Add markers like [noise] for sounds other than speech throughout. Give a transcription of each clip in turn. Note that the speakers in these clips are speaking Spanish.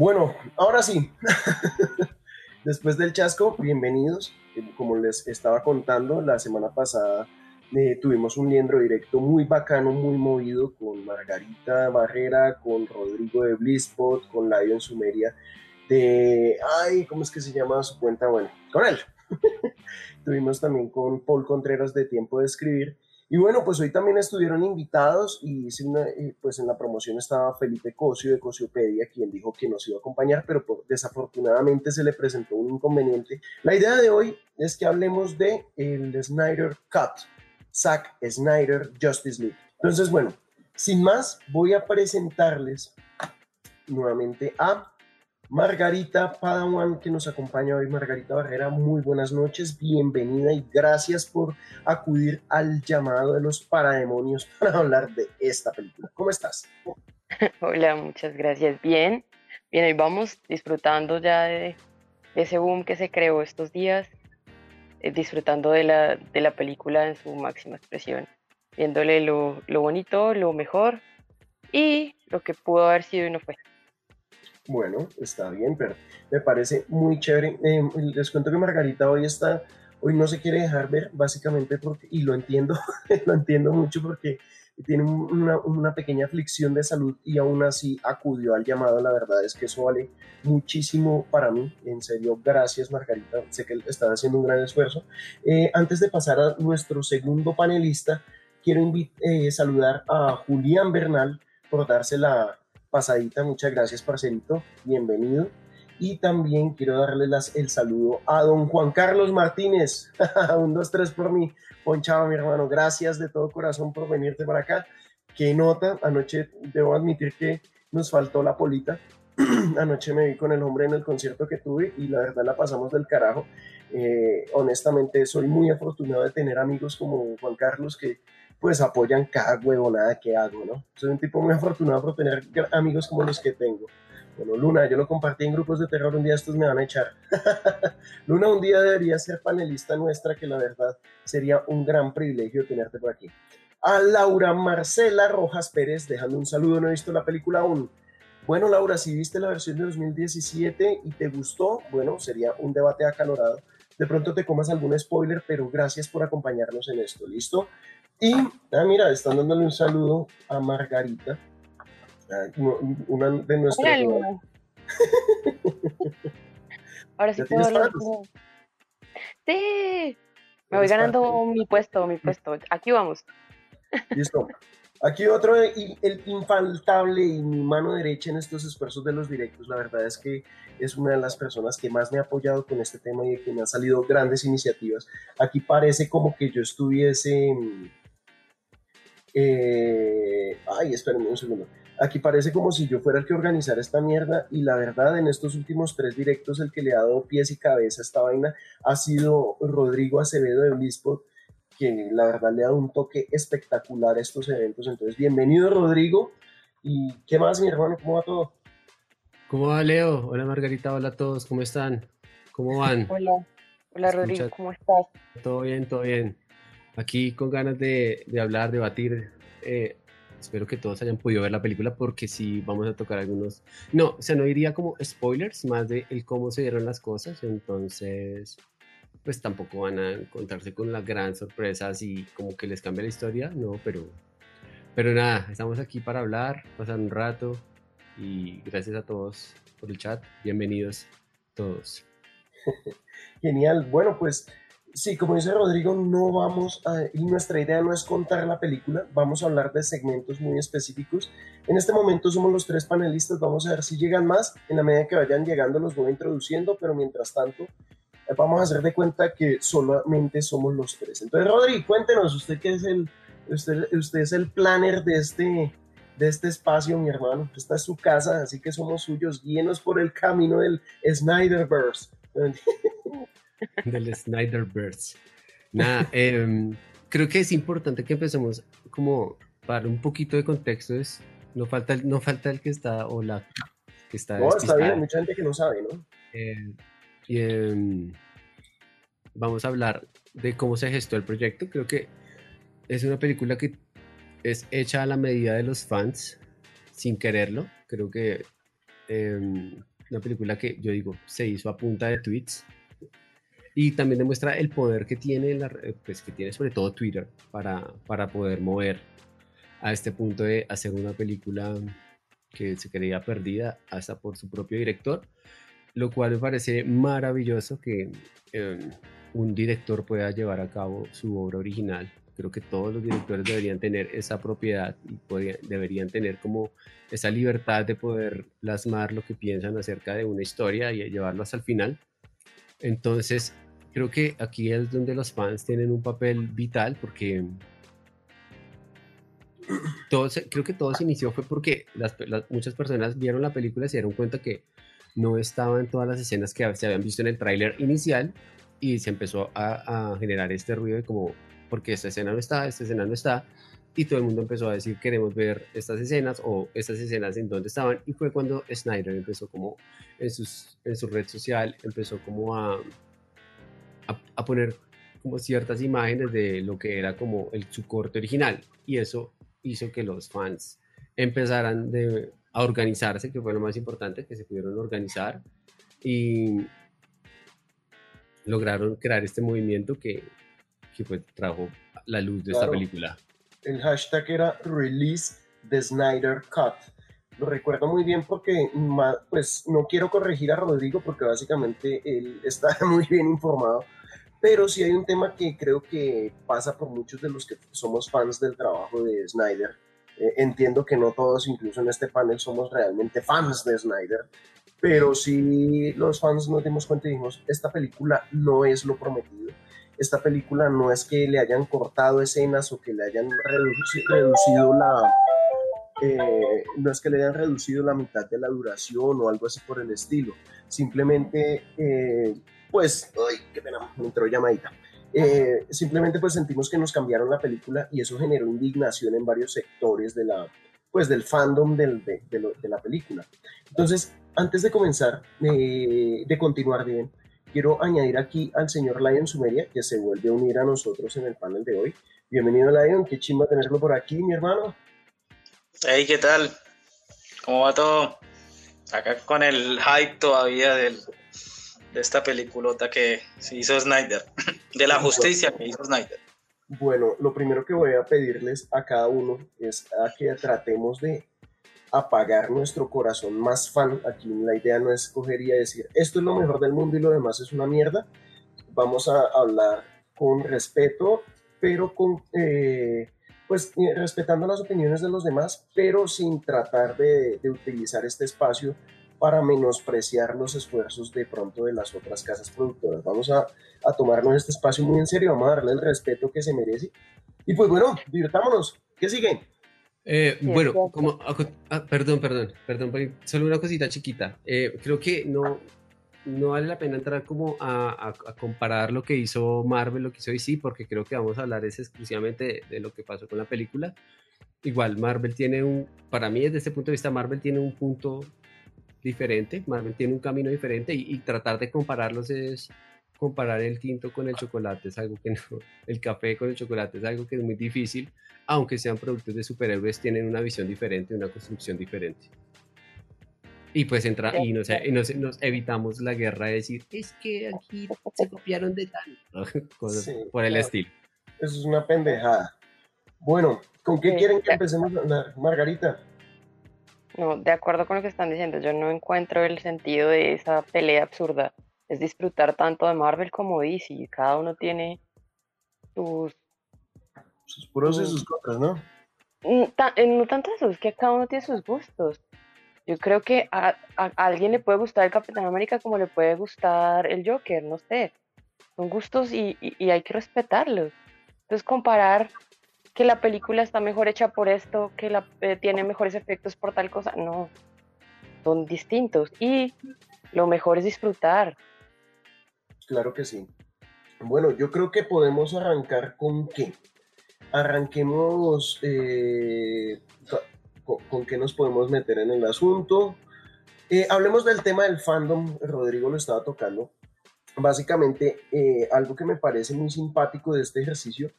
Bueno, ahora sí. [laughs] Después del chasco, bienvenidos. Como les estaba contando, la semana pasada eh, tuvimos un liendro directo muy bacano, muy movido con Margarita Barrera, con Rodrigo de Blisspot, con Lion Sumeria de, ay, ¿cómo es que se llama su cuenta? Bueno, con él. [laughs] tuvimos también con Paul Contreras de Tiempo de Escribir. Y bueno, pues hoy también estuvieron invitados y eh, pues en la promoción estaba Felipe Cosio de Cosiopedia, quien dijo que nos iba a acompañar, pero desafortunadamente se le presentó un inconveniente. La idea de hoy es que hablemos de el Snyder Cut, Zack Snyder Justice League. Entonces, bueno, sin más, voy a presentarles nuevamente a Margarita Padawan, que nos acompaña hoy. Margarita Barrera, muy buenas noches, bienvenida y gracias por acudir al llamado de los parademonios [laughs] para hablar de esta película. ¿Cómo estás? [laughs] Hola, muchas gracias. Bien, bien, hoy vamos disfrutando ya de ese boom que se creó estos días eh, disfrutando de la, de la película en su máxima expresión, viéndole lo, lo bonito, lo mejor y lo que pudo haber sido y no fue. Bueno, está bien, pero me parece muy chévere. Eh, les cuento que Margarita hoy está, hoy no se quiere dejar ver, básicamente porque, y lo entiendo, [laughs] lo entiendo mucho porque tiene una, pequeña aflicción de salud y aún así acudió al llamado. La verdad es que eso vale muchísimo para mí. En serio, gracias Margarita. Sé que están haciendo un gran esfuerzo. Eh, antes de pasar a nuestro segundo panelista, quiero eh, saludar a Julián Bernal por darse la pasadita. Muchas gracias, parcerito. Bienvenido. Y también quiero darle las, el saludo a don Juan Carlos Martínez. [laughs] Un, dos, tres por mí. Ponchado, mi hermano. Gracias de todo corazón por venirte para acá. Qué nota. Anoche debo admitir que nos faltó la polita. [clears throat] Anoche me vi con el hombre en el concierto que tuve y la verdad la pasamos del carajo. Eh, honestamente, soy muy afortunado de tener amigos como Juan Carlos que pues apoyan cada huevonada que hago, ¿no? Soy un tipo muy afortunado por tener amigos como los que tengo. Bueno, Luna, yo lo compartí en grupos de terror, un día estos me van a echar. [laughs] Luna, un día debería ser panelista nuestra, que la verdad sería un gran privilegio tenerte por aquí. A Laura Marcela Rojas Pérez, dejando un saludo, no he visto la película aún. Bueno, Laura, si viste la versión de 2017 y te gustó, bueno, sería un debate acalorado. De pronto te comas algún spoiler, pero gracias por acompañarnos en esto, ¿listo? Y, ah, mira, están dándole un saludo a Margarita una de nuestras. [laughs] Ahora sí puedo hablar. Sí, me voy ganando mi puesto, mi puesto. Aquí vamos. Listo. Aquí otro, el infaltable y mi mano derecha en estos esfuerzos de los directos. La verdad es que es una de las personas que más me ha apoyado con este tema y de que me han salido grandes iniciativas. Aquí parece como que yo estuviese. Eh, ay, espérenme un segundo. Aquí parece como si yo fuera el que organizara esta mierda y la verdad en estos últimos tres directos el que le ha dado pies y cabeza a esta vaina ha sido Rodrigo Acevedo de Blispot, que la verdad le ha dado un toque espectacular a estos eventos. Entonces, bienvenido Rodrigo. ¿Y qué más, mi hermano? ¿Cómo va todo? ¿Cómo va Leo? Hola Margarita, hola a todos, ¿cómo están? ¿Cómo van? [laughs] Hola, hola Rodrigo, ¿cómo estás? Todo bien, todo bien. Aquí con ganas de, de hablar, debatir eh, Espero que todos hayan podido ver la película porque sí vamos a tocar algunos... No, o sea, no diría como spoilers, más de el cómo se dieron las cosas, entonces pues tampoco van a encontrarse con la gran sorpresa así como que les cambia la historia, no, pero, pero nada, estamos aquí para hablar, pasar un rato y gracias a todos por el chat, bienvenidos todos. [laughs] Genial, bueno pues Sí, como dice Rodrigo, no vamos a, y nuestra idea no es contar la película, vamos a hablar de segmentos muy específicos. En este momento somos los tres panelistas, vamos a ver si llegan más, en la medida que vayan llegando los voy introduciendo, pero mientras tanto vamos a hacer de cuenta que solamente somos los tres. Entonces, Rodrigo, cuéntenos, usted que es el, usted, usted es el planner de este, de este espacio, mi hermano, esta es su casa, así que somos suyos, guíenos por el camino del Snyderverse. [laughs] del Snyderverse. Nada, em, creo que es importante que empecemos como para un poquito de contexto. Es, no, falta no falta el que está o la que está. No, está bien, mucha gente que no sabe, ¿no? Em, em, vamos a hablar de cómo se gestó el proyecto. Creo que es una película que es hecha a la medida de los fans, sin quererlo. Creo que una película que yo digo se hizo a punta de tweets y también demuestra el poder que tiene, la, pues, que tiene sobre todo Twitter para, para poder mover a este punto de hacer una película que se creía perdida hasta por su propio director, lo cual me parece maravilloso que em, un director pueda llevar a cabo su obra original. Creo que todos los directores deberían tener esa propiedad y deberían tener como esa libertad de poder plasmar lo que piensan acerca de una historia y llevarlo hasta el final. Entonces, creo que aquí es donde los fans tienen un papel vital porque todo creo que todo se inició fue porque muchas personas vieron la película y se dieron cuenta que no estaban todas las escenas que se habían visto en el tráiler inicial y se empezó a, generar este ruido de como, porque esta escena no está, esta escena no está, y todo el mundo empezó a decir queremos ver estas escenas o estas escenas en dónde estaban y fue cuando Snyder empezó como en, sus, en su red social empezó como a, a, poner como ciertas imágenes de lo que era como el, su corte original. Y eso hizo que los fans empezaran de, a organizarse, que fue lo más importante, que se pudieron organizar y lograron crear este movimiento que, que pues, trajo la luz de esta película. El hashtag era Release the Snyder Cut. Lo recuerdo muy bien porque pues no quiero corregir a Rodrigo porque básicamente él [laughs] está muy bien informado, pero sí hay un tema que creo que pasa por muchos de los que somos fans del trabajo de Snyder. Eh, entiendo que no todos, incluso en este panel, somos realmente fans de Snyder, pero sí los fans nos dimos cuenta y dijimos, esta película no es lo prometido. Esta película no es que le hayan cortado escenas o que le hayan reducido la... Eh, no es que le hayan reducido la mitad de la duración o algo así por el estilo. Simplemente, eh, pues, ay, qué pena, me entró llamadita. Eh, simplemente pues sentimos que nos cambiaron la película y eso generó indignación en varios sectores de la, pues, del fandom del, de, de, la película. Entonces, antes de comenzar, eh, de continuar bien, quiero añadir aquí al señor Lion Sumeria, que se vuelve a unir a nosotros en el panel de hoy. Bienvenido, Lion, qué chimba tenerlo por aquí, mi hermano. Hey, ¿qué tal? ¿Cómo va todo? Acá con el hype todavía del, de esta peliculota que se hizo Snyder, [laughs] de la justicia que hizo Snyder. Bueno, lo primero que voy a pedirles a cada uno es a que tratemos de apagar nuestro corazón más fan. Aquí la idea no es coger y decir esto es lo mejor del mundo y lo demás es una mierda. Vamos a hablar con respeto, pero con eh, pues eh, respetando las opiniones de los demás, pero sin tratar de, de utilizar este espacio para menospreciar los esfuerzos de pronto de las otras casas productoras. Vamos a, a tomarnos este espacio muy en serio, vamos a darle el respeto que se merece. Y pues bueno, divirtámonos. ¿Qué sigue? Eh, bueno, como, ah, ah, perdón, perdón, perdón, solo una cosita chiquita. Eh, creo que no, no vale la pena entrar como a, a, comparar lo que hizo Marvel, lo que hizo DC, porque creo que vamos a hablar es exclusivamente de, de, lo que pasó con la película. Igual, Marvel tiene un, para mí desde este punto de vista, Marvel tiene un punto diferente, Marvel tiene un camino diferente y, tratar de compararlos es comparar el tinto con el chocolate, es algo que no, [laughs] el café con el chocolate es algo que es muy difícil, aunque sean productos de superhéroes, tienen una visión diferente, una construcción diferente. Y pues entra, y, nos, nos, evitamos la guerra de decir, es que aquí se copiaron de tal, [laughs] cosas por el estilo. Eso es una pendejada. Bueno, ¿con qué quieren que empecemos, Margarita? No, de acuerdo con lo que están diciendo, yo no encuentro el sentido de esa pelea absurda. Es disfrutar tanto de Marvel como DC. Cada uno tiene sus... Sus pros y sus contras, ¿no? Mm, eh, no, tanto eso, es que cada uno tiene sus gustos. Yo creo que a, alguien le puede gustar el Capitán América como le puede gustar el Joker, no sé. Son gustos y, y hay que respetarlos. Entonces comparar que la película está mejor hecha por esto, que la, eh, tiene mejores efectos por tal cosa. No, son distintos y lo mejor es disfrutar. Claro que sí. Bueno, yo creo que podemos arrancar con qué. Arranquemos eh, con, qué nos podemos meter en el asunto. Eh, hablemos del tema del fandom, Rodrigo lo estaba tocando. Básicamente, algo que me parece muy simpático de este ejercicio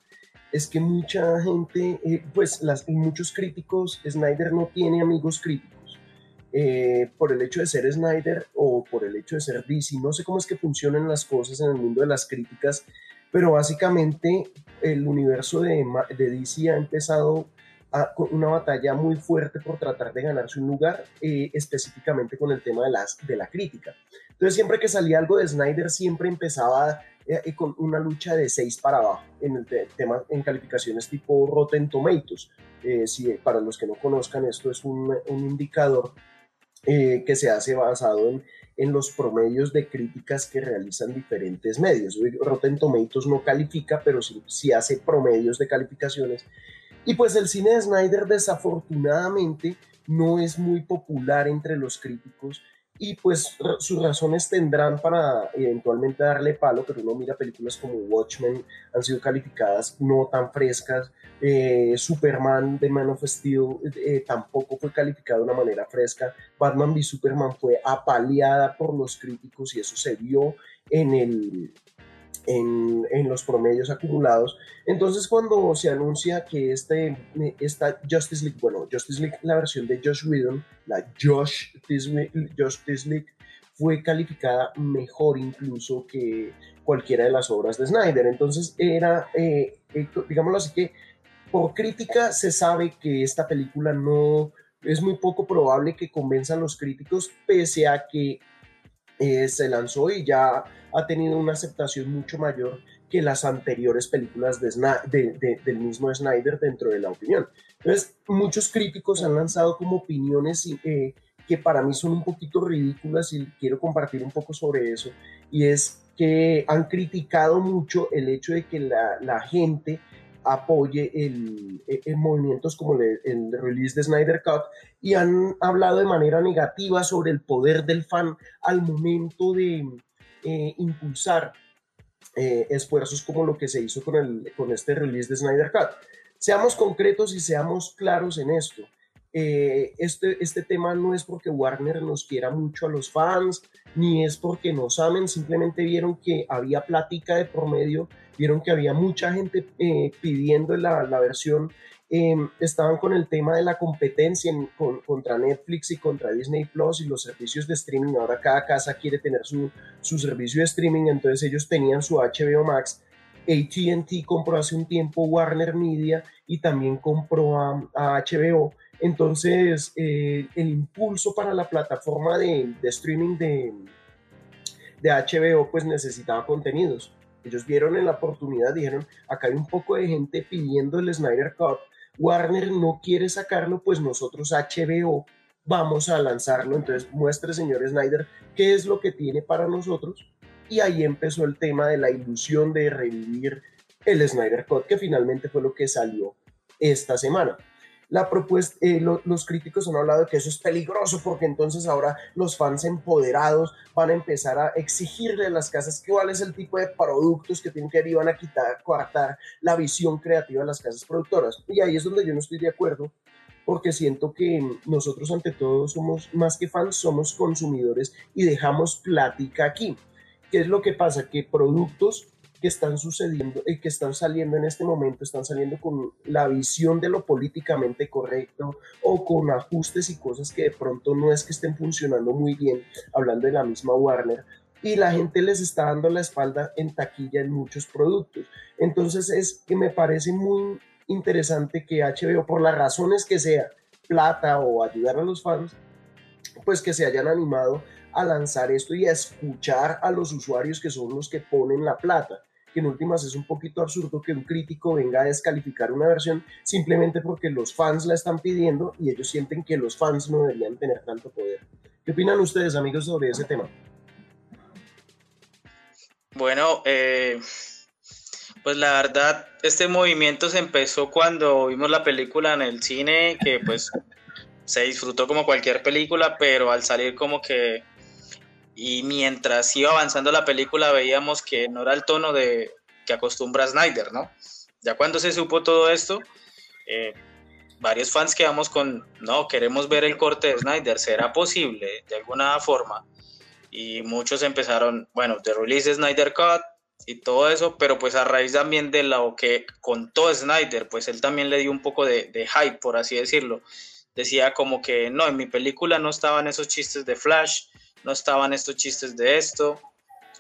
es que mucha gente, eh, pues las, muchos críticos, Snyder no tiene amigos críticos. eh, por el hecho de ser Snyder o por el hecho de ser DC. No sé cómo es que funcionan las cosas en el mundo de las críticas, pero básicamente el universo de, de DC ha empezado con una batalla muy fuerte por tratar de ganarse un lugar, eh, específicamente con el tema de, las, de la crítica. Entonces, siempre que salía algo de Snyder, siempre empezaba eh, con una lucha de 6 para abajo en el tema en calificaciones tipo Rotten Tomatoes. si, para los que no conozcan, esto es un, un indicador eh, que se hace basado en, en, los promedios de críticas que realizan diferentes medios. Rotten Tomatoes no califica, pero sí, sí hace promedios de calificaciones. Y pues el cine de Snyder desafortunadamente no es muy popular entre los críticos y pues sus razones tendrán para eventualmente darle palo, pero uno mira películas como Watchmen, han sido calificadas no tan frescas, eh, Superman de Man of Steel eh, tampoco fue calificado de una manera fresca, Batman v Superman fue apaleada por los críticos y eso se vio en el, en, en, los promedios acumulados. Entonces, cuando se anuncia que este, esta Justice League, bueno, Justice League, la versión de Josh Whedon, la Josh Justice League, fue calificada mejor incluso que cualquiera de las obras de Snyder. Entonces, era, eh, digámoslo así que, por crítica se sabe que esta película no es muy poco probable que convenza a los críticos, pese a que eh, se lanzó y ya ha tenido una aceptación mucho mayor que las anteriores películas de, del mismo Snyder dentro de la opinión. Entonces, muchos críticos han lanzado como opiniones eh, que para mí son un poquito ridículas y quiero compartir un poco sobre eso, y es que han criticado mucho el hecho de que la, la gente apoye el, movimientos como el, el, release de Snyder Cut y han hablado de manera negativa sobre el poder del fan al momento de eh, impulsar eh, esfuerzos como lo que se hizo con, el, con este release de Snyder Cut. Seamos concretos y seamos claros en esto. Eh, este, este tema no es porque Warner nos quiera mucho a los fans, ni es porque nos amen, simplemente vieron que había plática de promedio, vieron que había mucha gente eh, pidiendo la, la versión, em, estaban con el tema de la competencia contra Netflix y contra Disney Plus y los servicios de streaming, ahora cada casa quiere tener su, su servicio de streaming, entonces ellos tenían su HBO Max, ATT compró hace un tiempo Warner Media y también compró a HBO entonces, eh, el impulso para la plataforma de, streaming de, de, HBO pues necesitaba contenidos. Ellos vieron en la oportunidad, dijeron, acá hay un poco de gente pidiendo el Snyder Cut, Warner no quiere sacarlo, pues nosotros HBO vamos a lanzarlo, entonces muestre señor Snyder qué es lo que tiene para nosotros. Y ahí empezó el tema de la ilusión de revivir el Snyder Cut, que finalmente fue lo que salió esta semana la propuesta, eh, los críticos han hablado de que eso es peligroso porque entonces ahora los fans empoderados van a empezar a exigirle a las casas cuál es el tipo de productos que tienen que ir y van a quitar, coartar la visión creativa de las casas productoras. Y ahí es donde yo no estoy de acuerdo porque siento que nosotros ante todo somos más que fans, somos consumidores y dejamos plática aquí. ¿Qué es lo que pasa? Que productos que están sucediendo y que están saliendo en este momento, están saliendo con la visión de lo políticamente correcto o con ajustes y cosas que de pronto no es que estén funcionando muy bien, hablando de la misma Warner, y la gente les está dando la espalda en taquilla en muchos productos. Entonces es que me parece muy interesante que HBO, por las razones que sea, plata o ayudar a los fans, pues que se hayan animado a lanzar esto y a escuchar a los usuarios que son los que ponen la plata que en últimas es un poquito absurdo que un crítico venga a descalificar una versión simplemente porque los fans la están pidiendo y ellos sienten que los fans no deberían tener tanto poder. ¿Qué opinan ustedes, amigos, sobre ese tema? Bueno, eh, pues la verdad, este movimiento se empezó cuando vimos la película en el cine, que pues se disfrutó como cualquier película, pero al salir como que y mientras iba avanzando la película veíamos que no era el tono de que acostumbra Snyder, ¿no? Ya cuando se supo todo esto, eh, varios fans quedamos con, no, queremos ver el corte de Snyder, ¿será posible de alguna forma? Y muchos empezaron, bueno, de release de Snyder Cut y todo eso, pero pues a raíz también de lo que contó Snyder, pues él también le dio un poco de, de hype, por así decirlo. decía como que no, en mi película no estaban esos chistes de Flash, no estaban estos chistes de esto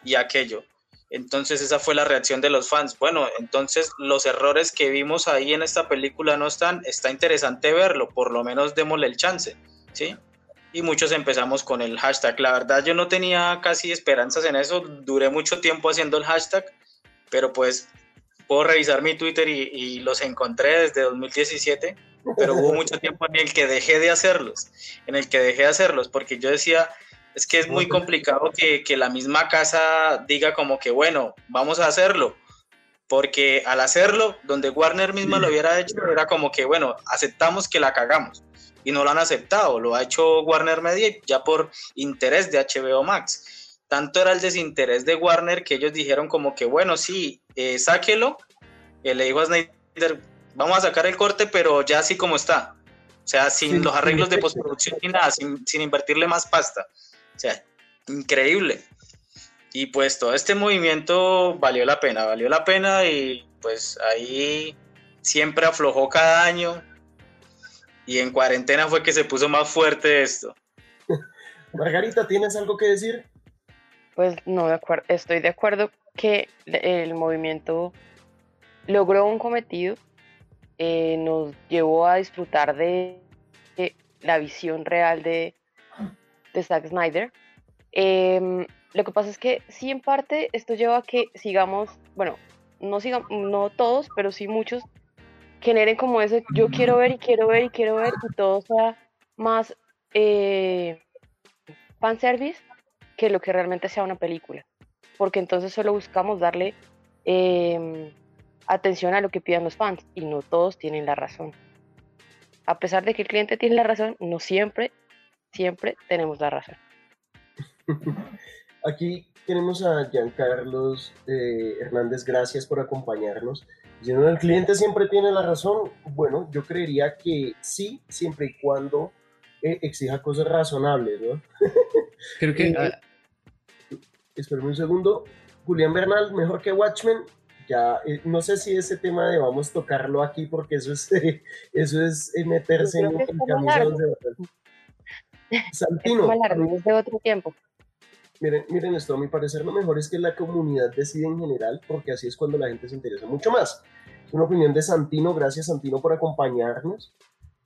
y aquello. Entonces esa fue la reacción de los fans. Bueno, entonces los errores que vimos ahí en esta película no están, está interesante verlo, por lo menos démosle el chance, ¿sí? Y muchos empezamos con el hashtag. La verdad yo no tenía casi esperanzas en eso, duré mucho tiempo haciendo el hashtag, pero pues puedo revisar mi Twitter y, y los encontré desde 2017, pero hubo mucho tiempo en el que dejé de hacerlos, en el que dejé de hacerlos, porque yo decía, es que es muy complicado que, que, la misma casa diga como que, bueno, vamos a hacerlo. Porque al hacerlo, donde Warner misma lo hubiera hecho, era como que, bueno, aceptamos que la cagamos. Y no lo han aceptado. Lo ha hecho Warner Media ya por interés de HBO Max. Tanto era el desinterés de Warner que ellos dijeron como que, bueno, sí, eh, sáquelo. Eh, le dijo a Snyder, vamos a sacar el corte, pero ya así como está. O sea, sin sí, los arreglos de postproducción ni nada, sin, sin invertirle más pasta. O sea, increíble. Y pues todo este movimiento valió la pena, valió la pena y pues ahí siempre aflojó cada año y en cuarentena fue que se puso más fuerte esto. [laughs] Margarita, ¿tienes algo que decir? Pues no, de acuerdo, estoy de acuerdo que el movimiento logró un cometido, eh, nos llevó a disfrutar de, de la visión real de, de Zack Snyder. Eh, lo que pasa es que sí, en parte, esto lleva a que sigamos, bueno, no, sigamos, no todos, pero sí muchos, generen como ese yo quiero ver y quiero ver y quiero ver y todo sea más eh, fanservice que lo que realmente sea una película. Porque entonces solo buscamos darle eh, atención a lo que pidan los fans y no todos tienen la razón. A pesar de que el cliente tiene la razón, no siempre siempre tenemos la razón. [laughs] Aquí tenemos a Giancarlos eh, Hernández, gracias por acompañarnos. Diciendo, el cliente siempre tiene la razón. Bueno, yo creería que sí, siempre y cuando eh, exija cosas razonables, ¿no? [laughs] Creo que... eh, espérame un segundo. Julián Bernal, mejor que Watchmen. Ya, eh, no sé si ese tema debamos tocarlo aquí porque eso es, [laughs] eso es meterse en, en camisa de Santino. Es de otro tiempo. Miren, miren esto, a mi parecer lo mejor es que la comunidad decide en general, porque así es cuando la gente se interesa mucho más. Es una opinión de Santino, gracias Santino por acompañarnos.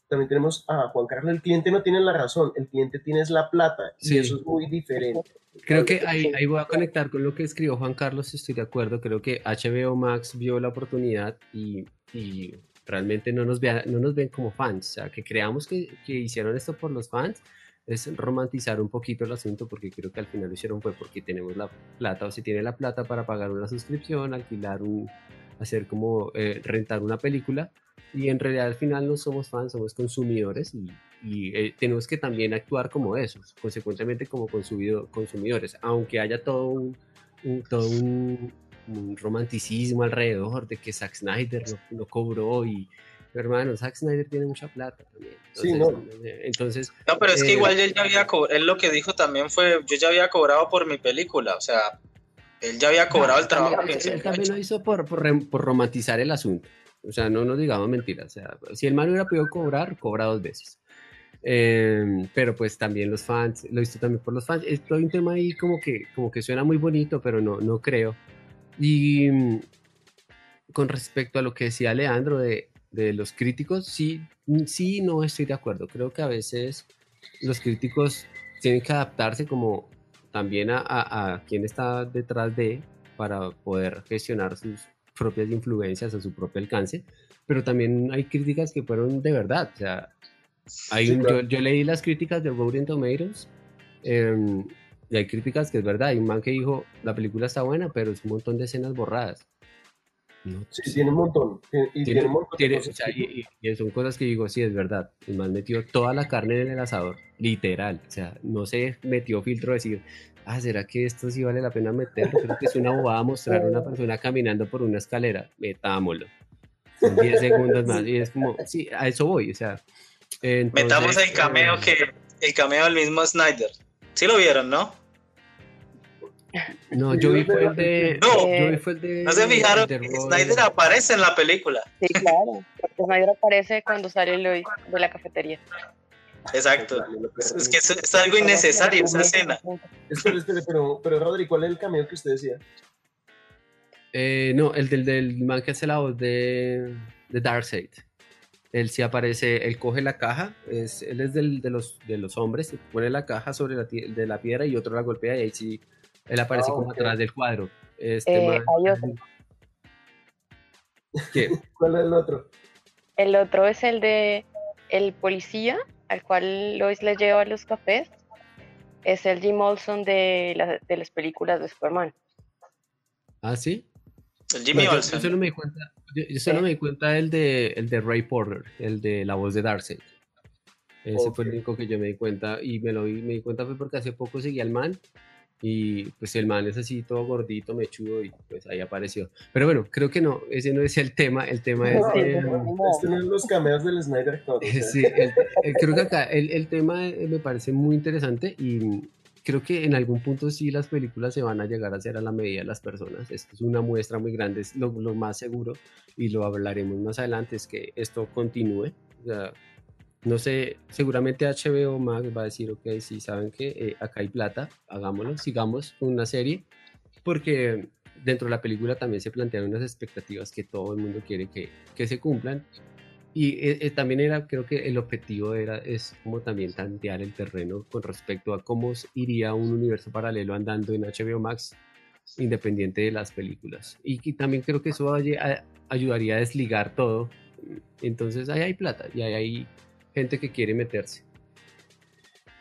También tenemos a Juan Carlos, el cliente no tiene la razón, el cliente tiene la plata, sí. y eso es muy diferente. Creo que ahí, ahí voy a conectar con lo que escribió Juan Carlos, estoy de acuerdo, creo que HBO Max vio la oportunidad y, y realmente no nos, vea, no nos ven como fans, o sea, que creamos que, que hicieron esto por los fans, es romantizar un poquito el asunto porque creo que al final lo hicieron fue porque tenemos la plata o si tiene la plata para pagar una suscripción, alquilar un, hacer como eh, rentar una película y en realidad al final no somos fans, somos consumidores y, eh, tenemos que también actuar como esos, consecuentemente como consumido, consumidores, aunque haya todo un, todo un, romanticismo alrededor de que Zack Snyder no, no cobró y hermano, Zack Snyder tiene mucha plata también. Entonces, sí, no. Entonces, no, pero es que eh, igual él ya había cobrado, él lo que dijo también fue, yo ya había cobrado por mi película, o sea, él ya había cobrado no, el trabajo también, que Él también lo hizo por, por, por, romantizar el asunto, o sea, no nos digamos mentiras, o sea, si el man hubiera podido cobrar, cobra dos veces. Eh, pero pues también los fans, lo hizo también por los fans. Es todo un tema ahí como que, como que suena muy bonito, pero no, no creo. Y mm, con respecto a lo que decía Leandro de de los críticos, sí, sí, no estoy de acuerdo. Creo que a veces los críticos tienen que adaptarse como también a, a, a quien está detrás de para poder gestionar sus propias influencias a su propio alcance, pero también hay críticas que fueron de verdad. O sea, hay un, yo, yo, leí las críticas de Rotten Tomatoes eh, y hay críticas que es verdad. Hay un man que dijo, la película está buena, pero es un montón de escenas borradas. No, sí, tiene un montón. Y, tiene, tiene un montón tiene, o sea, y, y, son cosas que digo, sí, es verdad. El man metió toda la carne en el asador, literal. O sea, no se metió filtro de decir, ah, ¿será que esto sí vale la pena meterlo? Creo que es una bobada mostrar a una [laughs] persona caminando por una escalera. Metámoslo. Son 10 segundos más. Y es como, sí, a eso voy. O sea, entonces, metamos el cameo que el cameo del mismo Snyder. Sí lo vieron, ¿no? No, yo vi fue el de. No, yo vi fue el de. ¿No se fijaron? de. Snyder aparece en la película. Sí, claro. Porque Snyder aparece cuando sale Lois de la cafetería. Exacto. Es, que es, es algo innecesario esa escena. Espera, espera, pero, pero Rodri, ¿cuál es el cameo que usted decía? Eh, no, el del, del man que hace la voz de, de Darkseid. Él sí aparece, él coge la caja, es, él es del, de, los, de los hombres, pone la caja sobre la, de la piedra y otro la golpea y ahí sí, él aparece Ah, como atrás del cuadro. Este Eh, hay otro. ¿Qué? [laughs] ¿Cuál es el otro? El otro es el de el policía al cual Lois le lleva los cafés. Es el Jim Olson de, la- de las películas de Superman. ¿Ah, sí? El Jimmy yo- Olsen. Yo, solo me di cuenta, yo, yo solo Sí. me di cuenta el de, el de Ray Porter, el de la voz de Darkseid. Ese fue el único que yo me di cuenta y me lo vi, me di cuenta fue porque hace poco seguía al man y pues el man es así todo gordito, mechudo y pues ahí apareció. Pero bueno, creo que no, ese no es el tema, el tema es No, Sí, de- no, no, Este no es los cameos del Snyder Cut. [laughs] Sí, el- el- creo que acá el, el tema eh, me parece muy interesante y creo que en algún punto sí las películas se van a llegar a hacer a la medida de las personas. Esto es una muestra muy grande, es lo, lo más seguro y lo hablaremos más adelante, es que esto continúe. O sea, no sé, seguramente HBO Max va a decir, ok, si saben que eh, acá hay plata, hagámoslo, sigamos una serie, porque dentro de la película también se plantearon unas expectativas que todo el mundo quiere que, que se cumplan y eh, eh, también era, creo que el objetivo era, es como también tantear el terreno con respecto a cómo iría un universo paralelo andando en HBO Max, independiente de las películas. Y, también creo que eso ayudaría a desligar todo. Entonces ahí hay plata y ahí hay gente que quiere meterse.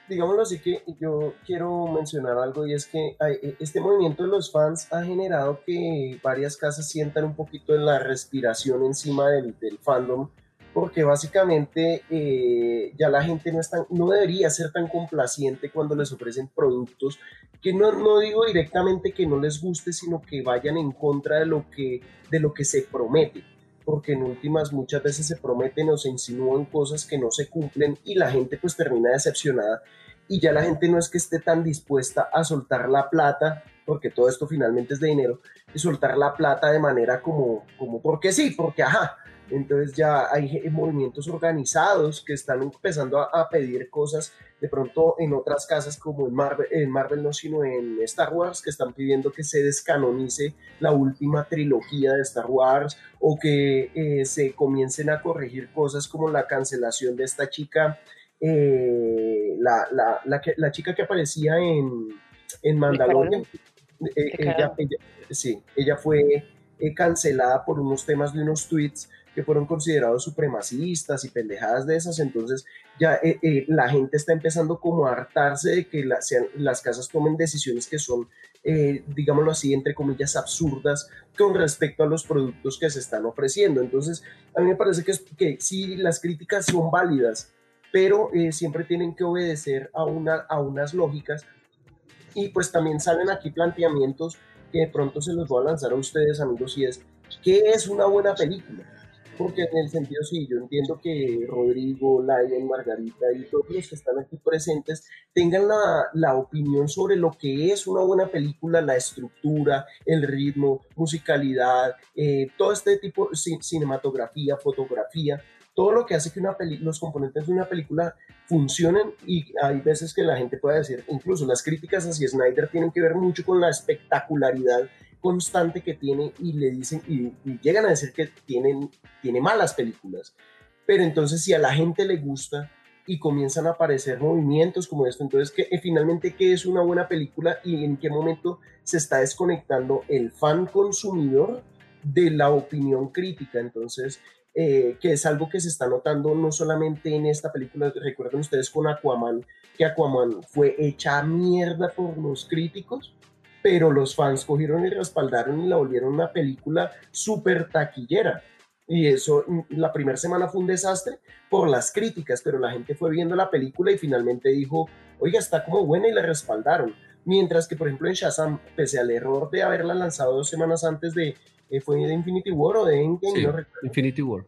digámoslo así que yo quiero mencionar algo y es que eh, este movimiento de los fans ha generado que varias casas sientan un poquito de la respiración encima del, del fandom porque básicamente eh, ya la gente no, es tan- no debería ser tan complaciente cuando les ofrecen productos que no, no digo directamente que no les guste, sino que vayan en contra de lo que, de lo que se promete porque en últimas muchas veces se prometen o se insinúan cosas que no se cumplen y la gente pues termina decepcionada y ya la gente no es que esté tan dispuesta a soltar la plata, porque todo esto finalmente es de dinero, y soltar la plata de manera como, como porque sí, porque ajá. Entonces ya hay movimientos organizados que están empezando a, a pedir cosas de pronto en otras casas como en Marvel, en Marvel no, sino en Star Wars, que están pidiendo que se descanonice la última trilogía de Star Wars o que eh, se comiencen a corregir cosas como la cancelación de esta chica, eh, la, la, la, que- la chica que aparecía en, en Mandalorian. Eh, ella, ella- sí, ella fue cancelada por unos temas de unos tweets que fueron considerados supremacistas y pendejadas de esas, entonces ya eh, eh, la gente está empezando como a hartarse de que la- sean- las casas tomen decisiones que son, eh, digámoslo así, entre comillas, absurdas con respecto a los productos que se están ofreciendo. Entonces, a mí me parece que, es, que sí, las críticas son válidas, pero eh, siempre tienen que obedecer a, una, a unas lógicas y pues también salen aquí planteamientos que de pronto se los voy a lanzar a ustedes, amigos, y es, ¿qué es una buena película? Porque en el sentido, sí, yo entiendo que Rodrigo, Lion, Margarita y todos los que están aquí presentes tengan la, la opinión sobre lo que es una buena película, la estructura, el ritmo, musicalidad, eh, todo este tipo, ci- cinematografía, fotografía, todo lo que hace que una peli- los componentes de una película funcionen y hay veces que la gente puede decir, incluso las críticas hacia Snyder tienen que ver mucho con la espectacularidad constante que tiene y le dicen y, llegan a decir que tienen, tiene malas películas. Pero entonces si a la gente le gusta y comienzan a aparecer movimientos como esto, entonces que eh, finalmente qué es una buena película y en qué momento se está desconectando el fan consumidor de la opinión crítica. Entonces, eh, que es algo que se está notando no solamente en esta película, recuerden ustedes con Aquaman, que Aquaman fue hecha mierda por los críticos, pero los fans cogieron y respaldaron y la volvieron una película súper taquillera. Y eso, la primera semana fue un desastre por las críticas, pero la gente fue viendo la película y finalmente dijo, oiga, está como buena y la respaldaron. Mientras que, por ejemplo, en Shazam, pese al error de haberla lanzado dos semanas antes de, eh, fue de Infinity War o de Endgame, Sí, no recuerdo Infinity War.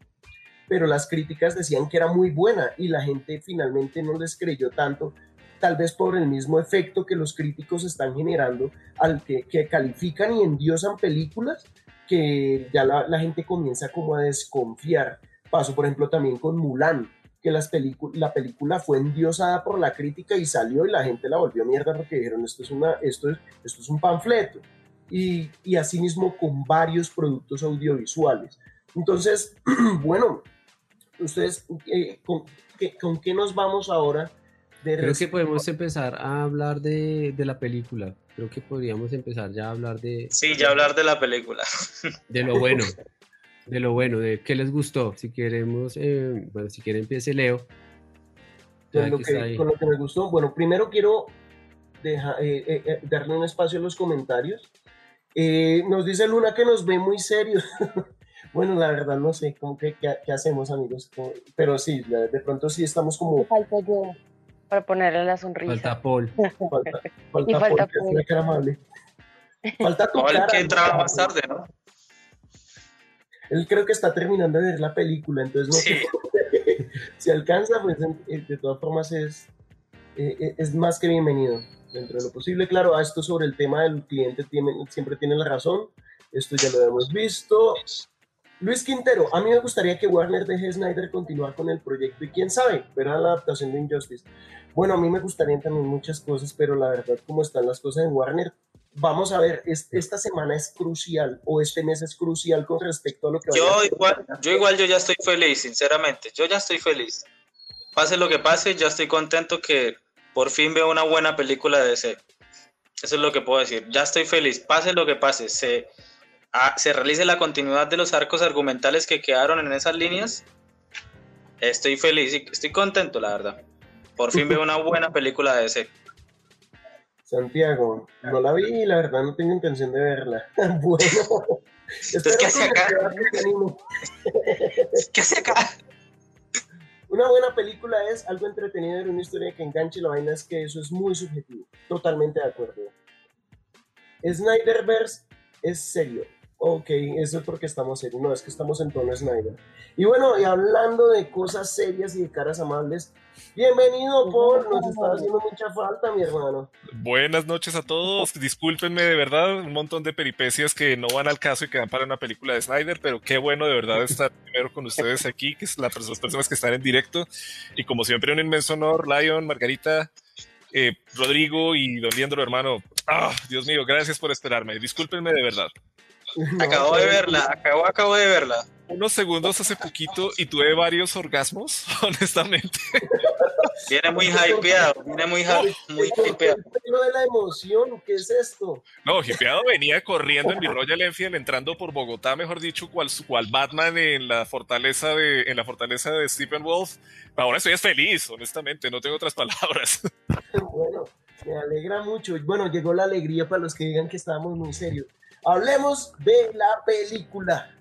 pero las críticas decían que era muy buena y la gente finalmente no les creyó tanto tal vez por el mismo efecto que los críticos están generando, al que, que califican y endiosan películas, que ya la, la, gente comienza como a desconfiar. Pasó, por ejemplo, también con Mulan, que las la película fue endiosada por la crítica y salió y la gente la volvió mierda porque dijeron esto es, una, esto es, esto es un panfleto. Y, y asimismo con varios productos audiovisuales. Entonces, [clears throat] bueno, ustedes, eh, ¿con, ¿con, qué, nos vamos ahora? De Creo que podemos empezar a hablar de, de, la película. Creo que podríamos empezar ya a hablar de... Sí, ya hablar de la película. [laughs] De lo bueno. De lo bueno, de qué les gustó. Si queremos, eh, bueno, si quiere empiece Leo. Con lo, que, con lo, que, me gustó. Bueno, primero quiero dejar, eh, eh, darle un espacio a los comentarios. nos dice Luna que nos ve muy serios. [laughs] Bueno, la verdad no sé cómo que, qué, hacemos, amigos. Pero sí, de pronto sí estamos como. Falta yo para ponerle la sonrisa. Falta Paul. Falta, [laughs] falta y falta Paul, Paul. Que amable. Falta tu cara. que entraba más tarde, ¿no? Él creo que está terminando de ver la película, entonces no sé [laughs] si alcanza, pues de todas formas es, eh, eh, es más que bienvenido dentro de lo posible. Claro, a esto sobre el tema del cliente tiene, siempre tiene la razón, esto ya lo hemos visto. Luis Quintero, a mí me gustaría que Warner deje a Snyder continuar con el proyecto y quién sabe, verá la adaptación de Injustice. Bueno, a mí me gustarían también muchas cosas, pero la verdad, como están las cosas en Warner, vamos a ver, esta semana es crucial o este mes es crucial con respecto a lo que... Yo igual, yo igual, yo ya estoy feliz, sinceramente, yo ya estoy feliz. Pase lo que pase, ya estoy contento que por fin veo una buena película de DC. Eso es lo que puedo decir. Ya estoy feliz. Pase lo que pase. Se, se realice la continuidad de los arcos argumentales que quedaron en esas líneas, estoy feliz y estoy contento, la verdad. Por fin veo una [laughs] buena película de ese. Santiago, no la vi y la verdad no tengo intención de verla. [laughs] bueno, [laughs] ¿qué hace acá? ¿Qué hace acá? Una buena película es algo entretenido, una historia que enganche. La vaina es que eso es muy subjetivo. Totalmente de acuerdo. Snyderverse es serio Ok, eso es porque estamos serios. No, es que estamos en tono Snyder. Y bueno, y hablando de cosas serias y de caras amables, bienvenido, Paul. Nos está haciendo mucha falta, mi hermano. Buenas noches a todos. Discúlpenme de verdad, un montón de peripecias que no van al caso y que van para una película de Snyder, pero qué bueno de verdad estar [laughs] primero con ustedes aquí, que es las personas que están en directo. Y como siempre, un inmenso honor, Lion, Margarita. Eh, Rodrigo y Don Liendro, hermano. Ah, Dios mío, gracias por esperarme. Discúlpenme de verdad. [laughs] acabo de verla, acabo, acabo de verla. Unos segundos hace poquito y tuve varios orgasmos, [laughs] honestamente. Viene muy hypeado, viene muy, muy hypeado. de la emoción, ¿qué es esto? No, hypeado venía corriendo en mi Royal Enfield, entrando por Bogotá, mejor dicho, cual, cual Batman en la fortaleza de, en la fortaleza de Stephen Wolf. Ahora estoy feliz, honestamente, no tengo otras palabras. [laughs] Bueno, me alegra mucho. Bueno, llegó la alegría para los que digan que estábamos muy serios. Hablemos de la película.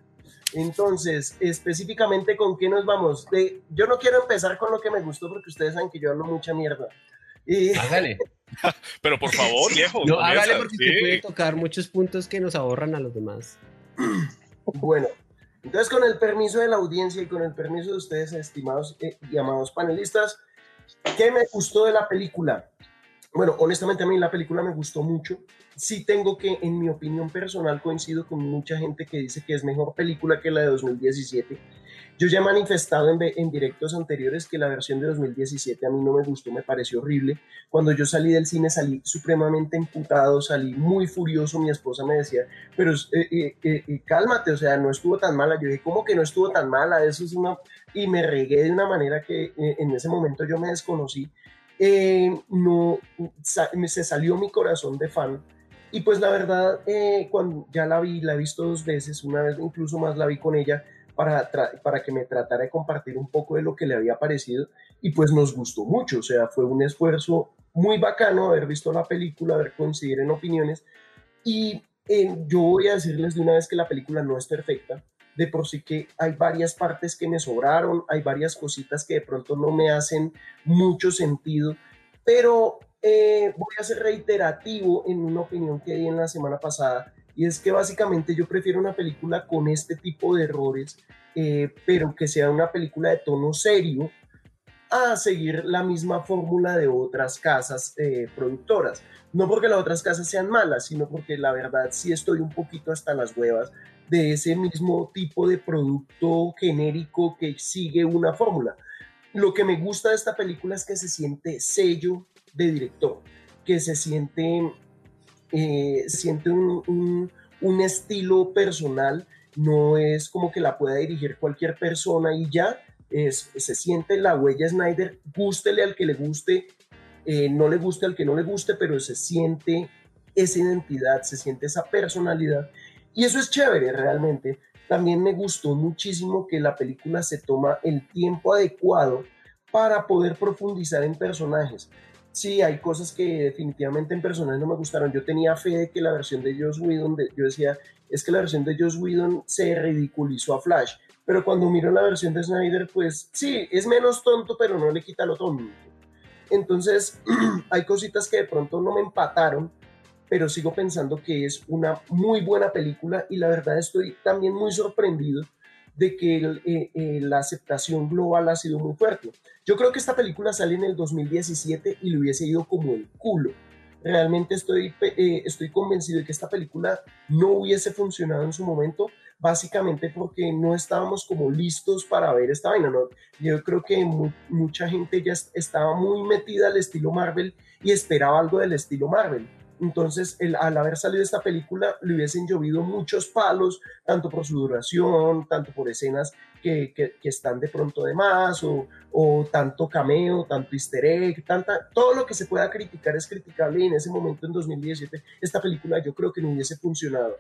Entonces, específicamente, ¿con qué nos vamos? De, yo no quiero empezar con lo que me gustó porque ustedes saben que yo hablo mucha mierda. Y... Hágale. [laughs] Pero por favor, viejo. No, hágale porque sí. puede tocar muchos puntos que nos ahorran a los demás. [clears throat] Bueno, entonces con el permiso de la audiencia y con el permiso de ustedes, estimados eh, y amados panelistas, ¿qué me gustó de la película? Bueno, honestamente a mí la película me gustó mucho sí tengo que, en mi opinión personal, coincido con mucha gente que dice que es mejor película que la de 2017. Yo ya he manifestado en, en, directos anteriores que la versión de 2017 a mí no me gustó, me pareció horrible. Cuando yo salí del cine salí supremamente imputado, salí muy furioso. Mi esposa me decía, pero eh, eh, eh, cálmate, o sea, no estuvo tan mala. Yo dije, ¿cómo que no estuvo tan mala? Eso es una... Y me regué de una manera que en ese momento yo me desconocí. No, se salió mi corazón de fan. Y pues la verdad, eh, cuando ya la vi, la he visto dos veces, una vez incluso más la vi con ella para, para que me tratara de compartir un poco de lo que le había parecido y pues nos gustó mucho, o sea, fue un esfuerzo muy bacano haber visto la película, haber coincidir en opiniones. Y eh, yo voy a decirles de una vez que la película no es perfecta, de por sí que hay varias partes que me sobraron, hay varias cositas que de pronto no me hacen mucho sentido, pero eh, voy a ser reiterativo en una opinión que di en la semana pasada, y es que básicamente yo prefiero una película con este tipo de errores, eh, pero que sea una película de tono serio, a seguir la misma fórmula de otras casas eh, productoras. No porque las otras casas sean malas, sino porque la verdad sí estoy un poquito hasta las huevas de ese mismo tipo de producto genérico que sigue una fórmula. Lo que me gusta de esta película es que se siente sello de director, que se siente, eh, siente un, un estilo personal, no es como que la pueda dirigir cualquier persona y ya, es, se siente la huella Snyder, gústele al que le guste, eh, no le guste al que no le guste, pero se siente esa identidad, se siente esa personalidad. Y eso es chévere realmente. También me gustó muchísimo que la película se toma el tiempo adecuado para poder profundizar en personajes. Sí, hay cosas que definitivamente en personajes no me gustaron. Yo tenía fe de que la versión de Joss Whedon, yo decía, es que la versión de Joss Whedon se ridiculizó a Flash pero cuando miro la versión de Snyder, pues sí, es menos tonto, pero no le quita lo tonto. Entonces, [clears throat] hay cositas que de pronto no me empataron, pero sigo pensando que es una muy buena película y la verdad estoy también muy sorprendido de que eh, eh, la aceptación global ha sido muy fuerte. Yo creo que esta película sale en el 2017 y le hubiese ido como el culo. Realmente estoy, eh, estoy convencido de que esta película no hubiese funcionado en su momento básicamente porque no estábamos como listos para ver esta vaina. ¿no? Yo creo que mucha gente ya estaba muy metida al estilo Marvel y esperaba algo del estilo Marvel. Entonces, el, al haber salido esta película, le hubiesen llovido muchos palos, tanto por su duración, tanto por escenas que, que, están de pronto de más, o, o, tanto cameo, tanto easter egg, tanta, todo lo que se pueda criticar es criticable y en ese momento, en 2017, esta película yo creo que no hubiese funcionado.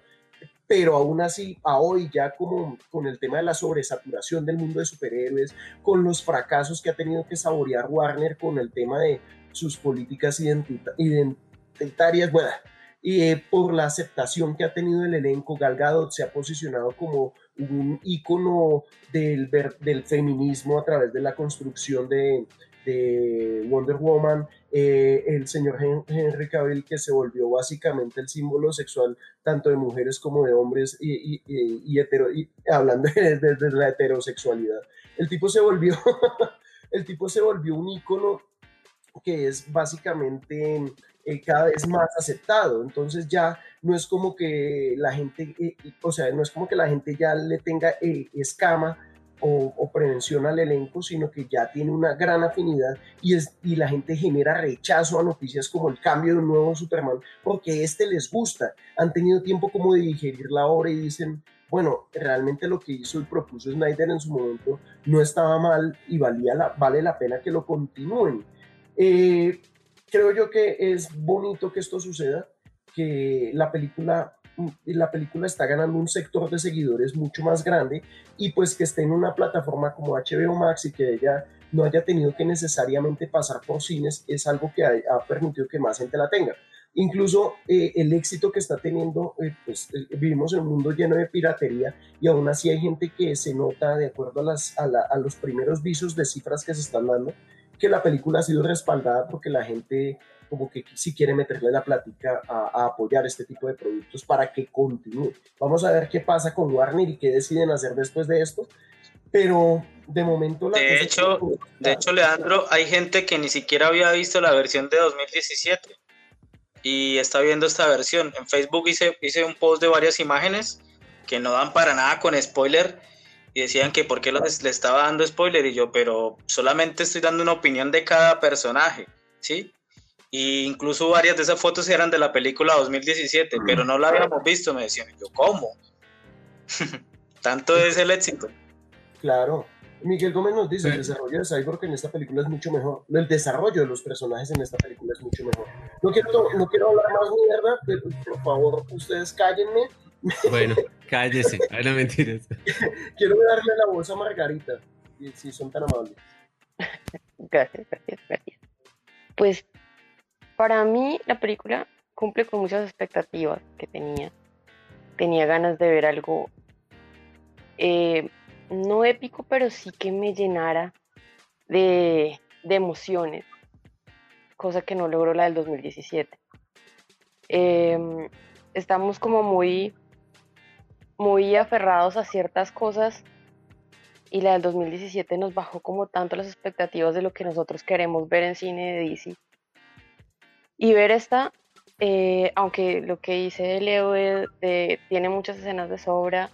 Pero aún así, a hoy ya como con el tema de la sobresaturación del mundo de superhéroes, con los fracasos que ha tenido que saborear Warner con el tema de sus políticas identitarias, bueno, y eh, por la aceptación que ha tenido el elenco, Gal Gadot se ha posicionado como un ícono del, del feminismo a través de la construcción de, de Wonder Woman, eh, el señor Henry Cavill que se volvió básicamente el símbolo sexual tanto de mujeres como de hombres y, y, hablando [laughs] de, la heterosexualidad. El tipo se volvió, [laughs] el tipo se volvió un ícono que es básicamente eh, cada vez más aceptado. Entonces ya no es como que la gente, eh, o sea, no es como que la gente ya le tenga escama o, prevención al elenco, sino que ya tiene una gran afinidad y, es, y la gente genera rechazo a noticias como el cambio de un nuevo Superman, porque este les gusta. Han tenido tiempo como de digerir la obra y dicen, bueno, realmente lo que hizo y propuso Snyder en su momento no estaba mal y valía la, vale la pena que lo continúen. Eh, creo yo que es bonito que esto suceda, que la película la película está ganando un sector de seguidores mucho más grande y pues que esté en una plataforma como HBO Max y que ella no haya tenido que necesariamente pasar por cines es algo que ha, permitido que más gente la tenga. Incluso eh, el éxito que está teniendo, eh, pues eh, vivimos en un mundo lleno de piratería y aún así hay gente que se nota de acuerdo a, las, a, a los primeros visos de cifras que se están dando, que la película ha sido respaldada porque la gente como que si quiere meterle la plática a, apoyar este tipo de productos para que continúe. Vamos a ver qué pasa con Warner y qué deciden hacer después de esto, pero de momento... La de hecho, de hecho, Leandro, hay gente que ni siquiera había visto la versión de 2017 y está viendo esta versión. En Facebook hice, hice un post de varias imágenes que no dan para nada con spoiler y decían que por qué les, le estaba dando spoiler y yo, pero solamente estoy dando una opinión de cada personaje, ¿sí? incluso varias de esas fotos eran de la película 2017, pero no la habíamos visto, me decían. Yo, ¿cómo? [laughs] Tanto es el éxito. Claro. Miguel Gómez nos dice, el desarrollo de Cyborg en esta película es mucho mejor. El desarrollo de los personajes en esta película es mucho mejor. No quiero, no quiero hablar más mierda, pero por favor, ustedes cállenme. Bueno, cállese, no mentiras. [laughs] quiero darle la voz a Margarita, si son tan amables. Gracias, gracias, gracias. Pues para mí la película cumple con muchas expectativas que tenía. Tenía ganas de ver algo eh, no épico, pero sí que me llenara de, emociones, cosa que no logró la del 2017. Em, estamos como muy, muy aferrados a ciertas cosas y la del 2017 nos bajó como tanto las expectativas de lo que nosotros queremos ver en cine de DC. Y ver esta, eh, aunque lo que dice Leo de, tiene muchas escenas de sobra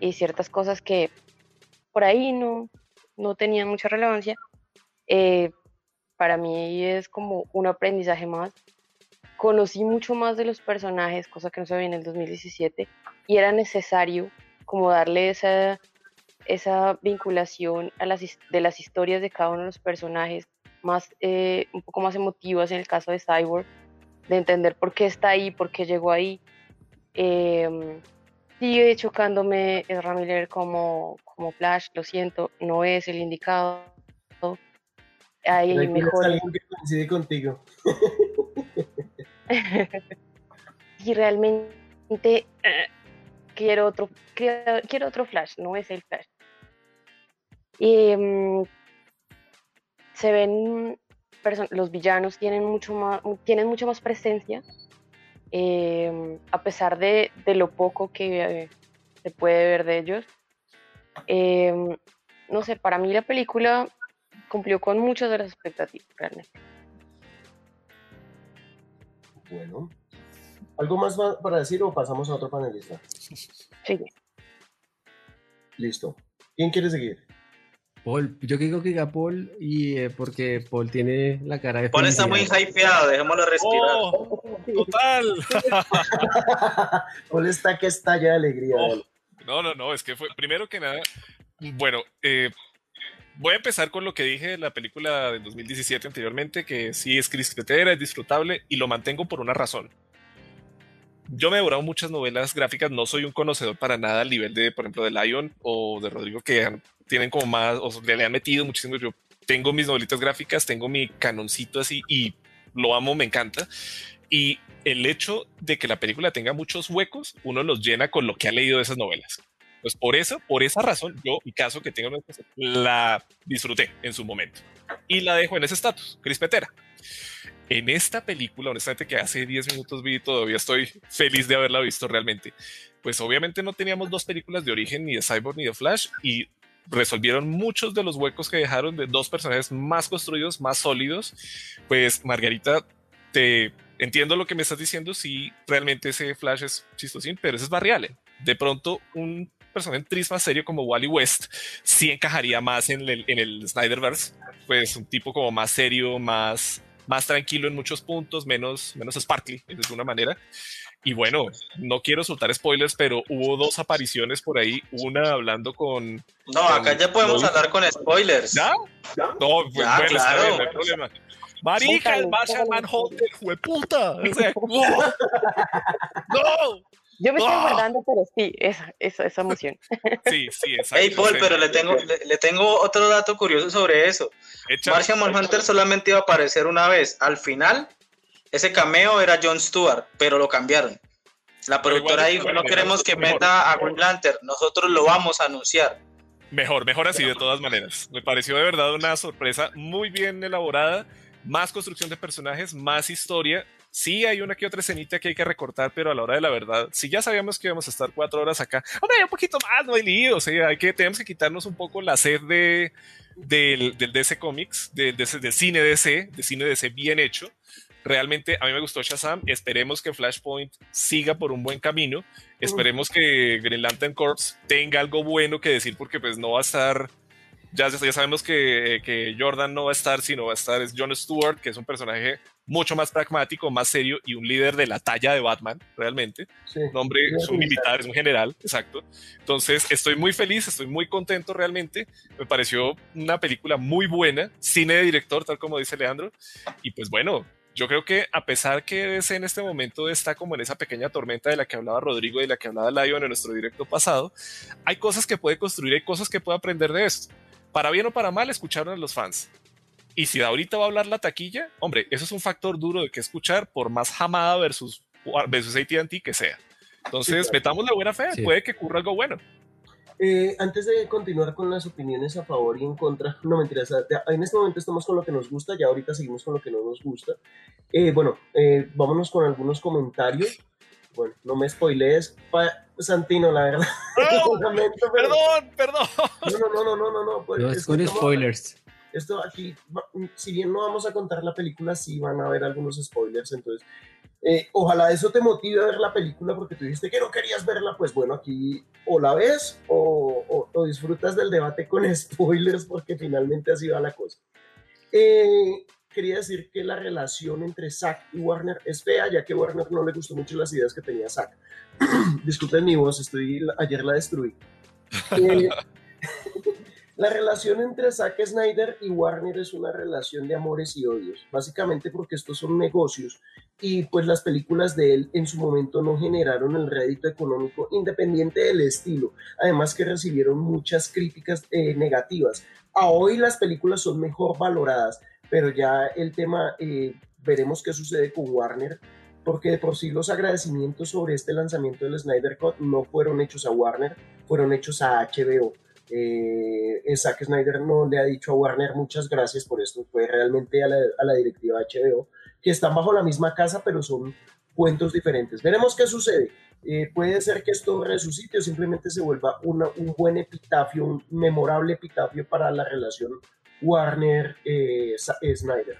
y ciertas cosas que por ahí no, no tenían mucha relevancia, eh, para mí es como un aprendizaje más. Conocí mucho más de los personajes, cosa que no se veía en el 2017, y era necesario como darle esa, esa vinculación a las, de las historias de cada uno de los personajes, más, eh, un poco más emotivas en el caso de Cyborg, de entender por qué está ahí, por qué llegó ahí. Eh, sigue chocándome Ezra Miller como, como Flash, lo siento, no es el indicado. Hay mejor. que coincide contigo. [laughs] y realmente eh, quiero otro, quiero, otro Flash, no es el Flash. Y mm, se ven los villanos tienen mucho más, tienen mucho más presencia, em, a pesar de, lo poco que eh, se puede ver de ellos. Em, no sé, para mí la película cumplió con muchas de las expectativas, realmente. Bueno, ¿algo más para decir o pasamos a otro panelista? Sí. Listo. ¿Quién quiere seguir? Paul, yo digo que diga Paul y eh, porque Paul tiene la cara de. Paul está muy hypeado, dejémoslo respirar. Oh, total. [laughs] Paul está que estalla de alegría. Oh, no, no, no, es que fue, primero que nada, bueno, eh, voy a empezar con lo que dije de la película de 2017 anteriormente, que sí es crispetera, es disfrutable y lo mantengo por una razón. Yo me he devorado muchas novelas gráficas, no soy un conocedor para nada al nivel de, por ejemplo, de Lion o de Rodrigo, que tienen como más, o le han metido muchísimo. Yo tengo mis novelitas gráficas, tengo mi canoncito así y lo amo, me encanta. Y el hecho de que la película tenga muchos huecos, uno los llena con lo que ha leído de esas novelas. Pues por eso, por esa razón, yo, mi caso que tengo, la disfruté en su momento y la dejo en ese estatus, crispetera. En esta película, honestamente, que hace 10 minutos vi, todavía estoy feliz de haberla visto realmente. Pues obviamente no teníamos dos películas de origen, ni de Cyborg ni de Flash, y resolvieron muchos de los huecos que dejaron de dos personajes más construidos, más sólidos. Pues Margarita, te entiendo lo que me estás diciendo, si realmente ese Flash es chistosín, pero ese es Barry Allen. De pronto, un personaje triste más serio como Wally West sí encajaría más en el, en el Snyderverse, pues un tipo como más serio, más, más tranquilo en muchos puntos, menos, menos sparkly de alguna manera. Y bueno, no quiero soltar spoilers, pero hubo dos apariciones por ahí, una hablando con... No, acá ya podemos hablar con spoilers. ¿Ya? No, pues bueno, claro. no hay problema. Marica, el Martian Manhunter, puta. O [laughs] no. [laughs] Yo me estoy guardando, pero sí, esa, esa, esa emoción. [laughs] Sí, sí, exacto. Hey, Paul, pero le tengo, le, tengo otro dato curioso sobre eso. Martian Manhunter solamente iba a aparecer una vez. Al final, ese cameo era John Stewart, pero lo cambiaron. La productora dijo, no queremos que meta a Green Lantern, nosotros lo vamos a anunciar. Mejor, mejor así de todas maneras. Me pareció de verdad una sorpresa muy bien elaborada, más construcción de personajes, más historia. Sí hay una que otra escenita que hay que recortar, pero a la hora de la verdad, si ya sabíamos que íbamos a estar cuatro horas acá, hombre, un poquito más, no hay lío, o sea, hay que, tenemos que quitarnos un poco la sed de, del, del DC Comics, del, del cine DC, de cine DC bien hecho, realmente a mí me gustó Shazam. Esperemos que Flashpoint siga por un buen camino. Esperemos que Green Lantern Corps tenga algo bueno que decir porque pues no va a estar... Ya, ya sabemos que, que Jordan no va a estar, sino va a estar es John Stewart, que es un personaje mucho más pragmático, más serio y un líder de la talla de Batman, realmente. un hombre, es un militar, es un general, exacto. Entonces, estoy muy feliz, estoy muy contento realmente. Me pareció una película muy buena, cine de director, tal como dice Leandro. Y pues bueno, yo creo que a pesar que DC en este momento está como en esa pequeña tormenta de la que hablaba Rodrigo y de la que hablaba Lion en nuestro directo pasado, hay cosas que puede construir, hay cosas que puede aprender de esto. Para bien o para mal, escucharon a los fans. Y si ahorita va a hablar la taquilla, hombre, eso es un factor duro de que escuchar por más jamada versus, versus ATT que sea. Entonces, metamos la buena fe, puede que ocurra algo bueno. Eh, antes de continuar con las opiniones a favor y en contra, no mentiras, en este momento estamos con lo que nos gusta, ya ahorita seguimos con lo que no nos gusta. Eh, bueno, eh, vámonos con algunos comentarios. Bueno, no me spoilees, Santino, la verdad. [laughs] [laughs] perdón, perdón. No, no, no, no, no, no. Pues, no es con spoilers. Esto aquí, si bien no vamos a contar la película, sí van a haber algunos spoilers, entonces eh, ojalá eso te motive a ver la película porque tú dijiste que no querías verla, pues bueno, aquí o la ves o, o, disfrutas del debate con [laughs] spoilers porque finalmente así va la cosa. Eh, quería decir que la relación entre Zack y Warner es fea, ya que Warner no le gustó mucho las ideas que tenía Zack. [clears throat] Disculpen mi voz, estoy, ayer la destruí. Eh, [laughs] la relación entre Zack Snyder y Warner es una relación de amores y odios, básicamente porque estos son negocios y pues las películas de él en su momento no generaron el rédito económico independiente del estilo, además que recibieron muchas críticas eh, negativas. A hoy las películas son mejor valoradas, pero ya el tema, eh, veremos qué sucede con Warner, porque de por sí los agradecimientos sobre este lanzamiento del Snyder Cut no fueron hechos a Warner, fueron hechos a HBO. Eh, Zack Snyder no le ha dicho a Warner muchas gracias por esto, fue realmente a la, a la directiva HBO, que están bajo la misma casa, pero son cuentos diferentes. Veremos qué sucede. Eh, puede ser que esto resucite o simplemente se vuelva una, un buen epitafio, un memorable epitafio para la relación Warner-Snyder.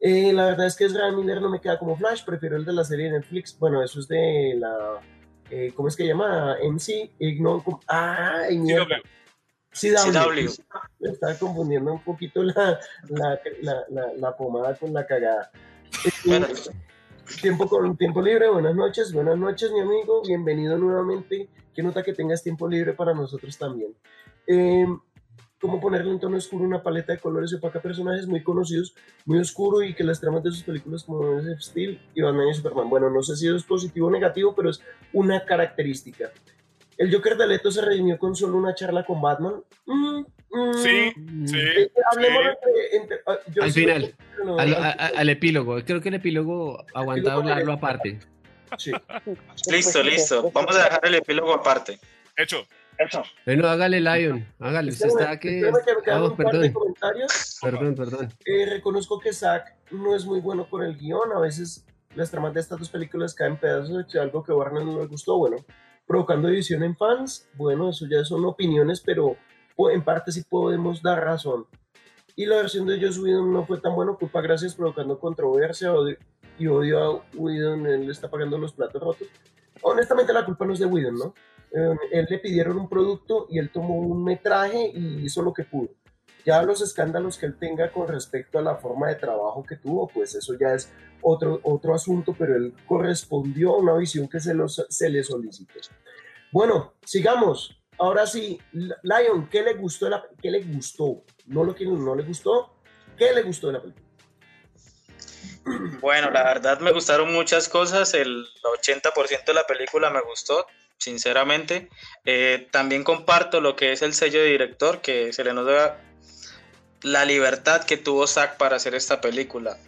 Eh, la verdad es que Ezra Miller no me queda como Flash, prefiero el de la serie de Netflix. Bueno, eso es de la. Eh, ¿Cómo es que se llama? MC. No, ¡Ay, mierda! CW. Me estaba confundiendo un poquito la, la, la, la pomada con la cagada. [laughs] Tiempo con tiempo libre, buenas noches, buenas noches mi amigo, bienvenido nuevamente. Qué nota que tengas tiempo libre para nosotros también. Eh, cómo ponerle en tono oscuro una paleta de colores y opaca personajes muy conocidos, muy oscuro y que las tramas de sus películas como Man of Steel y Batman y Superman. Bueno, no sé si es positivo o negativo, pero es una característica. El Joker de Leto se redimió con solo una charla con Batman. Mm, mm. sí, sí. Eh, hablemos Entre, ah, al final, al, epílogo. Creo que el epílogo aguanta hablarlo aparte. Sí. listo, listo. Vamos a dejar el epílogo aparte. Hecho. Hecho. Bueno, hágale, Lion. Hágale. Usted está que. Vamos, perdón. Perdón, perdón. Eh, reconozco que Zack no es muy bueno con el guion. A veces las tramas de estas dos películas caen pedazos de algo que Warner no le gustó. Bueno, provocando división en fans, bueno, eso ya son opiniones, pero en parte sí podemos dar razón. Y la versión de Joss Whedon no fue tan buena, culpa gracias provocando controversia y odio a Whedon, él está pagando los platos rotos. Honestamente la culpa no es de Whedon, ¿no? Eh, él le pidieron un producto y él tomó un metraje y hizo lo que pudo. Ya los escándalos que él tenga con respecto a la forma de trabajo que tuvo, pues eso ya es otro, otro asunto, pero él correspondió a una visión que se, los, se le solicitó. Bueno, sigamos. Ahora sí, Lion, ¿qué le gustó? La, ¿Qué le gustó? No lo que no le gustó. ¿Qué le gustó de la película? Bueno, la verdad me gustaron muchas cosas. El 80% de la película me gustó, sinceramente. Eh, también comparto lo que es el sello de director, que se le nota la libertad que tuvo Zack para hacer esta película.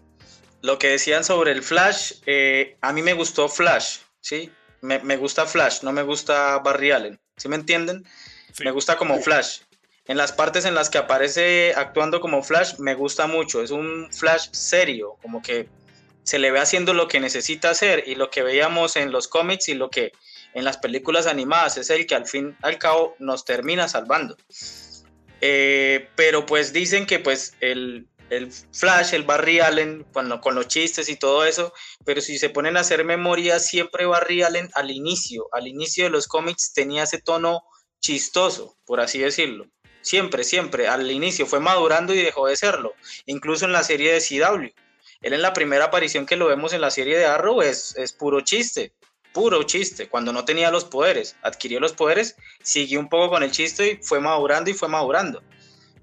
Lo que decían sobre el Flash, eh, a mí me gustó Flash, ¿sí? Me, me, gusta Flash, no me gusta Barry Allen, ¿sí me entienden? Me gusta como Flash. En las partes en las que aparece actuando como Flash, me gusta mucho. Es un Flash serio, como que se le ve haciendo lo que necesita hacer y lo que veíamos en los cómics y lo que en las películas animadas es el que al fin al cabo nos termina salvando. Eh, pero pues dicen que pues el, el Flash, el Barry Allen, con, con, los chistes y todo eso, pero si se ponen a hacer memoria, siempre Barry Allen al inicio, al inicio de los cómics tenía ese tono chistoso, por así decirlo. Siempre, siempre, al inicio fue madurando y dejó de serlo, incluso en la serie de CW. Él en la primera aparición que lo vemos en la serie de Arrow es puro chiste, puro chiste, cuando no tenía los poderes, adquirió los poderes, siguió un poco con el chiste y fue madurando y fue madurando.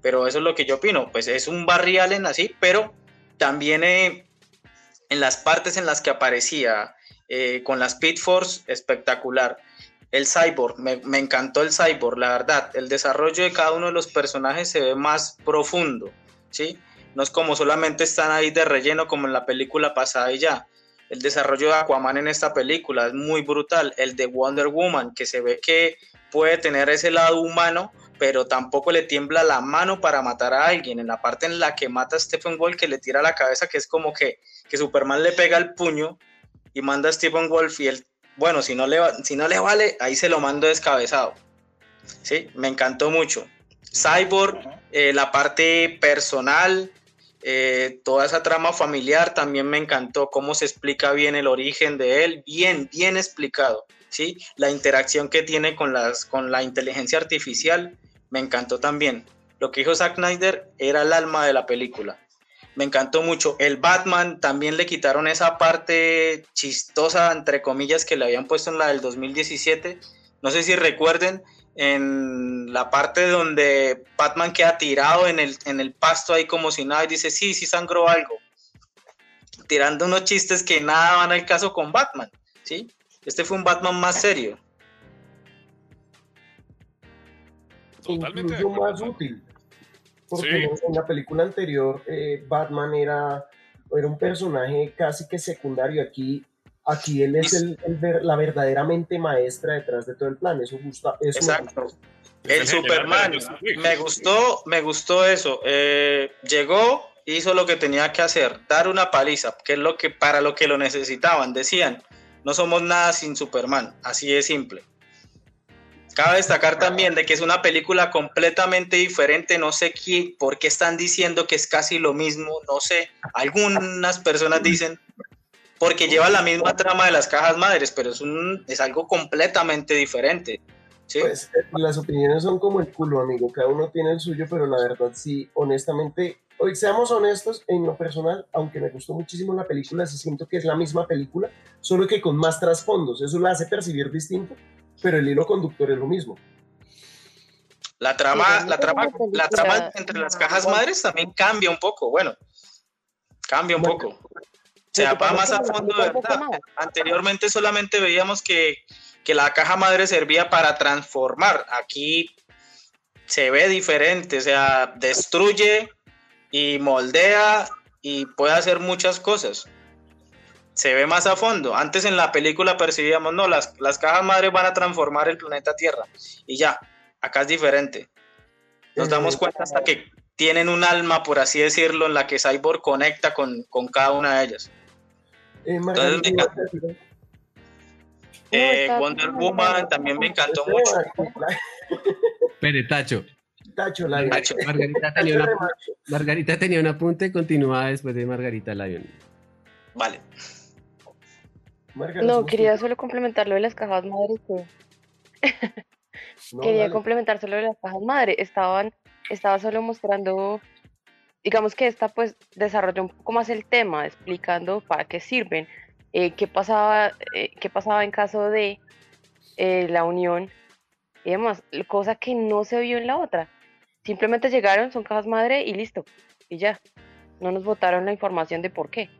Pero eso es lo que yo opino, pues es un Barry Allen así, pero también eh, en las partes en las que aparecía eh, con las Speed Force, espectacular. El cyborg, me, me, encantó el cyborg, la verdad. El desarrollo de cada uno de los personajes se ve más profundo, ¿sí? No es como solamente están ahí de relleno como en la película pasada y ya. El desarrollo de Aquaman en esta película es muy brutal. El de Wonder Woman, que se ve que puede tener ese lado humano, pero tampoco le tiembla la mano para matar a alguien. En la parte en la que mata a Stephen Wolf, que le tira la cabeza, que es como que, que Superman le pega el puño y manda a Stephen Wolf y él bueno, si no le, si no le vale, ahí se lo mando descabezado. Sí, me encantó mucho. Cyborg, eh, la parte personal, eh, toda esa trama familiar también me encantó, cómo se explica bien el origen de él, bien, bien explicado. ¿sí? La interacción que tiene con, las, con la inteligencia artificial me encantó también. Lo que dijo Zack Snyder era el alma de la película. Me encantó mucho. El Batman también le quitaron esa parte chistosa, entre comillas, que le habían puesto en la del 2017. No sé si recuerden, en la parte donde Batman queda tirado en el, en el pasto ahí como si nada y dice, sí, sí sangró algo. Tirando unos chistes que nada van al caso con Batman, ¿sí? Este fue un Batman más serio. Totalmente Incluso más útil. Porque en la película anterior eh, Batman era, era un personaje casi que secundario. Aquí Aquí él es el, la verdaderamente maestra detrás de todo el plan. Eso gusta. Exacto. El Superman. Me gustó, me gustó eso. Eh, llegó, hizo lo que tenía que hacer, dar una paliza, que es lo que para lo que lo necesitaban. Decían, no somos nada sin Superman. Así de simple. Cabe destacar también de que es una película completamente diferente. No sé quién, por qué están diciendo que es casi lo mismo. No sé. Algunas personas dicen porque lleva la misma trama de las cajas madres, pero es, un, es algo completamente diferente. ¿sí? Pues las opiniones son como el culo, amigo, cada uno tiene el suyo, pero la verdad sí, honestamente, hoy seamos honestos, en lo personal, aunque me gustó muchísimo la película, sí siento que es la misma película, solo que con más trasfondos, eso la hace percibir distinto, pero el hilo conductor es lo mismo. La trama, la trama, la trama entre las cajas madres también cambia un poco, bueno, cambia un poco se va más a fondo de verdad. Anteriormente solamente veíamos que, la caja madre servía para transformar. Aquí se ve diferente, o sea, destruye y moldea y puede hacer muchas cosas. Se ve más a fondo. Antes en la película percibíamos, no, las, las cajas madres van a transformar el planeta Tierra. Y ya, acá es diferente. Nos damos cuenta hasta que tienen un alma, por así decirlo, en la que Cyborg conecta con, con cada una de ellas. Eh, eh, Wonder Woman también me encantó mucho. [laughs] Pere, Tacho. Tacho Lion. Margarita, tenía una, Margarita tenía un apunte, continuaba después de Margarita Lion. Vale. no, quería solo complementar lo de las cajas madres. [laughs] quería complementar solo de las cajas madres. Estaban, estaba solo mostrando digamos que esta pues desarrolló un poco más el tema, explicando para qué sirven, eh, qué, pasaba, eh, qué pasaba en caso de eh, la unión y demás, cosa que no se vio en la otra. Simplemente llegaron, son cajas madre y listo, y ya. No nos votaron la información de por qué.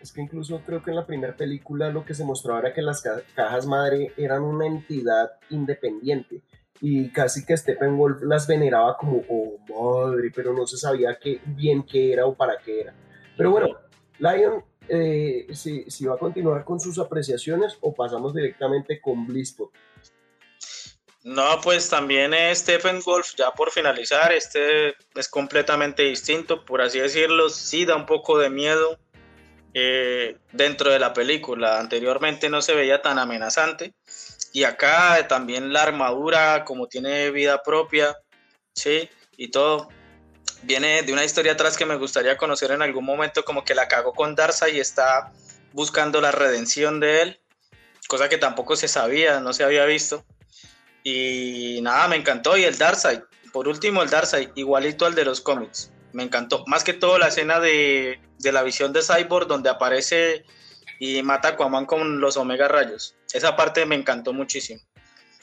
Es que incluso creo que en la primera película lo que se mostraba era que las cajas madre eran una entidad independiente y casi que Steppenwolf las veneraba como, oh madre, pero no se sabía qué, bien qué era o para qué era. Pero bueno, Lion, eh, si, si, va a continuar con sus apreciaciones o pasamos directamente con Blizzpot. No, pues también Steppenwolf, ya por finalizar, este es completamente distinto, por así decirlo, sí da un poco de miedo eh, dentro de la película. Anteriormente no se veía tan amenazante y acá también la armadura, como tiene vida propia, sí, y todo. Viene de una historia atrás que me gustaría conocer en algún momento, como que la cagó con Darza y está buscando la redención de él, cosa que tampoco se sabía, no se había visto. Y nada, me encantó. Y el Darkseid, por último, el Darkseid, igualito al de los cómics. Me encantó. Más que todo la escena de, de la visión de Cyborg, donde aparece y mata a Aquaman con los Omega Rayos. Esa parte me encantó muchísimo.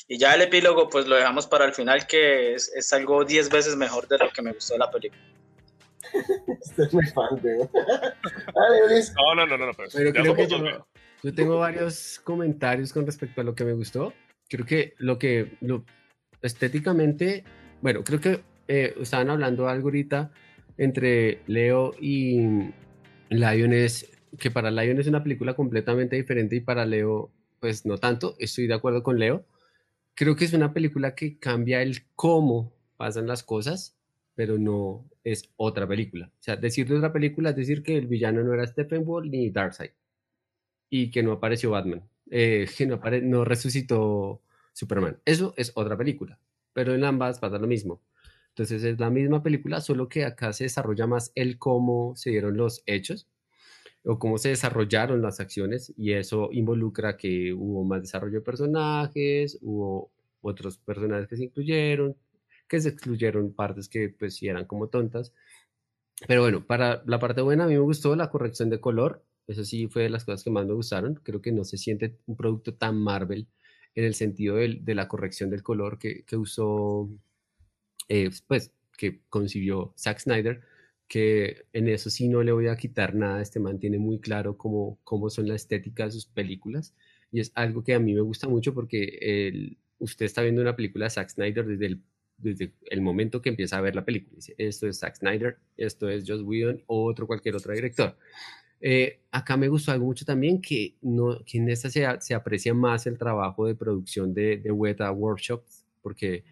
Y ya el epílogo, pues lo dejamos para el final, que es, es algo 10 veces mejor de lo que me gustó de la película. [laughs] Estoy muy fan, [laughs] de... no, no, no, no, pues, pero, creo que yo, tengo varios comentarios con respecto a lo que me gustó. Creo que lo que lo, estéticamente, bueno, creo que eh, estaban hablando algo ahorita entre Leo y Lion es que para Lion es una película completamente diferente y para Leo, pues no tanto. Estoy de acuerdo con Leo. Creo que es una película que cambia el cómo pasan las cosas, pero no es otra película. O sea, decir de otra película es decir que el villano no era Steppenwolf ni Darkseid y que no apareció Batman. eh, [laughs] que no, no resucitó Superman. Eso es otra película, pero en ambas pasa lo mismo. Entonces es la misma película, solo que acá se desarrolla más el cómo se dieron los hechos o cómo se desarrollaron las acciones y eso involucra que hubo más desarrollo de personajes, hubo otros personajes que se incluyeron, que se excluyeron partes que pues sí eran como tontas. Pero bueno, para la parte buena a mí me gustó la corrección de color, eso sí fue de las cosas que más me gustaron, creo que no se siente un producto tan Marvel en el sentido de, la corrección del color que, que usó, eh, pues que concibió Zack Snyder, que en eso sí no le voy a quitar nada, este man tiene muy claro cómo, cómo son la estética de sus películas y es algo que a mí me gusta mucho porque el, usted está viendo una película de Zack Snyder desde el, desde el momento que empieza a ver la película. Dice, esto es Zack Snyder, esto es Joss Whedon o otro cualquier otro director. Eh, acá me gustó algo mucho también que, no, que en esta se, se aprecia más el trabajo de producción de, de Weta Workshops, porque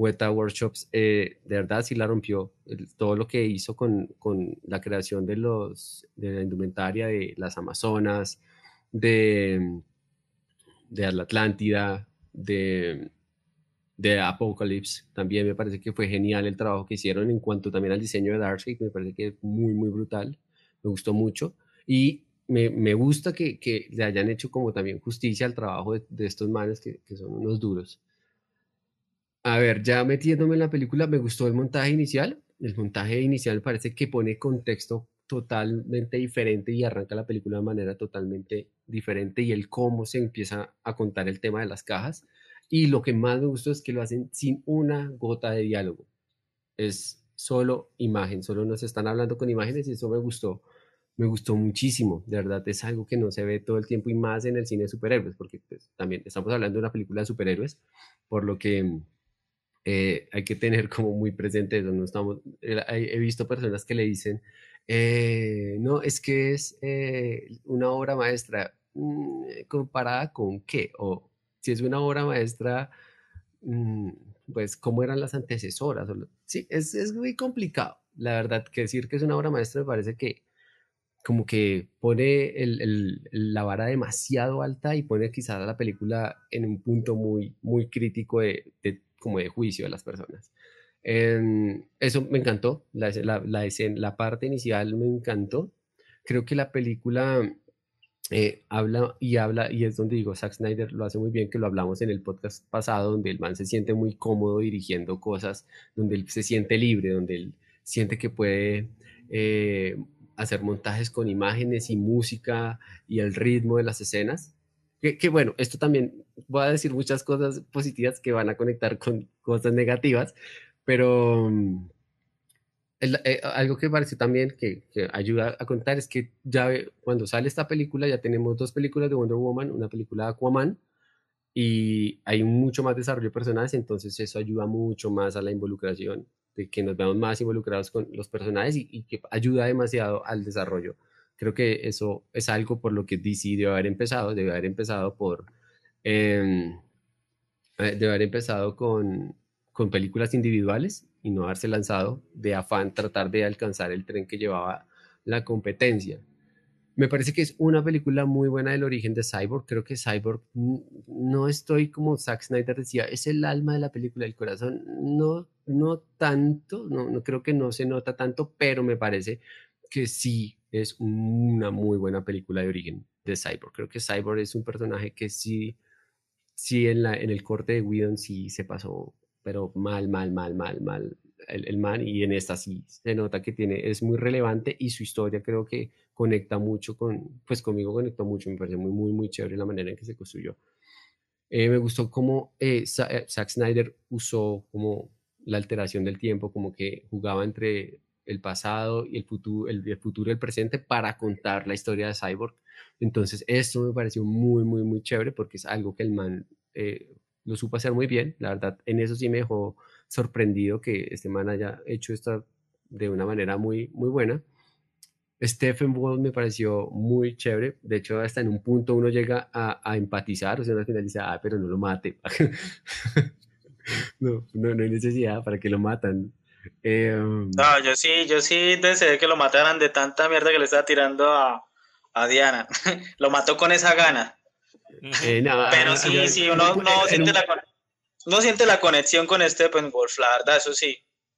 Weta Workshops eh, de verdad sí la rompió. todo lo que hizo con, con, la creación de, los, de la indumentaria de las Amazonas, de, de la Atlántida, de, de Apocalypse. También me parece que fue genial el trabajo que hicieron en cuanto también al diseño de Darkseid. Me parece que es muy, muy brutal. Me gustó mucho. Y me, me gusta que, que, le hayan hecho como también justicia al trabajo de, de estos manes que, que, son unos duros. A ver, ya metiéndome en la película, me gustó el montaje inicial. El montaje inicial parece que pone contexto totalmente diferente y arranca la película de manera totalmente diferente y el cómo se empieza a contar el tema de las cajas. Y lo que más me gustó es que lo hacen sin una gota de diálogo. Es solo imagen, solo nos están hablando con imágenes y eso me gustó. Me gustó muchísimo, de verdad es algo que no se ve todo el tiempo y más en el cine de superhéroes, porque pues, también estamos hablando de una película de superhéroes, por lo que eh, hay que tener como muy presente eso. Estamos, he visto personas que le dicen, eh, no, es que es eh, una obra maestra mm, comparada con qué, o si es una obra maestra, mm, pues cómo eran las antecesoras. sí, es, es, muy complicado. La verdad, que decir que es una obra maestra me parece que como que pone la vara demasiado alta y pone quizás la película en un punto muy, muy crítico de como de juicio de las personas. Eh, eso me encantó, la, la, la, la, parte inicial me encantó. Creo que la película eh, habla y habla, y es donde digo, Zack Snyder lo hace muy bien, que lo hablamos en el podcast pasado, donde el man se siente muy cómodo dirigiendo cosas, donde él se siente libre, donde él siente que puede eh, hacer montajes con imágenes y música y el ritmo de las escenas. Que, bueno, esto también voy a decir muchas cosas positivas que van a conectar con cosas negativas, pero mm, eh, algo que pareció también que, que, ayuda a contar es que ya cuando sale esta película ya tenemos dos películas de Wonder Woman, una película de Aquaman y hay mucho más desarrollo de personajes, entonces eso ayuda mucho más a la involucración, de que nos veamos más involucrados con los personajes y, y que ayuda demasiado al desarrollo. Creo que eso es algo por lo que DC debe haber empezado, debe haber empezado por... Eh, debe haber empezado con, con películas individuales y no haberse lanzado de afán tratar de alcanzar el tren que llevaba la competencia. Me parece que es una película muy buena del origen de Cyborg. Creo que Cyborg no estoy como Zack Snyder decía, es el alma de la película, el corazón. No, no tanto, no, no creo que no se nota tanto, pero me parece que sí es una muy buena película de origen de Cyborg. Creo que Cyborg es un personaje que sí, sí en, la, en el corte de Whedon sí se pasó pero mal, mal, mal, mal, mal el, el, man y en esta sí se nota que tiene, es muy relevante y su historia creo que conecta mucho con, pues conmigo conectó mucho, me parece muy, muy, muy chévere la manera en que se construyó. Eh, me gustó cómo eh, eh Zack Snyder usó como la alteración del tiempo, como que jugaba entre el pasado y el futuro, el, futuro y el presente para contar la historia de Cyborg. Entonces, esto me pareció muy, muy, muy chévere porque es algo que el man eh, lo supo hacer muy bien, la verdad, en eso sí me dejó sorprendido que este man haya hecho esto de una manera muy, muy buena. Stephen Wall me pareció muy chévere, de hecho hasta en un punto uno llega a, a empatizar, o sea, al final ah, pero no lo mate. [laughs] no, no, no, hay necesidad para que lo matan. Eh, no, yo sí, yo sí deseé que lo mataran de tanta mierda que le estaba tirando a, a Diana. [laughs] lo mató con esa gana. Eh, no, Pero sí, sí, uno, un- uno en siente un- la, uno siente la conexión con Steppenwolf, la verdad, eso sí.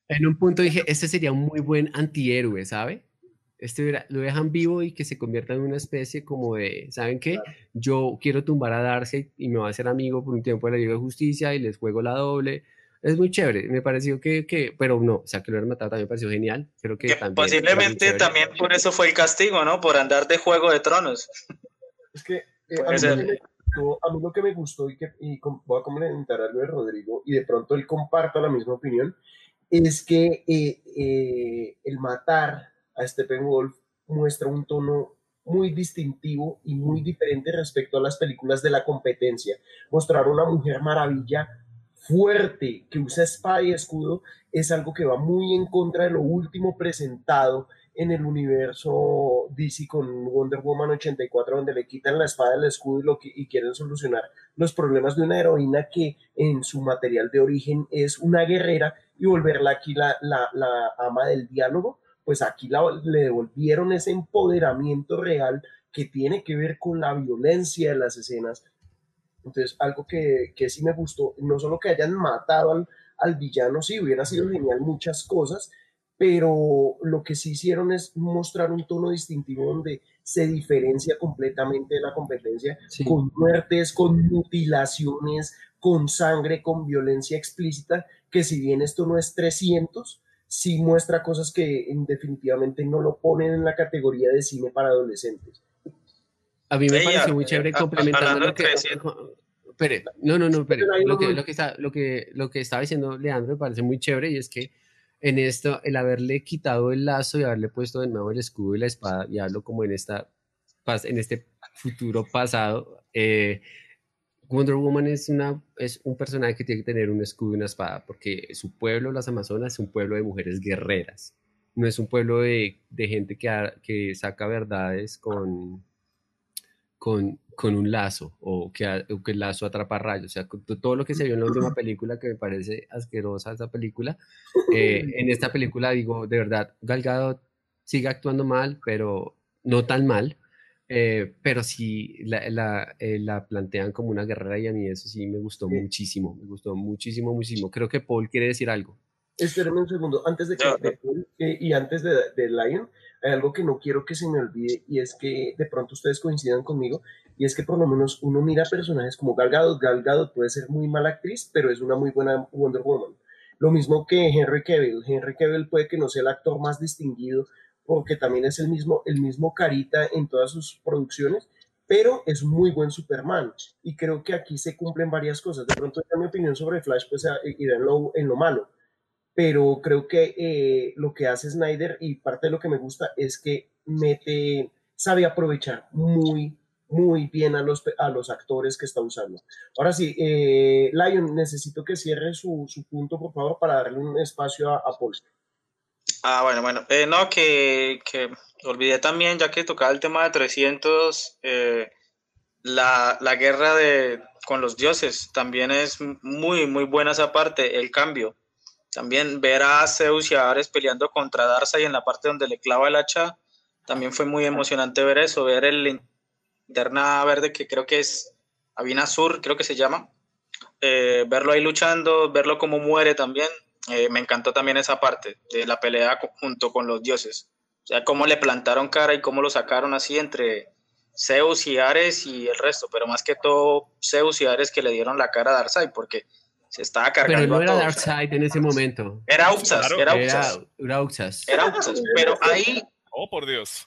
En un punto dije, este sería un muy buen antihéroe, ¿sabe? Este lo dejan vivo y que se convierta en una especie como de, ¿saben qué? Yo quiero tumbar a Darkseid y me va a hacer amigo por un tiempo de la Liga de Justicia y les juego la doble. Es muy chévere, me pareció que, que pero no, o sea, que lo hubieran matado también me pareció genial. Creo que, Que también posiblemente también por eso fue el castigo, ¿no? Por andar de Juego de Tronos. Es que eh, a, mí ser. lo que me gustó, a mí lo que me gustó y que y voy a complementar algo de Rodrigo y de pronto él comparta la misma opinión, es que eh, eh, el matar a Steppenwolf muestra un tono muy distintivo y muy diferente respecto a las películas de la competencia. Mostrar una mujer maravilla fuerte que usa espada y escudo es algo que va muy en contra de lo último presentado en el universo DC con Wonder Woman 84, donde le quitan la espada del escudo y, lo que, y quieren solucionar los problemas de una heroína que en su material de origen es una guerrera y volverla aquí la, la, ama del diálogo, pues aquí le devolvieron ese empoderamiento real que tiene que ver con la violencia de las escenas. Entonces, algo que, que sí me gustó, no solo que hayan matado al, al villano, sí, hubiera sido genial muchas cosas, pero lo que sí hicieron es mostrar un tono distintivo donde se diferencia completamente de la competencia, Sí. con muertes, con mutilaciones, con sangre, con violencia explícita, que si bien esto no es 300, sí muestra cosas que definitivamente no lo ponen en la categoría de cine para adolescentes. A mí me Ey, pareció a- muy chévere [laughs] complementando lo que... 300. Espere, no, no, no, espere. Lo no que, lo, que está, lo, que, lo que estaba diciendo Leandro me parece muy chévere y es que en esto, el haberle quitado el lazo y haberle puesto de nuevo el escudo y la espada y hablo como en, esta, pas- en este futuro pasado, eh, Wonder Woman es, una, es un personaje que tiene que tener un escudo y una espada porque su pueblo, las Amazonas, es un pueblo de mujeres guerreras. No es un pueblo de, de gente que, que saca verdades con, con, con un lazo o que, a- o que el lazo atrapa rayos. O sea, todo lo que se vio en la última película, que me parece asquerosa esa película, eh, [laughs] en esta película digo, de verdad, Gal Gadot sigue actuando mal, pero no tan mal. eh, pero sí la, la, eh, la plantean como una guerrera y a mí eso sí me gustó Sí. muchísimo, me gustó muchísimo, muchísimo. Creo que Paul quiere decir algo. Espérenme un segundo, antes de que de Paul, eh, y antes de, de Lion, hay algo que no quiero que se me olvide y es que de pronto ustedes coincidan conmigo y es que por lo menos uno mira personajes como Gal Gadot, puede ser muy mala actriz, pero es una muy buena Wonder Woman. Lo mismo que Henry Cavill, Henry Cavill puede que no sea el actor más distinguido porque también es el mismo, el mismo carita en todas sus producciones, pero es muy buen Superman y creo que aquí se cumplen varias cosas. De pronto ya mi opinión sobre Flash pues irá en lo, en lo malo, pero creo que eh, lo que hace Snyder y parte de lo que me gusta es que mete, sabe aprovechar muy, muy bien a los, a los actores que está usando. Ahora sí, eh, Lion, necesito que cierre su, su punto, por favor, para darle un espacio a, Paul. Ah, bueno, bueno. Eh, no, que, que olvidé también, ya que tocaba el tema de 300, eh, la, la guerra de, con los dioses. También es muy, muy buena esa parte, el cambio. También ver a Zeus y a Ares peleando contra Darkseid en la parte donde le clava el hacha, también fue muy emocionante ver eso, ver el linterna verde que creo que es Avina Sur, creo que se llama. Eh, verlo ahí luchando, verlo como muere también, eh, me encantó también esa parte de la pelea junto con los dioses. O sea, cómo le plantaron cara y cómo lo sacaron así entre Zeus y Ares y el resto, pero más que todo Zeus y Ares que le dieron la cara a Darkseid porque se estaba cargando Pero no era. Darkseid en ese momento. Era Uxas, Claro. era Uxas, era Uxas. era Uxas, [laughs] pero ahí Oh, por Dios.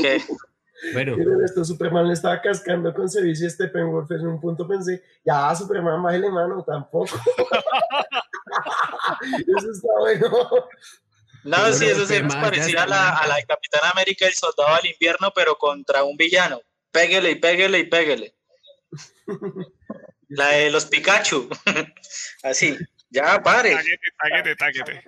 que [laughs] Bueno, Miren esto, Superman le estaba cascando con servicio a Steppenwolf. En un punto pensé, ya, Superman, bájale mano, tampoco. [laughs] Eso está bueno. no, Pero sí, eso se fue me más, ya parecía a la, a la de Capitán América el Soldado del Invierno, pero contra un villano. Péguele y péguele y péguele. La de los Pikachu. [laughs] Así, ya pare. Táguete, táguete, táguete.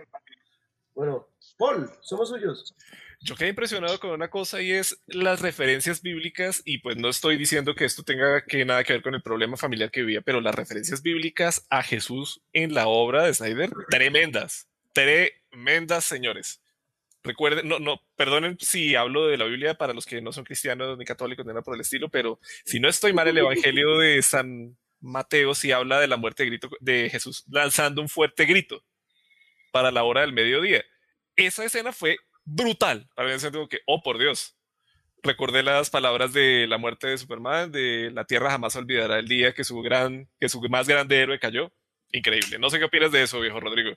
Bueno, Paul, somos suyos. Yo quedé impresionado con una cosa y es las referencias bíblicas, y pues no estoy diciendo que esto tenga que nada que ver con el problema familiar que vivía, pero las referencias bíblicas a Jesús en la obra de Snyder, tremendas, tremendas, señores. Recuerden, no, no, perdonen si hablo de la Biblia para los que no son cristianos ni católicos ni nada por el estilo, pero si no estoy mal, el Evangelio de San Mateo sí habla de la muerte de, grito, de Jesús lanzando un fuerte grito para la hora del mediodía. Esa escena fue brutal. Para mí, sentido que, oh por Dios. Recordé las palabras de la muerte de Superman, de la Tierra jamás olvidará el día que su gran, que su más grande héroe cayó. Increíble. No sé qué opinas de eso, viejo Rodrigo.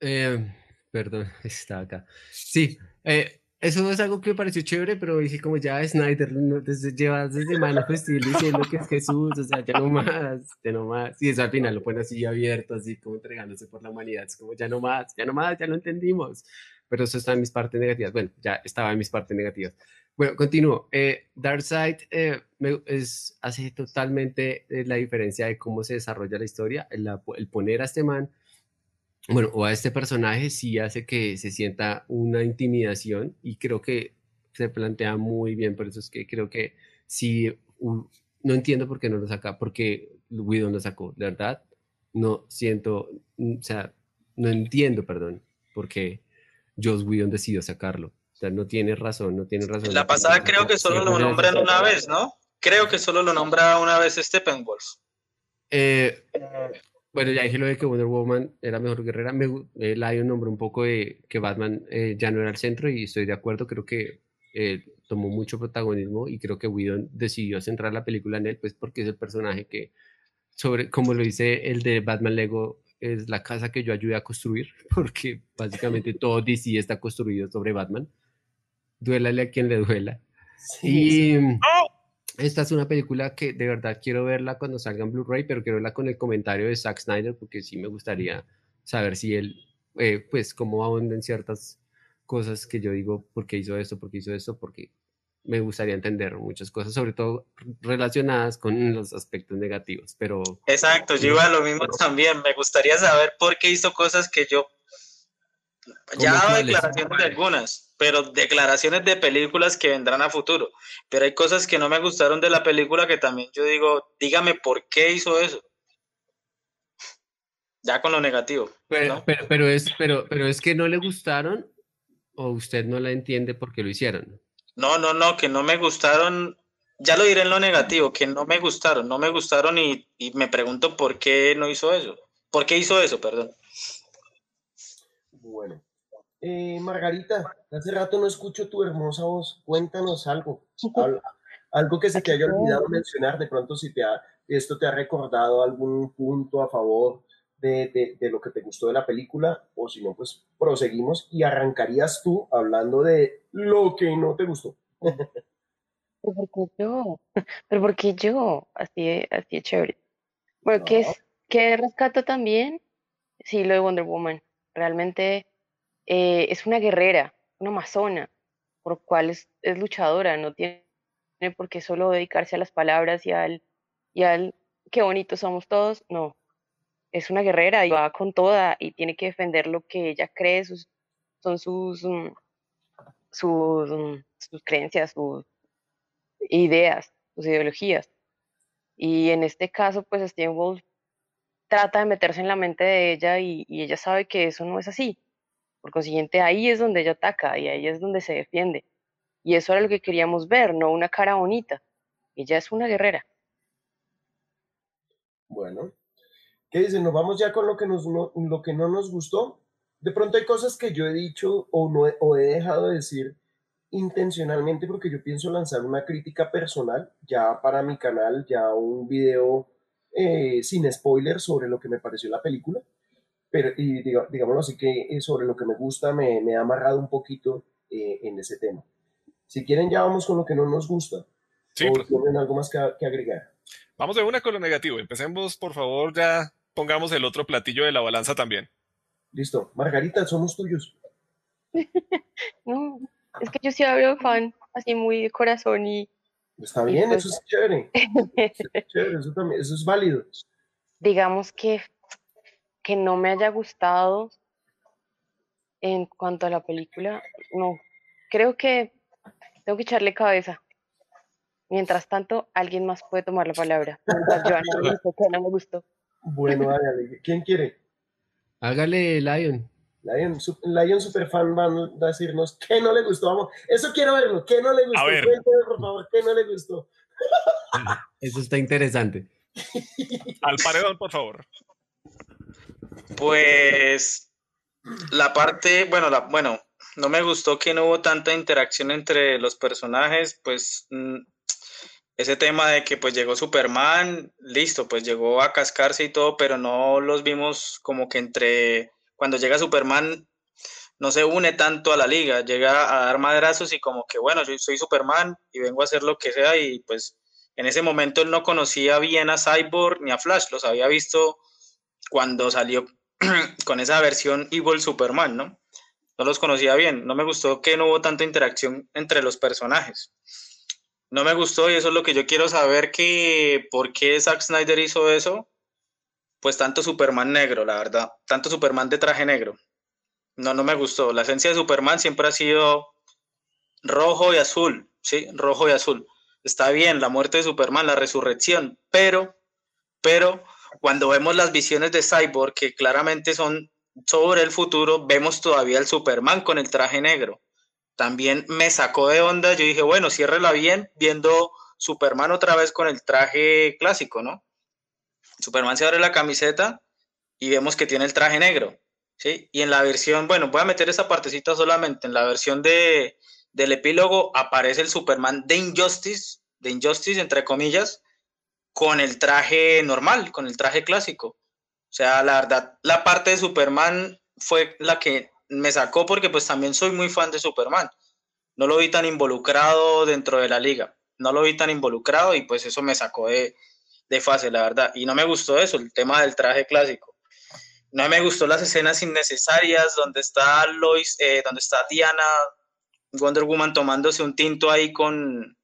Eh, perdón, [laughs] está acá. Sí, eh, eso es algo que me pareció chévere, pero dije como ya Snyder no, desde, lleva desde Man of diciendo que es Jesús, o sea, ya no más, ya no más. Y eso al final lo pone así abierto, así como entregándose por la humanidad, es como ya no más, ya no más, ya lo entendimos. Pero eso está en mis partes negativas. Bueno, ya estaba en mis partes negativas. Bueno, continúo. Eh, Darkseid eh, es, hace totalmente eh, la diferencia de cómo se desarrolla la historia. El, el poner a este man bueno, o a este personaje sí hace que se sienta una intimidación y creo que se plantea muy bien, por eso es que creo que sí, no entiendo por qué no lo saca, porque Whedon lo sacó, de verdad, no siento, o sea, no entiendo, perdón, por qué Joss Whedon decidió sacarlo. O sea, no tiene razón, no tiene razón. La pasada creo que solo lo nombran una vez, ¿no? Creo que solo lo nombra una vez Steppenwolf. Eh, bueno, ya dije lo de que Wonder Woman era mejor guerrera. Me, eh, Lion nombró un poco de que Batman eh, ya no era el centro y estoy de acuerdo. Creo que eh, tomó mucho protagonismo y creo que Whedon decidió centrar la película en él, pues porque es el personaje que, sobre, como lo dice el de Batman Lego, es la casa que yo ayudé a construir, [laughs] porque básicamente todo DC está construido sobre Batman. Duélale a quien le duela. Sí, y, esta es una película que de verdad quiero verla cuando salga en Blu-ray, pero quiero verla con el comentario de Zack Snyder porque sí me gustaría saber si él, eh, pues, cómo ahonda en ciertas cosas que yo digo, por qué hizo esto, por qué hizo esto, porque me gustaría entender muchas cosas, sobre todo relacionadas con los aspectos negativos, pero... Exacto, yo iba a lo mismo también, me gustaría saber por qué hizo cosas que yo... Ya he dado declaraciones de algunas, pero declaraciones de películas que vendrán a futuro. Pero hay cosas que no me gustaron de la película que también yo digo, dígame por qué hizo eso. Ya con lo negativo. Pero, pero, es, pero, pero es que no le gustaron o usted no la entiende por qué lo hicieron. No, no, no, que no me gustaron. Ya lo diré en lo negativo, que no me gustaron, no me gustaron y, y me pregunto por qué no hizo eso. ¿Por qué hizo eso, perdón? Bueno, eh, Margarita, hace rato no escucho tu hermosa voz. Cuéntanos algo. algo que se te haya olvidado mencionar. De pronto, si te esto te ha recordado algún punto a favor de, lo que te gustó de la película, o si no, pues proseguimos y arrancarías tú hablando de lo que no te gustó. ¿Pero por qué yo? ¿Pero por qué yo? Así, así es chévere. Bueno, ¿qué, es, ¿qué rescato también? Sí, lo de Wonder Woman. Realmente eh, es una guerrera, una amazona, por cual es, luchadora, no tiene por qué solo dedicarse a las palabras y al, y al qué bonitos somos todos, no. Es una guerrera y va con toda y tiene que defender lo que ella cree, sus, son sus, mm, sus, mm, sus creencias, sus ideas, sus ideologías. Y en este caso, pues Steven Wolf trata de meterse en la mente de ella y ella sabe que eso no es así por consiguiente, ahí es donde ella ataca y ahí es donde se defiende. Y eso era lo que queríamos ver, no una cara bonita. Ella es una guerrera. Bueno, ¿qué dicen? Nos vamos ya con lo que, no, lo que no nos gustó. De pronto hay cosas que yo he dicho o he dejado de decir intencionalmente porque yo pienso lanzar una crítica personal ya para mi canal, ya un video eh, sin spoilers sobre lo que me pareció la película pero y diga, digámoslo así que eh, sobre lo que me gusta me, me ha amarrado un poquito eh, en ese tema. Si quieren ya vamos con lo que no nos gusta. Sí, ¿O tienen algo más que, que, agregar? Vamos de una con lo negativo. Empecemos, por favor, ya pongamos el otro platillo de la balanza también. Listo. Margarita, somos tuyos. [laughs] no, es que yo sí hablo fan, así muy de corazón y... Está bien, pues eso es chévere. eso es [laughs] chévere, eso también, eso es válido. Digamos que que no me haya gustado en cuanto a la película, no. Creo que tengo que echarle cabeza. Mientras tanto, alguien más puede tomar la palabra. Bueno, hágale. ¿Quién quiere? Hágale, Lion. Lion, Lion Superfan van a decirnos que no le gustó. Vamos, eso quiero verlo. ¿Qué no le gustó? A ver. Cuénteme, por favor, ¿qué no le gustó? [laughs] Eso está interesante. Al paredón, por favor. Pues la parte, bueno, la, bueno, no me gustó que no hubo tanta interacción entre los personajes, pues mm, ese tema de que pues llegó Superman, listo, pues llegó a cascarse y todo, pero no los vimos como que entre, cuando llega Superman no se une tanto a la liga, llega a dar madrazos y como que bueno, yo soy Superman y vengo a hacer lo que sea y pues en ese momento él no conocía bien a Cyborg ni a Flash, los había visto cuando salió [clears throat] con esa versión Evil Superman, ¿no? No los conocía bien, no me gustó que no hubo tanta interacción entre los personajes. No me gustó y eso es lo que yo quiero saber que por qué Zack Snyder hizo eso. Pues tanto Superman negro, la verdad, tanto Superman de traje negro. No, no me gustó. La esencia de Superman siempre ha sido rojo y azul, ¿sí? Rojo y azul. Está bien, la muerte de Superman, la resurrección, pero, pero cuando vemos las visiones de Cyborg, que claramente son sobre el futuro, vemos todavía el Superman con el traje negro. También me sacó de onda, yo dije, bueno, ciérrela bien, viendo Superman otra vez con el traje clásico, ¿no? Superman se abre la camiseta y vemos que tiene el traje negro, ¿sí? Y en la versión, bueno, voy a meter esa partecita solamente, en la versión de, del epílogo aparece el Superman de Injustice, de Injustice entre comillas, con el traje normal, con el traje clásico. O sea, la verdad, la parte de Superman fue la que me sacó porque pues también soy muy fan de Superman. No lo vi tan involucrado dentro de la liga. No lo vi tan involucrado y pues eso me sacó de, de fase, la verdad. Y no me gustó eso, el tema del traje clásico. No me gustó las escenas innecesarias donde está Lois, eh, donde está Diana, Wonder Woman tomándose un tinto ahí con,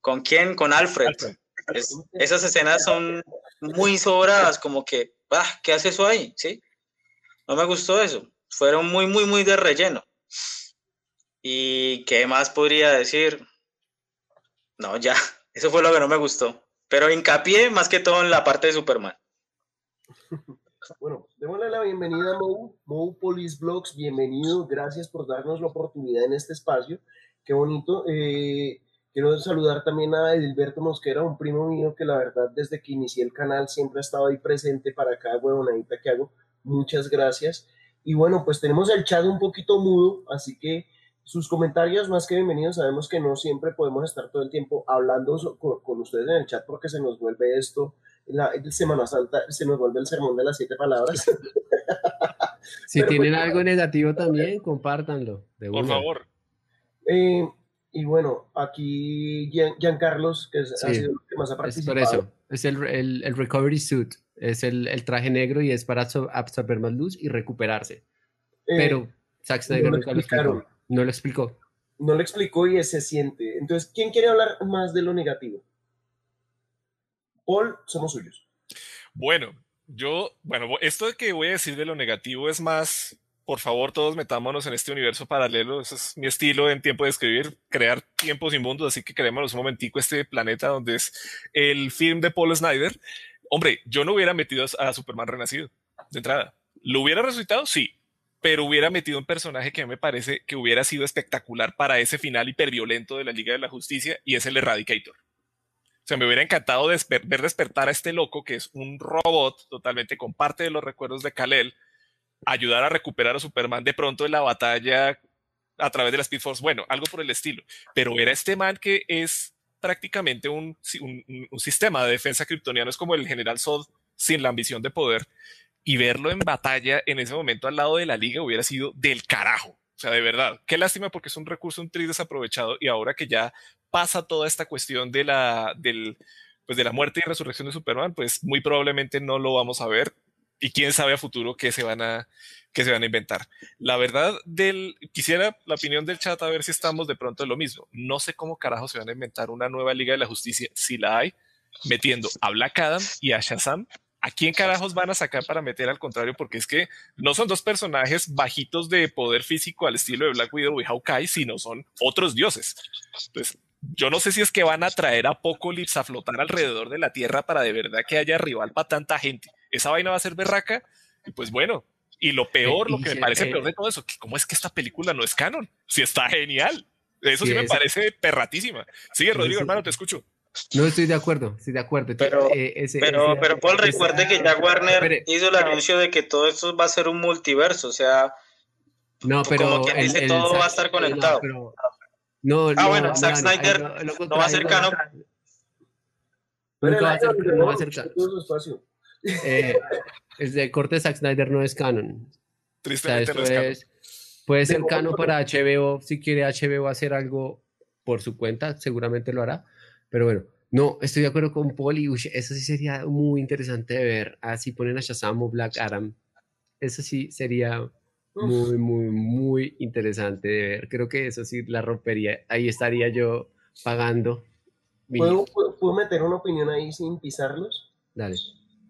¿con quién? Con Alfred. Alfred. Es- esas escenas son muy sobradas, como que, ah, ¿qué hace eso ahí? ¿Sí? No me gustó eso. Fueron muy, muy, muy de relleno. ¿Y qué más podría decir? No, ya, [laughs] eso fue lo que no me gustó. Pero hincapié más que todo en la parte de Superman. [laughs] Bueno, démosle la bienvenida a Mou, Mou Police Blogs, bienvenido, gracias por darnos la oportunidad en este espacio, qué bonito. Eh, quiero saludar también a Edilberto Mosquera, un primo mío que la verdad desde que inicié el canal siempre ha estado ahí presente para cada huevonadita que hago, muchas gracias. Y bueno, pues tenemos el chat un poquito mudo, así que sus comentarios más que bienvenidos, sabemos que no siempre podemos estar todo el tiempo hablando so- con, con ustedes en el chat porque se nos vuelve esto la Semana Santa se nos vuelve el sermón de las siete palabras. [laughs] Si Pero tienen pues- algo negativo también, compártanlo. de Por una. favor. Eh, y bueno, aquí Gian, Giancarlos, que es- ha Sí, sido el que más ha Es por eso. Es el, el- el recovery suit. Es el, el traje negro y es para absor- absorber más luz y recuperarse. Eh, Pero Zack Snyder no lo nunca lo explicó. explicaron. No lo explicó. no lo explicó y se siente. Entonces, ¿quién quiere hablar más de lo negativo? Paul, somos suyos. Bueno, yo, bueno, esto de que voy a decir de lo negativo es más, por favor, todos metámonos en este universo paralelo. Ese es mi estilo en tiempo de escribir, crear tiempos inmundos. Así que creémonos un momentico este planeta donde es el film de Paul Snyder. Hombre, yo no hubiera metido a Superman renacido de entrada. ¿Lo hubiera resucitado? Sí. Pero hubiera metido un personaje que me parece que hubiera sido espectacular para ese final hiperviolento de la Liga de la Justicia y es el Eradicator. O sea, me hubiera encantado desper ver despertar a este loco que es un robot totalmente con parte de los recuerdos de Kal-El, ayudar a recuperar a Superman de pronto en la batalla a través de la Speed Force. Bueno, algo por el estilo. Pero era este man que es prácticamente un, sistema de defensa kryptoniano, es como el General Zod sin la ambición de poder. Y verlo en batalla en ese momento al lado de la liga hubiera sido del carajo. O sea, de verdad, qué lástima porque es un recurso un tri desaprovechado y ahora que ya pasa toda esta cuestión de la, del, pues de la muerte y resurrección de Superman, pues muy probablemente no lo vamos a ver y quién sabe a futuro qué se van a, qué se van a inventar. La verdad del, quisiera la opinión del chat a ver si estamos de pronto en lo mismo. No sé cómo carajo se van a inventar una nueva Liga de la Justicia, si la hay, metiendo a Black Adam y a Shazam. ¿A quién carajos van a sacar para meter al contrario? Porque es que no son dos personajes bajitos de poder físico al estilo de Black Widow y Hawkeye, sino son otros dioses. Entonces, yo no sé si es que van a traer a Apocalypse a flotar alrededor de la Tierra para de verdad que haya rival para tanta gente. Esa vaina va a ser berraca y pues bueno, Y lo peor, Eh, lo que me parece eh, peor de todo eso, que cómo es que esta película no es canon. Si está genial. Eso sí, me parece perratísima. Sigue, Rodrigo, hermano, te escucho. No estoy de acuerdo, estoy de acuerdo. Pero- Eh, ese- Pero, ese- pero Paul, esa- recuerde que ya Warner hizo el anuncio de que todo esto va a ser un multiverso, o sea, No, Como pero quien el- dice, el todo Zack- va a estar no, conectado. pero- No, Ah, no, bueno, no, Zack Snyder no va a ser canon. Nunca va a ser, Pero no va a ser canon. todo su espacio. Eh, el de corte de Zack Snyder no es canon. O sea, Tristemente esto no es canon. es, puede ser canon para HBO, si quiere HBO hacer algo por su cuenta, seguramente lo hará, pero bueno, no, estoy de acuerdo con Paul y ush, eso sí sería muy interesante de ver, así ponen a Shazam o Black Adam, eso sí sería muy, muy, muy interesante de ver, creo que eso sí la rompería, ahí estaría yo pagando. mi- ¿Puedo, puedo- puedo meter una opinión ahí sin pisarlos? Dale.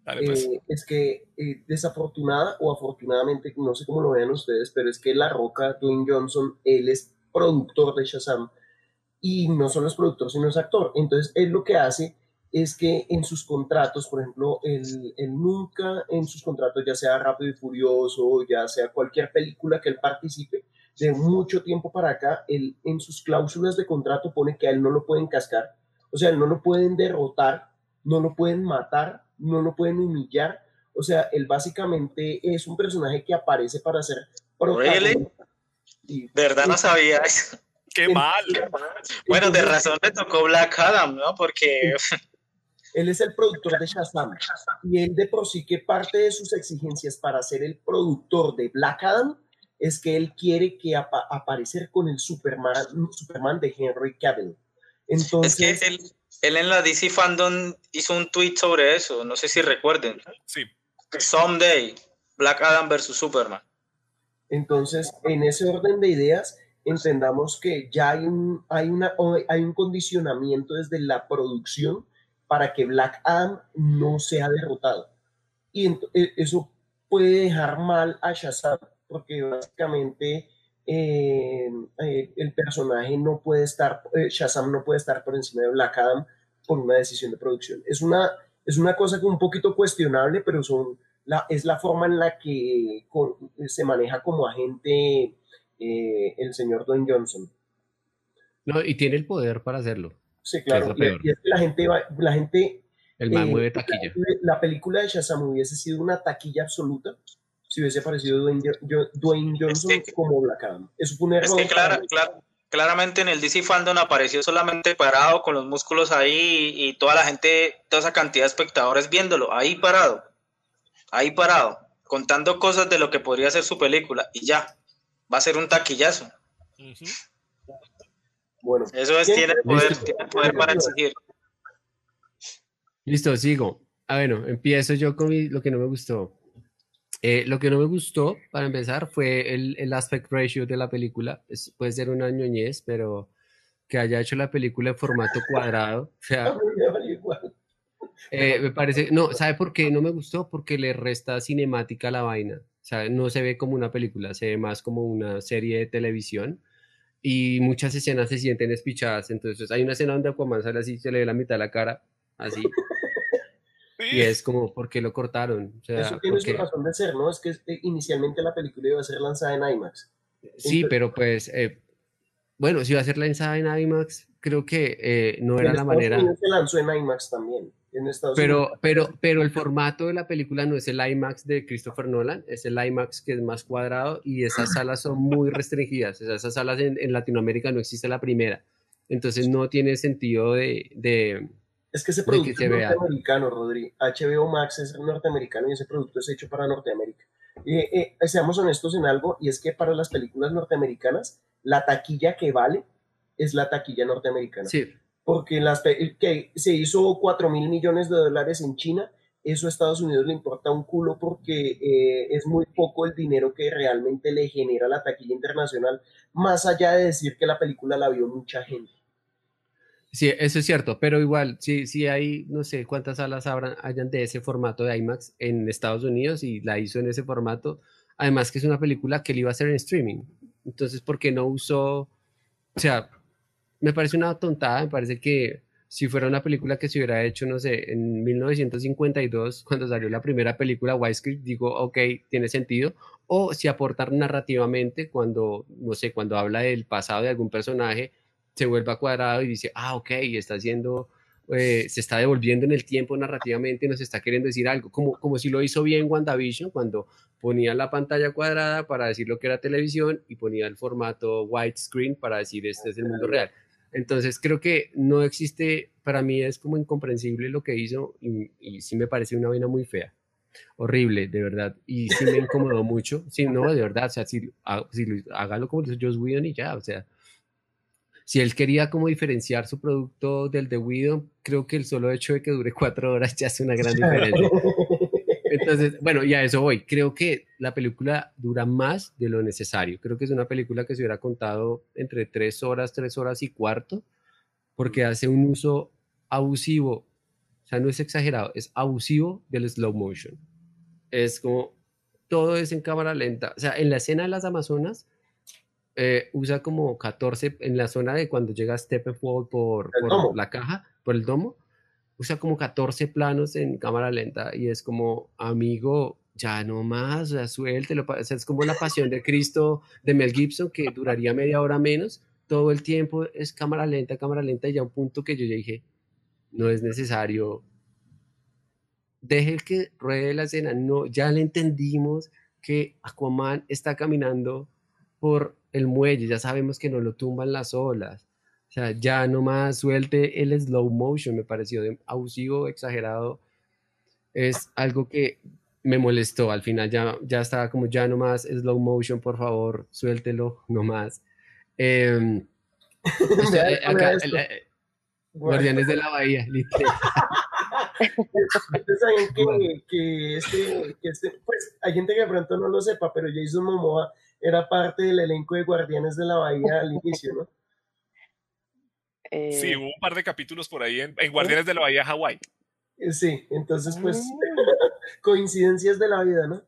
Dale, pues. Eh, es que eh, desafortunada o afortunadamente, no sé cómo lo vean ustedes, pero es que La Roca, Dwayne Johnson, él es productor de Shazam y no solo es productor, sino es actor. Entonces, él lo que hace es que en sus contratos, por ejemplo, él, él nunca en sus contratos, ya sea Rápido y Furioso, ya sea cualquier película que él participe, de mucho tiempo para acá, él en sus cláusulas de contrato pone que a él no lo pueden cascar, o sea, no lo pueden derrotar, no lo pueden matar, no lo pueden humillar. O sea, él básicamente es un personaje que aparece para ser protagonista. Y- de verdad no sabía eso. ¡Qué mal! [laughs] Bueno, de razón le tocó Black Adam, ¿no? Porque [laughs] Él es el productor de Shazam. Y él de por sí que parte de sus exigencias para ser el productor de Black Adam es que él quiere que apa- aparecer con el Superman, Superman de Henry Cavill. es Entonces, que él, él en la DC Fandom hizo un tweet sobre eso, no sé si recuerden. Sí. Someday, Black Adam versus Superman. Entonces, en ese orden de ideas, entendamos que ya hay un, hay una, hay un condicionamiento desde la producción para que Black Adam no sea derrotado. Y e- eso puede dejar mal a Shazam, porque básicamente eh, eh, el personaje no puede estar, eh, Shazam no puede estar por encima de Black Adam por una decisión de producción. Es una, es una cosa un poquito cuestionable, pero son la, es la forma en la que con- se maneja como agente eh, el señor Dwayne Johnson. No, y tiene el poder para hacerlo. Sí, claro. Y, es que la gente, va- la gente El man eh, mueve taquilla. La, la película de Shazam hubiese sido una taquilla absoluta si hubiese aparecido Dwayne, Dwayne Johnson Es que- como Black Adam. Eso fue un error. Es que clara- clara- claramente en el DC Fandom apareció solamente parado con los músculos ahí y, y toda la gente, toda esa cantidad de espectadores viéndolo, ahí parado, ahí parado, contando cosas de lo que podría ser su película y ya, va a ser un taquillazo. Bueno, Eso es, tiene el poder, listo. tiene el poder para exigir. Listo, sigo. Ah, bueno, empiezo yo con mi- lo que no me gustó. Eh, lo que no me gustó, para empezar, fue el, el aspect ratio de la película. Es- puede ser una ñoñez, pero que haya hecho la película en formato cuadrado. O sea, [laughs] eh, me parece, no, ¿sabe por qué no me gustó? Porque le resta cinemática a la vaina. O sea, no se ve como una película, se ve más como una serie de televisión y muchas escenas se sienten espichadas. Entonces, hay una escena donde Aquaman sale así, se le ve la mitad de la cara, así, [laughs] y es como, ¿por qué lo cortaron? O sea, Eso tiene ¿por su razón de ser, ¿no? Es que eh, inicialmente la película iba a ser lanzada en IMAX. Sí, Entonces- pero pues, eh, bueno, si va a ser lanzada en IMAX, creo que eh, no era la manera. Se lanzó en IMAX también. En Estados Pero, Unidos. pero, pero el formato de la película no es el IMAX de Christopher Nolan, es el IMAX que es más cuadrado y esas [laughs] salas son muy restringidas. O sea, esas salas en, en Latinoamérica no existe la primera. Entonces no tiene sentido de, de- Es que ese que producto se es norteamericano, Rodri. HBO Max es norteamericano y ese producto es hecho para Norteamérica. Eh, eh, seamos honestos en algo, y es que para las películas norteamericanas, la taquilla que vale es la taquilla norteamericana. Sí, Porque las, que se hizo 4 mil millones de dólares en China, eso a Estados Unidos le importa un culo porque eh, es muy poco el dinero que realmente le genera la taquilla internacional, más allá de decir que la película la vio mucha gente. sí, eso es cierto, pero igual, sí, sí hay, no sé cuántas salas habrán, hayan de ese formato de IMAX en Estados Unidos y la hizo en ese formato. Además que es una película que él iba a hacer en streaming. Entonces, ¿por qué no usó? O sea, me parece una tontada, me parece que si fuera una película que se hubiera hecho, no sé, en 1952, cuando salió la primera película, Widescreen, digo, ok, tiene sentido, o si aportar narrativamente cuando, no sé, cuando habla del pasado de algún personaje, se vuelva cuadrado y dice, ah, ok, está haciendo, eh, se está devolviendo en el tiempo narrativamente, nos está queriendo decir algo, como, como si lo hizo bien WandaVision cuando ponía la pantalla cuadrada para decir lo que era televisión y ponía el formato widescreen para decir este es el mundo real. Entonces creo que no existe, para mí es como incomprensible lo que hizo y, y sí me parece una vaina muy fea horrible, de verdad. Y sí me incomodó mucho. Sí, no, de verdad, o sea, si, si hágalo como dice Joss Whedon y ya, o sea, si él quería como diferenciar su producto del de Whedon, creo que el solo hecho de que dure cuatro horas ya hace una gran [laughs] diferencia. Entonces, bueno, y a eso voy. Creo que la película dura más de lo necesario. Creo que es una película que se hubiera contado entre tres horas, tres horas y cuarto, porque hace un uso abusivo o sea, no es exagerado, es abusivo del slow motion. Es como, todo es en cámara lenta. O sea, en la escena de las Amazonas, eh, usa como 14, en la zona de cuando llega Steppenwolf por, por la caja, por el domo, usa como 14 planos en cámara lenta y es como, amigo, ya no más, sea, suéltelo. O sea, es como la pasión de Cristo de Mel Gibson que duraría media hora menos. Todo el tiempo es cámara lenta, cámara lenta y ya un punto que yo ya dije, no es necesario. Deje que ruede la escena, no, ya le entendimos que Aquaman está caminando por el muelle, ya sabemos que no lo tumban las olas. O sea, ya nomás suelte el slow motion, me pareció de abusivo, exagerado. Es algo que me molestó. Al final ya, ya estaba como, ya nomás slow motion, por favor, suéltelo [laughs] nomás. [laughs] Eh, acá, Guardianes de la Bahía, [laughs] literal. Ustedes saben que, que, este, que este, pues hay gente que de pronto no lo sepa, pero Jason Momoa era parte del elenco de Guardianes de la Bahía al inicio, ¿no? Sí, hubo un par de capítulos por ahí en, Guardianes de la Bahía Hawái. Eh, sí, entonces pues mm. [laughs] coincidencias de la vida, ¿no?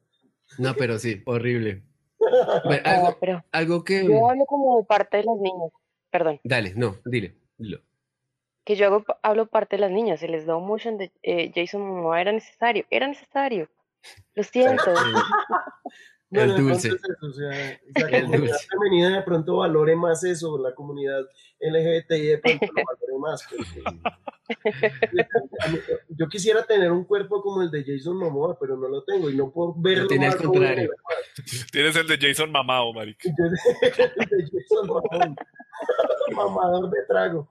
No, pero sí, horrible. [laughs] algo, pero algo que... Yo hablo como parte de las niñas, perdón. Dale, no, dile, dilo que yo hago, hablo parte de las niñas, el slow motion de eh, Jason Momoa era necesario, era necesario. Lo siento. El dulce. o sea, [laughs] la comunidad femenina de pronto valore más eso, la comunidad LGBTI de pronto lo [laughs] valore más. yo quisiera tener un cuerpo como el de Jason Momoa, pero no lo tengo y no puedo verlo. Tienes el contrario. [laughs] Tienes el de Jason Mamao, marica. el de Jason Mamao. Mamador de trago.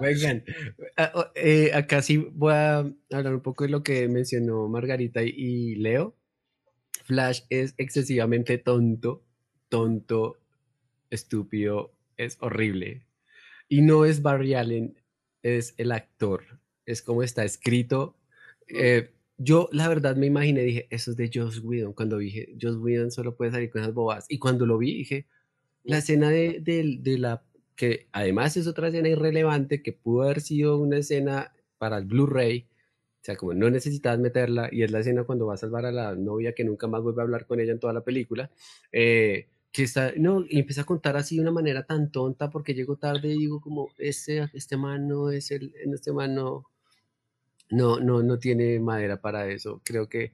Vengan, eh, acá sí voy a hablar un poco de lo que mencionó Margarita y Leo. Flash es excesivamente tonto, tonto, estúpido, es horrible. Y no es Barry Allen, es el actor, es como está escrito. Eh, yo la verdad me imaginé, dije, eso es de Joss Whedon. Cuando dije, Joss Whedon solo puede salir con esas bobas. Y cuando lo vi, dije, la escena de, de, la, que además es otra escena irrelevante, que pudo haber sido una escena para el Blu-ray, o sea, como no necesitas meterla, y es la escena cuando va a salvar a la novia que nunca más vuelve a hablar con ella en toda la película, eh, que está, no, y empieza a contar así de una manera tan tonta porque llego tarde y digo como, este, este man no es el, este man no, no, no, no tiene madera para eso, creo que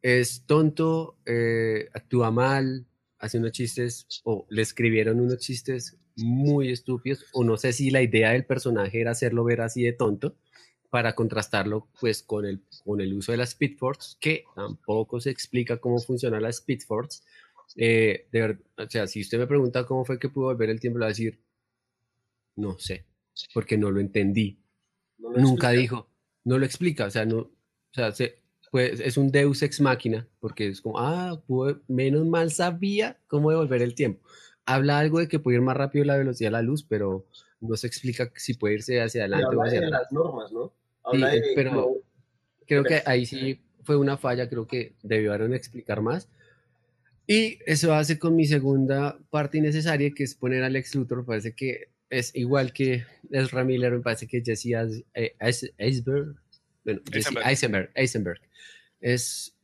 es tonto, eh, actúa mal, hace unos chistes o le escribieron unos chistes muy estúpidos o no sé si la idea del personaje era hacerlo ver así de tonto para contrastarlo pues con el, con el uso de las Speedforce que tampoco se explica cómo funciona la Speedforce eh, de o sea, si usted me pregunta cómo fue que pudo volver el tiempo, le voy a decir, no sé, porque no lo entendí. Nunca dijo, no lo explica, o sea, no, o sea, se, pues es un Deus ex máquina, porque es como, ah, menos mal sabía cómo devolver el tiempo. Habla algo de que puede ir más rápido la velocidad de la luz, pero no se explica si puede irse hacia adelante o hacia de las normas, ¿no? Habla pero creo que ahí sí fue una falla, creo que debieron explicar más. Y eso hace con mi segunda parte innecesaria, que es poner al ex Luthor. Parece que es igual que Ezra Miller, me parece que Jesse Eisenberg, bueno, Eisenberg, Eisenberg, es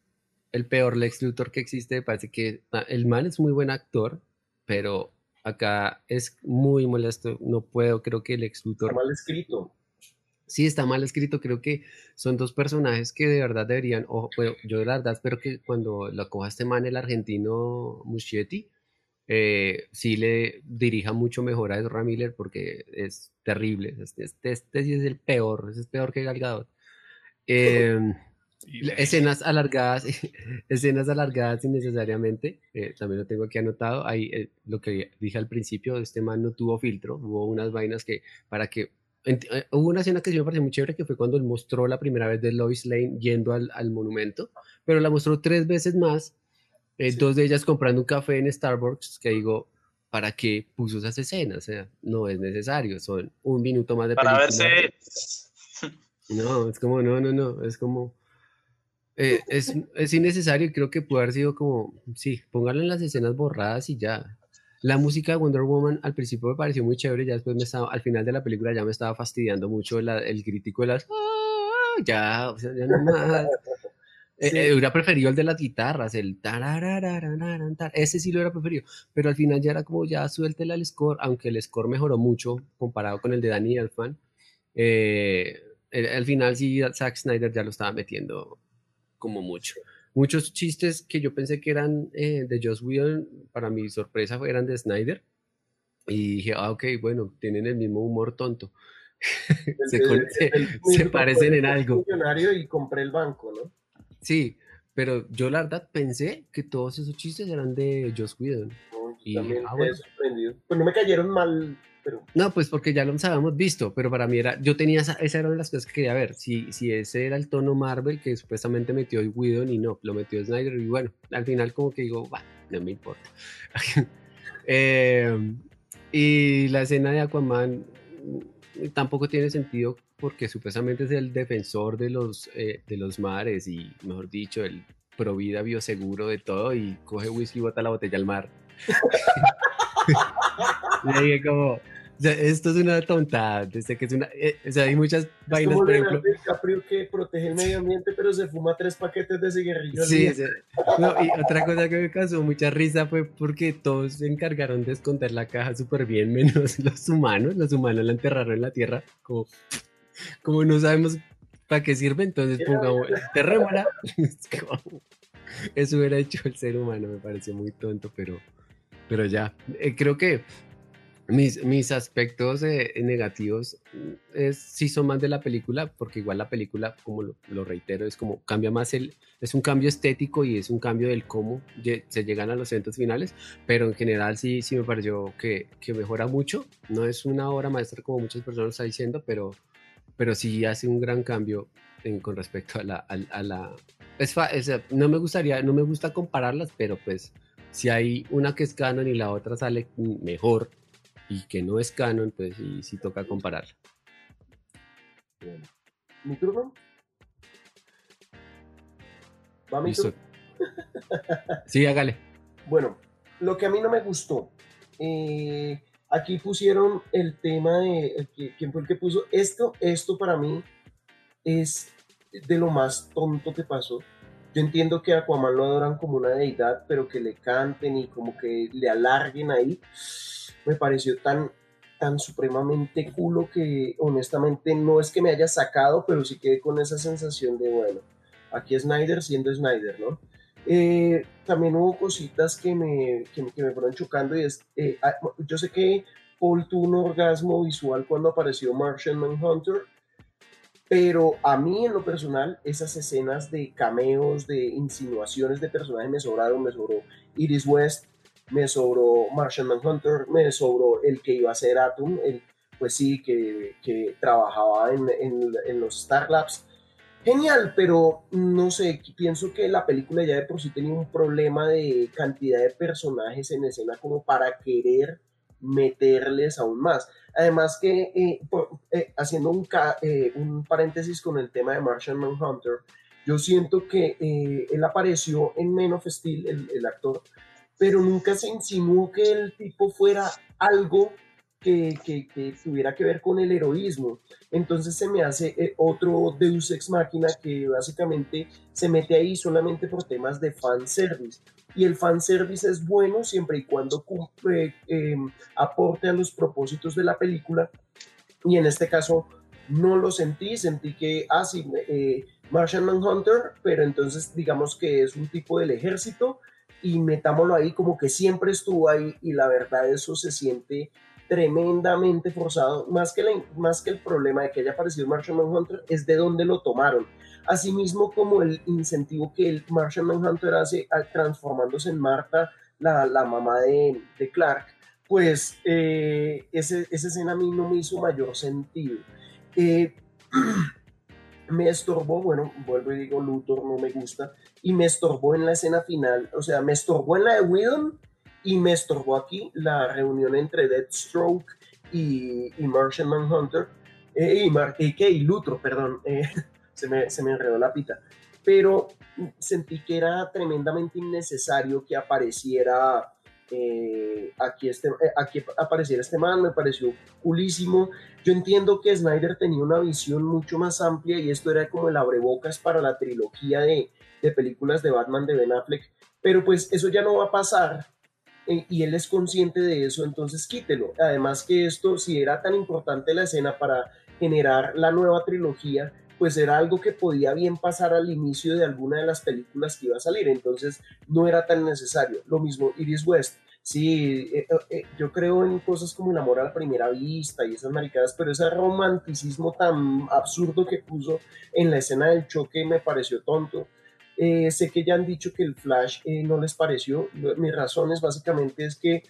el peor Lex Luthor que existe. Parece que el man es muy buen actor, pero acá es muy molesto. No puedo, creo que el Lex Luthor. Está mal escrito. sí está mal escrito. Creo que son dos personajes que de verdad deberían, o bueno, yo de verdad espero que cuando lo coja este man, el argentino Muschietti, eh, sí le dirija mucho mejor a Ezra Miller porque es terrible. Este, este, este sí es el peor, es peor que Galgadot. [laughs] Eh, escenas alargadas, [laughs] escenas alargadas innecesariamente, eh, también lo tengo aquí anotado, ahí eh, lo que dije al principio, este man no tuvo filtro, hubo unas vainas que para que eh, hubo una escena que sí me pareció muy chévere, que fue cuando él mostró la primera vez de Lois Lane yendo al, al monumento, pero la mostró tres veces más, eh, dos de ellas comprando un café en Starbucks, que digo, ¿para qué puso esas escenas? O sea, no es necesario, son un minuto más de Para película. verse. [laughs] No, es como, no, no, no, es como... eh, es, es innecesario y creo que puede haber sido como, sí, pónganlo en las escenas borradas y ya. La música de Wonder Woman al principio me pareció muy chévere, ya después me estaba, al final de la película ya me estaba fastidiando mucho la- el crítico de las... "Ah", Ya, o sea, ya no más. [laughs] Eh, Sí. eh, hubiera preferido el de las guitarras, el ese sí lo hubiera preferido, pero al final ya era como ya suéltela el score, aunque el score mejoró mucho comparado con el de Danny Elfman. Eh, al final sí Zack Snyder ya lo estaba metiendo como mucho. Muchos chistes que yo pensé que eran eh, de Joss Whedon, para mi sorpresa eran de Snyder. Y dije, ah, ok, bueno, tienen el mismo humor tonto. [laughs] se, El- con- el- se- el se mismo parecen en algo. millonario y compré el banco, ¿no? Sí, pero yo la verdad pensé que todos esos chistes eran de Joss Whedon. No, Y, también ah, bueno. sorprendido. Pues no me cayeron mal, No, pues porque ya los habíamos visto, pero para mí era, yo tenía esa, esa era una de las cosas que quería ver, si, si ese era el tono Marvel que supuestamente metió Whedon y no, lo metió Snyder y bueno, al final como que digo, no me importa. [laughs] Eh, y la escena de Aquaman mm, tampoco tiene sentido porque supuestamente es el defensor de los, eh, de los mares y, mejor dicho, el pro vida bioseguro de todo y coge whisky y bota la botella al mar. [laughs] y dije como, sea, esto es una tontada, desde que es una, eh, o sea, hay muchas es vainas, como por ejemplo, DiCaprio que protege el medio ambiente, pero se fuma tres paquetes de cigarrillos. Sí, día. sí. No, y otra cosa que me causó mucha risa fue porque todos se encargaron de esconder la caja súper bien, menos [laughs] los humanos. Los humanos la enterraron en la tierra, como, como no sabemos para qué sirve, entonces pongamos, enterrémosla. [laughs] Eso hubiera hecho el ser humano, me pareció muy tonto, pero, pero ya. Eh, creo que mis, mis aspectos eh, negativos mm, es, sí son más de la película, porque igual la película, como lo, lo reitero, es como cambia más el, es un cambio estético y es un cambio del cómo se llegan a los eventos finales, pero en general sí, sí me pareció que, que mejora mucho. No es una obra maestra como muchas personas están diciendo, pero, pero sí hace un gran cambio en- con respecto a la... a- a la es fa- es, no me gustaría, no me gusta compararlas, pero pues si hay una que es canon y la otra sale mejor y que no es canon, pues sí, sí toca compararla. Bueno. ¿Mi turno? ¿Va mi turno? [laughs] Sí, hágale. Bueno, lo que a mí no me gustó, eh, aquí pusieron el tema de, ¿quién fue el que puso esto? Esto para mí es de lo más tonto que pasó. Yo entiendo que a Aquaman lo adoran como una deidad, pero que le canten y como que le alarguen ahí, me pareció tan, tan supremamente culo que honestamente no es que me haya sacado, pero sí quedé con esa sensación de, bueno, aquí Snyder siendo Snyder, ¿no? Eh, también hubo cositas que me, que, me- que me fueron chocando y es, eh, ah, yo sé que Paul tuvo un orgasmo visual cuando apareció Martian Manhunter, pero a mí en lo personal esas escenas de cameos, de insinuaciones de personajes me sobraron, me sobró Iris West, me sobró Martian Manhunter, me sobró el que iba a ser Atom, el, pues sí, que, que trabajaba en, en, en los Star Labs, Genial, pero no sé, pienso que la película ya de por sí tenía un problema de cantidad de personajes en escena como para querer meterles aún más. Además que, eh, eh, haciendo un, eh, un paréntesis con el tema de Martian Manhunter, yo siento que eh, él apareció en Men of Steel, el, el actor, pero nunca se insinuó que el tipo fuera algo que, que- que tuviera que ver con el heroísmo. Entonces se me hace eh, otro Deus Ex Máquina que básicamente se mete ahí solamente por temas de fanservice. Y el fanservice es bueno siempre y cuando cumple, eh, aporte a los propósitos de la película. Y en este caso, no lo sentí, sentí que, ah, sí, eh, Martian Manhunter, pero entonces digamos que es un tipo del ejército y metámoslo ahí como que siempre estuvo ahí y la verdad eso se siente tremendamente forzado, más que, más que el problema de que haya aparecido Martian Manhunter es de dónde lo tomaron. Asimismo como el incentivo que el Martian Manhunter hace transformándose en Marta, la, la mamá de, de, Clark, pues eh, esa escena a mí no me hizo mayor sentido. Eh, [clears throat] me estorbó, bueno, vuelvo y digo, Luthor no me gusta, y me estorbó en la escena final, o sea, me estorbó en la de Whedon y me estorbó aquí la reunión entre Deathstroke y, Martian Manhunter, eh, y, Mar y, Luthor, perdón, eh, [laughs] se, me, se me enredó la pita, pero sentí que era tremendamente innecesario que apareciera eh, aquí, este, eh, aquí apareciera este man, me pareció culísimo. Yo entiendo que Snyder tenía una visión mucho más amplia y esto era como el abrebocas para la trilogía de, de películas de Batman de Ben Affleck, pero pues eso ya no va a pasar eh, y él es consciente de eso, entonces quítelo. Además que esto, si era tan importante la escena para generar la nueva trilogía, pues era algo que podía bien pasar al inicio de alguna de las películas que iba a salir, entonces no era tan necesario. Lo mismo Iris West. Sí, eh, eh, yo creo en cosas como el amor a la primera vista y esas maricadas, pero ese romanticismo tan absurdo que puso en la escena del choque me pareció tonto. Eh, sé que ya han dicho que el Flash no les pareció. Mis razones básicamente es que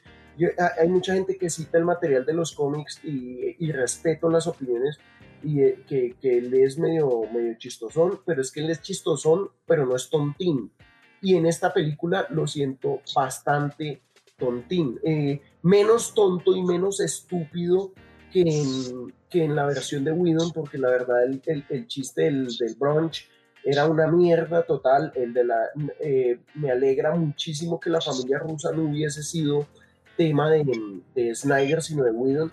hay mucha gente que cita el material de los cómics y, respeto las opiniones, y eh, que, que, él es medio, medio chistosón, pero es que él es chistosón, pero no es tontín. Y en esta película lo siento bastante tontín, eh, menos tonto y menos estúpido que en, que en la versión de Whedon, porque la verdad el, el, el chiste del, del, brunch era una mierda total. El de la, eh, me alegra muchísimo que la familia rusa no hubiese sido tema de, de Snyder, sino de Whedon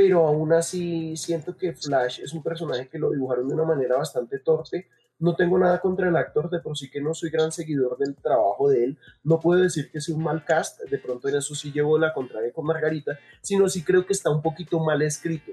pero aún así siento que Flash es un personaje que lo dibujaron de una manera bastante torpe. No tengo nada contra el actor, de por sí que no soy gran seguidor del trabajo de él. No puedo decir que sea un mal cast, de pronto en eso sí llevo la contraria con Margarita, sino sí creo que está un poquito mal escrito.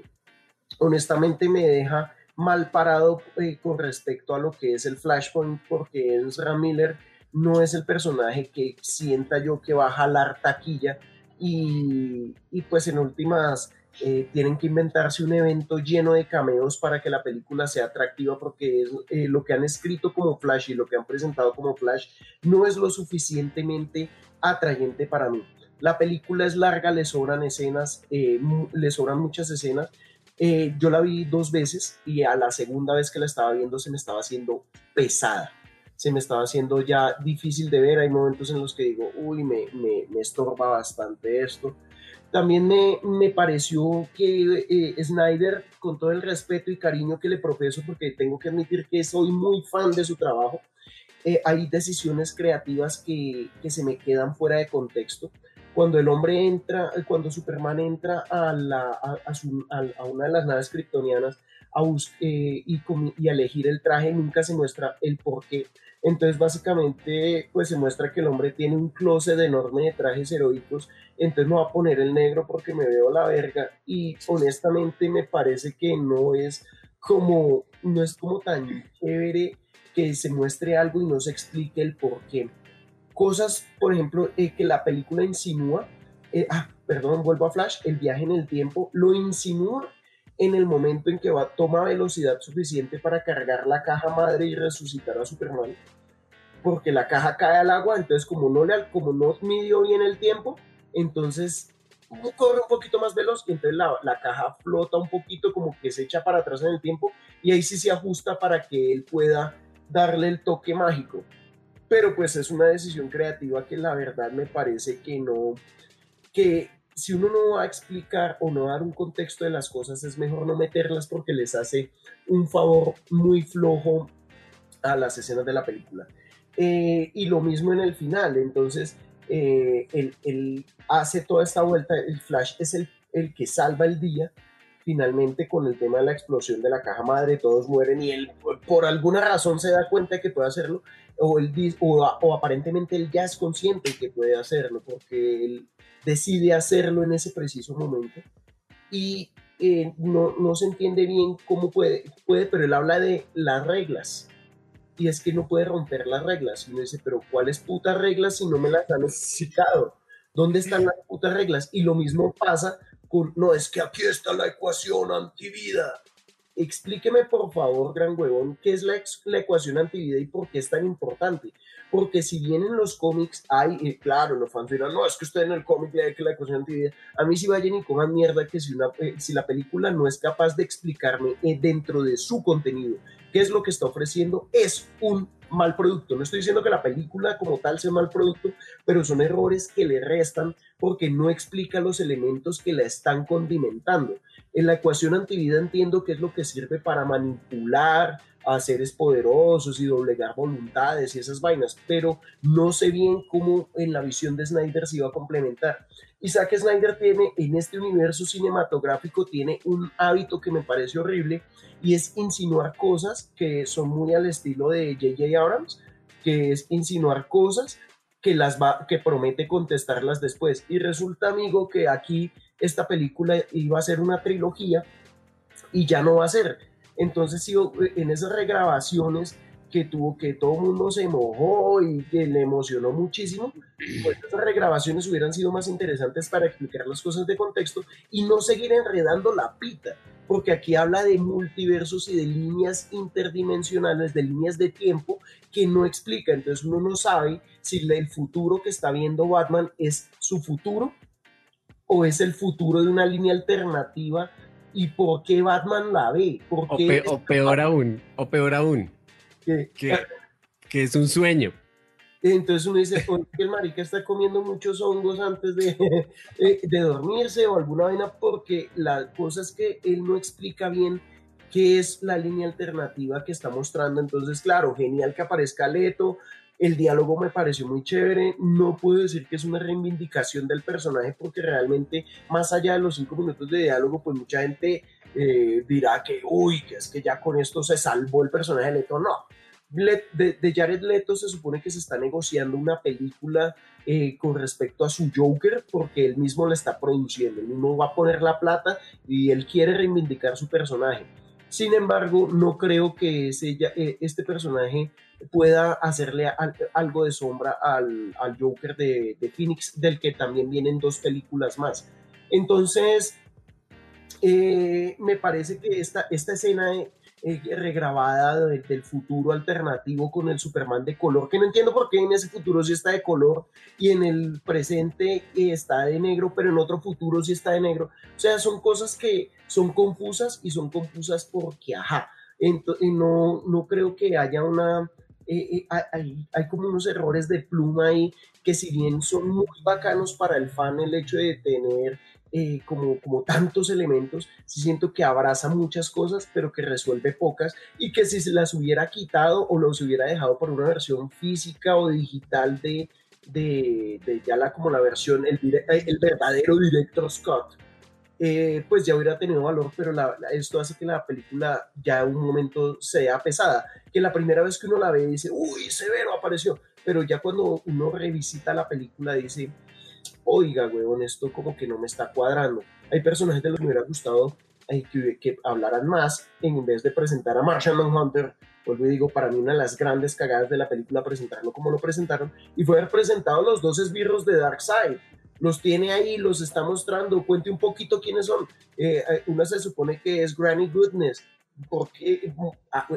Honestamente me deja mal parado eh, con respecto a lo que es el Flashpoint, porque Ezra Miller no es el personaje que sienta yo que va a jalar taquilla y, y pues en últimas eh, tienen que inventarse un evento lleno de cameos para que la película sea atractiva porque eh, lo que han escrito como Flash y lo que han presentado como Flash no es lo suficientemente atrayente para mí. La película es larga, le sobran escenas, le sobran muchas escenas. Yo la vi dos veces y a la segunda vez que la estaba viendo se me estaba haciendo pesada se me estaba haciendo ya difícil de ver. Hay momentos en los que digo, uy, me, me, me estorba bastante esto. También me, me pareció que eh, Snyder, con todo el respeto y cariño que le profeso, porque tengo que admitir que soy muy fan de su trabajo, eh, hay decisiones creativas que, que, se me quedan fuera de contexto. Cuando el hombre entra, cuando Superman entra a, la, a, a, a una de las naves kryptonianas a eh, y, y elegir el traje, nunca se muestra el por qué entonces básicamente pues se muestra que el hombre tiene un closet enorme de trajes heroicos, entonces me va a poner el negro porque me veo la verga y honestamente me parece que no es como, no es como tan chévere que se muestre algo y no se explique el por qué. Cosas, por ejemplo, eh, que la película insinúa, eh, ah, perdón, vuelvo a Flash, el viaje en el tiempo, lo insinúa en el momento en que va, toma velocidad suficiente para cargar la caja madre y resucitar a Superman, porque la caja cae al agua, entonces como no, le, como no midió bien el tiempo, entonces corre un poquito más veloz y entonces la, la, caja flota un poquito como que se echa para atrás en el tiempo y ahí sí se ajusta para que él pueda darle el toque mágico. Pero pues es una decisión creativa que la verdad me parece que no, que si uno no va a explicar o no dar un contexto de las cosas, es mejor no meterlas porque les hace un favor muy flojo a las escenas de la película. Eh, y lo mismo en el final, entonces eh, él, hace toda esta vuelta, el Flash es el, el que salva el día, finalmente con el tema de la explosión de la caja madre, todos mueren y él por alguna razón se da cuenta de que puede hacerlo, o, él, o, o aparentemente él ya es consciente que puede hacerlo, porque él decide hacerlo en ese preciso momento. Y eh, no, no, se entiende bien cómo puede, puede, pero él habla de las reglas. Y es que no puede romper las reglas. Y uno dice, pero ¿cuáles putas reglas si no me las han explicado? ¿Dónde están las putas reglas? Y lo mismo pasa con, no, es que aquí está la ecuación antivida. Explíqueme, por favor, gran huevón, qué es la, ecuación antivida y por qué es tan importante porque si bien en los cómics hay, claro, los fans dirán, no, es que usted en el cómic le que la ecuación antivida, a mí sí vayan y coman mierda que si, una, eh, si la película no es capaz de explicarme eh, dentro de su contenido qué es lo que está ofreciendo, es un mal producto. No estoy diciendo que la película como tal sea mal producto, pero son errores que le restan porque no explica los elementos que la están condimentando. En la ecuación antivida entiendo que es lo que sirve para manipular, a seres poderosos y doblegar voluntades y esas vainas, pero no sé bien cómo en la visión de Snyder se iba a complementar. Y Snyder tiene en este universo cinematográfico tiene un hábito que me parece horrible y es insinuar cosas que son muy al estilo de J.J. Abrams, que es insinuar cosas que las va que promete contestarlas después y resulta amigo que aquí esta película iba a ser una trilogía y ya no va a ser entonces, en esas regrabaciones que tuvo que todo el mundo se mojó y que le emocionó muchísimo, pues esas regrabaciones hubieran sido más interesantes para explicar las cosas de contexto y no seguir enredando la pita, porque aquí habla de multiversos y de líneas interdimensionales, de líneas de tiempo que no explica, entonces uno no sabe si el futuro que está viendo Batman es su futuro o es el futuro de una línea alternativa y por qué Batman la ve. o, peor aún, o peor aún, que, que, es un sueño. Entonces uno dice, que el marica está comiendo muchos hongos antes de, [laughs] de, dormirse o alguna vaina, porque la cosa es que él no explica bien qué es la línea alternativa que está mostrando. Entonces, claro, genial que aparezca Leto, el diálogo me pareció muy chévere. No puedo decir que es una reivindicación del personaje porque realmente, más allá de los cinco minutos de diálogo, pues mucha gente eh, dirá que, uy, que es que ya con esto se salvó el personaje de Leto. No. De, Jared Leto se supone que se está negociando una película eh, con respecto a su Joker porque él mismo la está produciendo. Él mismo va a poner la plata y él quiere reivindicar su personaje. Sin embargo, no creo que ese, eh, este personaje pueda hacerle algo de sombra al, Joker de, Phoenix, del que también vienen dos películas más. Entonces, eh, me parece que esta, esta escena eh, regrabada del futuro alternativo con el Superman de color, que no entiendo por qué en ese futuro sí está de color y en el presente está de negro, pero en otro futuro sí está de negro. O sea, son cosas que son confusas y son confusas porque, ajá, no, no creo que haya una eh, eh, hay, como unos errores de pluma ahí que si bien son muy bacanos para el fan el hecho de tener eh, como, tantos elementos, sí siento que abraza muchas cosas, pero que resuelve pocas y que si se las hubiera quitado o los hubiera dejado por una versión física o digital de, de, ya la, como la versión, el verdadero director Scott, eh, pues ya hubiera tenido valor, pero esto hace que la película ya en un momento sea pesada, que la primera vez que uno la ve dice, uy, severo apareció, pero ya cuando uno revisita la película dice, oiga, huevón, esto como que no me está cuadrando. Hay personajes de los que me hubiera gustado eh, que, que, hablaran más en vez de presentar a Martian Manhunter. Vuelvo y digo, para mí una de las grandes cagadas de la película presentarlo como lo presentaron y fue haber presentado los dos esbirros de Darkseid los tiene ahí, los está mostrando, cuente un poquito quiénes son. Eh, eh, una se supone que es Granny Goodness, porque ah,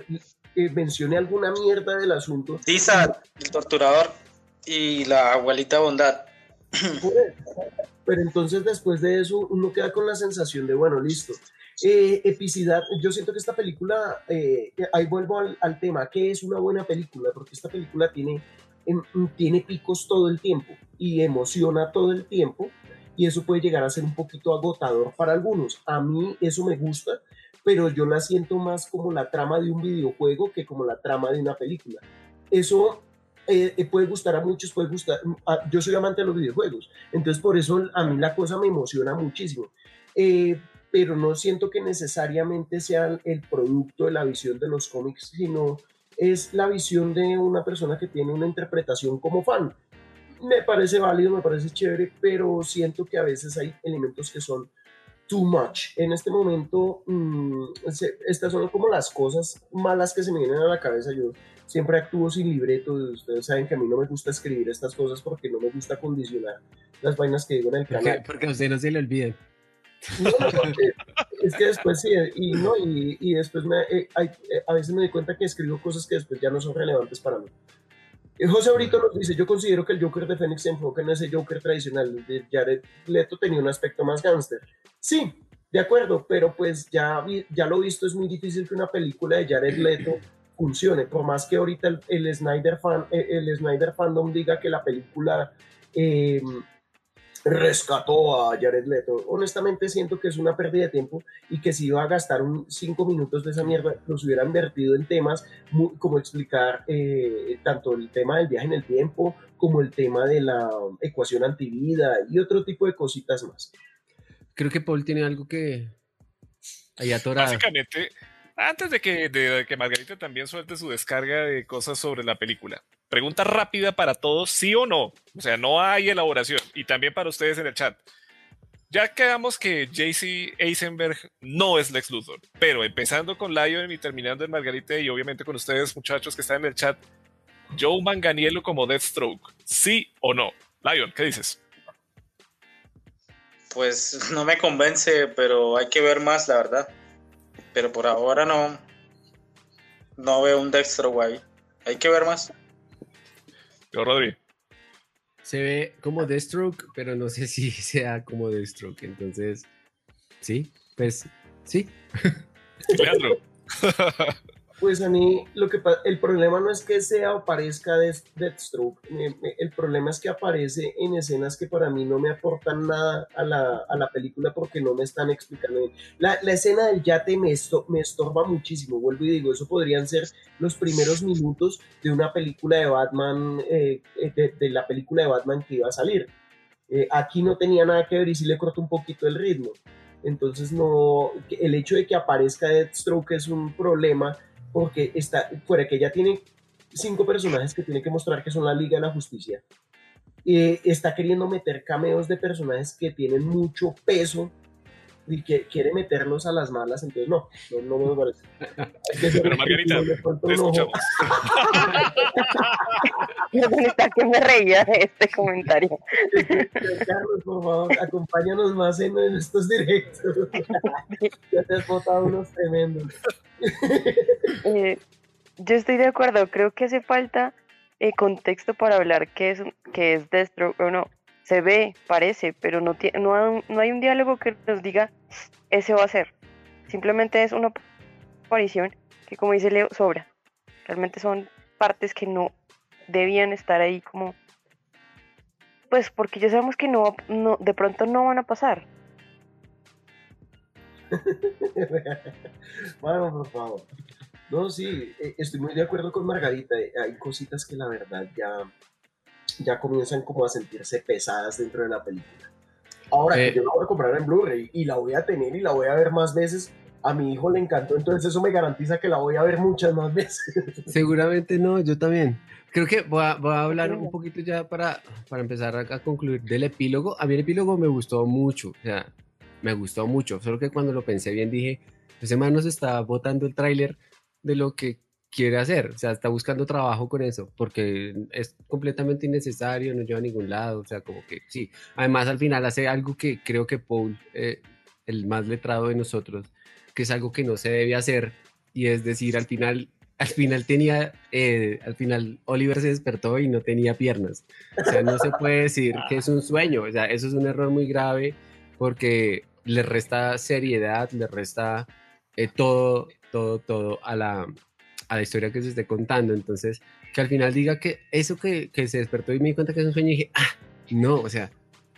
eh, mencione alguna mierda del asunto. Tisa, el torturador, y la abuelita bondad. [laughs] Pero entonces después de eso uno queda con la sensación de, bueno, listo. epicidad, yo siento que esta película, ahí vuelvo al, al tema, ¿qué es una buena película? Porque esta película tiene tiene picos todo el tiempo y emociona todo el tiempo y eso puede llegar a ser un poquito agotador para algunos. A mí eso me gusta, pero yo la siento más como la trama de un videojuego que como la trama de una película. Eso eh, eh, puede gustar a muchos, puede gustar, yo soy amante de los videojuegos, entonces por eso a mí la cosa me emociona muchísimo. Eh, pero no siento que necesariamente sea el producto de la visión de los cómics, sino es la visión de una persona que tiene una interpretación como fan. Me parece válido, me parece chévere, pero siento que a veces hay elementos que son too much. En este momento, mm, estas son como las cosas malas que se me vienen a la cabeza. Yo siempre actúo sin libreto. Ustedes saben que a mí no me gusta escribir estas cosas porque no me gusta condicionar las vainas que digo en el canal. Porque a usted no se le olviden. No, es que después sí, y, no, y, después me, eh, eh, a veces me doy cuenta que escribo cosas que después ya no son relevantes para mí. José Brito nos dice, yo considero que el Joker de Phoenix se enfoca en ese Joker tradicional. De Jared Leto tenía un aspecto más gángster. Sí, de acuerdo, pero pues ya, ya lo visto, es muy difícil que una película de Jared Leto funcione. Por más que ahorita el, Snyder, fan, eh, el Snyder fandom diga que la película eh, rescató a Jared Leto. Honestamente siento que es una pérdida de tiempo y que si iba a gastar un cinco minutos de esa mierda, los hubiera invertido en temas como explicar eh, tanto el tema del viaje en el tiempo como el tema de la ecuación antivida y otro tipo de cositas más. Creo que Paul tiene algo que haya atorado. Básicamente, antes de que, de que Margarita también suelte su descarga de cosas sobre la película, Pregunta rápida para todos, sí o no. O sea, no hay elaboración. Y también para ustedes en el chat. Ya quedamos que JC Eisenberg no es Lex Luthor, pero empezando con Lion y terminando en Margarita y obviamente con ustedes muchachos que están en el chat, Joe Manganiello como Deathstroke, ¿sí o no? Lion, ¿qué dices? Pues no me convence, pero hay que ver más, la verdad. Pero por ahora no, no veo un Deathstroke ahí. Hay que ver más. Yo, Rodri. Se ve como Deathstroke, pero no sé si [laughs] sea como Deathstroke. Entonces, sí, pues sí. Leandro. [laughs] Pues a mí lo que el problema no es que sea o parezca Deathstroke, el problema es que aparece en escenas que para mí no me aportan nada a la, a la película porque no me están explicando bien. La, la escena del yate me, me estorba muchísimo, vuelvo y digo, eso podrían ser los primeros minutos de una película de Batman, eh, eh, de, la película de Batman que iba a salir. Eh, aquí no tenía nada que ver y sí le corto un poquito el ritmo. Entonces no, el hecho de que aparezca Deathstroke es un problema porque está, fuera que ya tiene cinco personajes que tiene que mostrar que son la Liga de la Justicia, eh, está queriendo meter cameos de personajes que tienen mucho peso y que quiere meterlos a las malas, entonces no, no, me parece. [laughs] Pero Margarita, te escuchamos. [laughs] que me reía de este comentario. Carlos, por favor, acompáñanos más en, estos directos. [laughs] ya te has botado unos tremendos. Eh, yo estoy de acuerdo, creo que hace falta eh, contexto para hablar qué es, qué es Destro o no se ve, parece, pero no, no, no hay un diálogo que nos diga ese va a ser. Simplemente es una aparición que, como dice Leo, sobra. Realmente son partes que no debían estar ahí como... Pues porque ya sabemos que no, no de pronto no van a pasar. [laughs] bueno, por favor. No, sí, eh, estoy muy de acuerdo con Margarita. Hay cositas que la verdad ya ya comienzan como a sentirse pesadas dentro de la película. Ahora que eh. yo la voy a comprar en Blu-ray y la voy a tener y la voy a ver más veces, a mi hijo le encantó, entonces eso me garantiza que la voy a ver muchas más veces. [laughs] Seguramente no, yo también. Creo que voy a, voy a hablar un poquito ya para, para empezar a, a, concluir del epílogo. A mí el epílogo me gustó mucho, o sea, me gustó mucho, solo que cuando lo pensé bien dije, ese man nos está botando el tráiler de lo que quiere hacer, o sea, está buscando trabajo con eso, porque es completamente innecesario, no lleva a ningún lado, o sea, como que sí. Además, al final hace algo que creo que Paul, eh, el más letrado de nosotros, que es algo que no se debe hacer, y es decir, al final, al final tenía, eh, al final Oliver se despertó y no tenía piernas. O sea, no se puede decir que es un sueño, o sea, eso es un error muy grave porque le resta seriedad, le resta eh, todo, todo, todo a la, a la historia que se esté contando. Entonces, que al final diga que eso que, que se despertó y me di cuenta que es un sueño y dije, ah, no, o sea,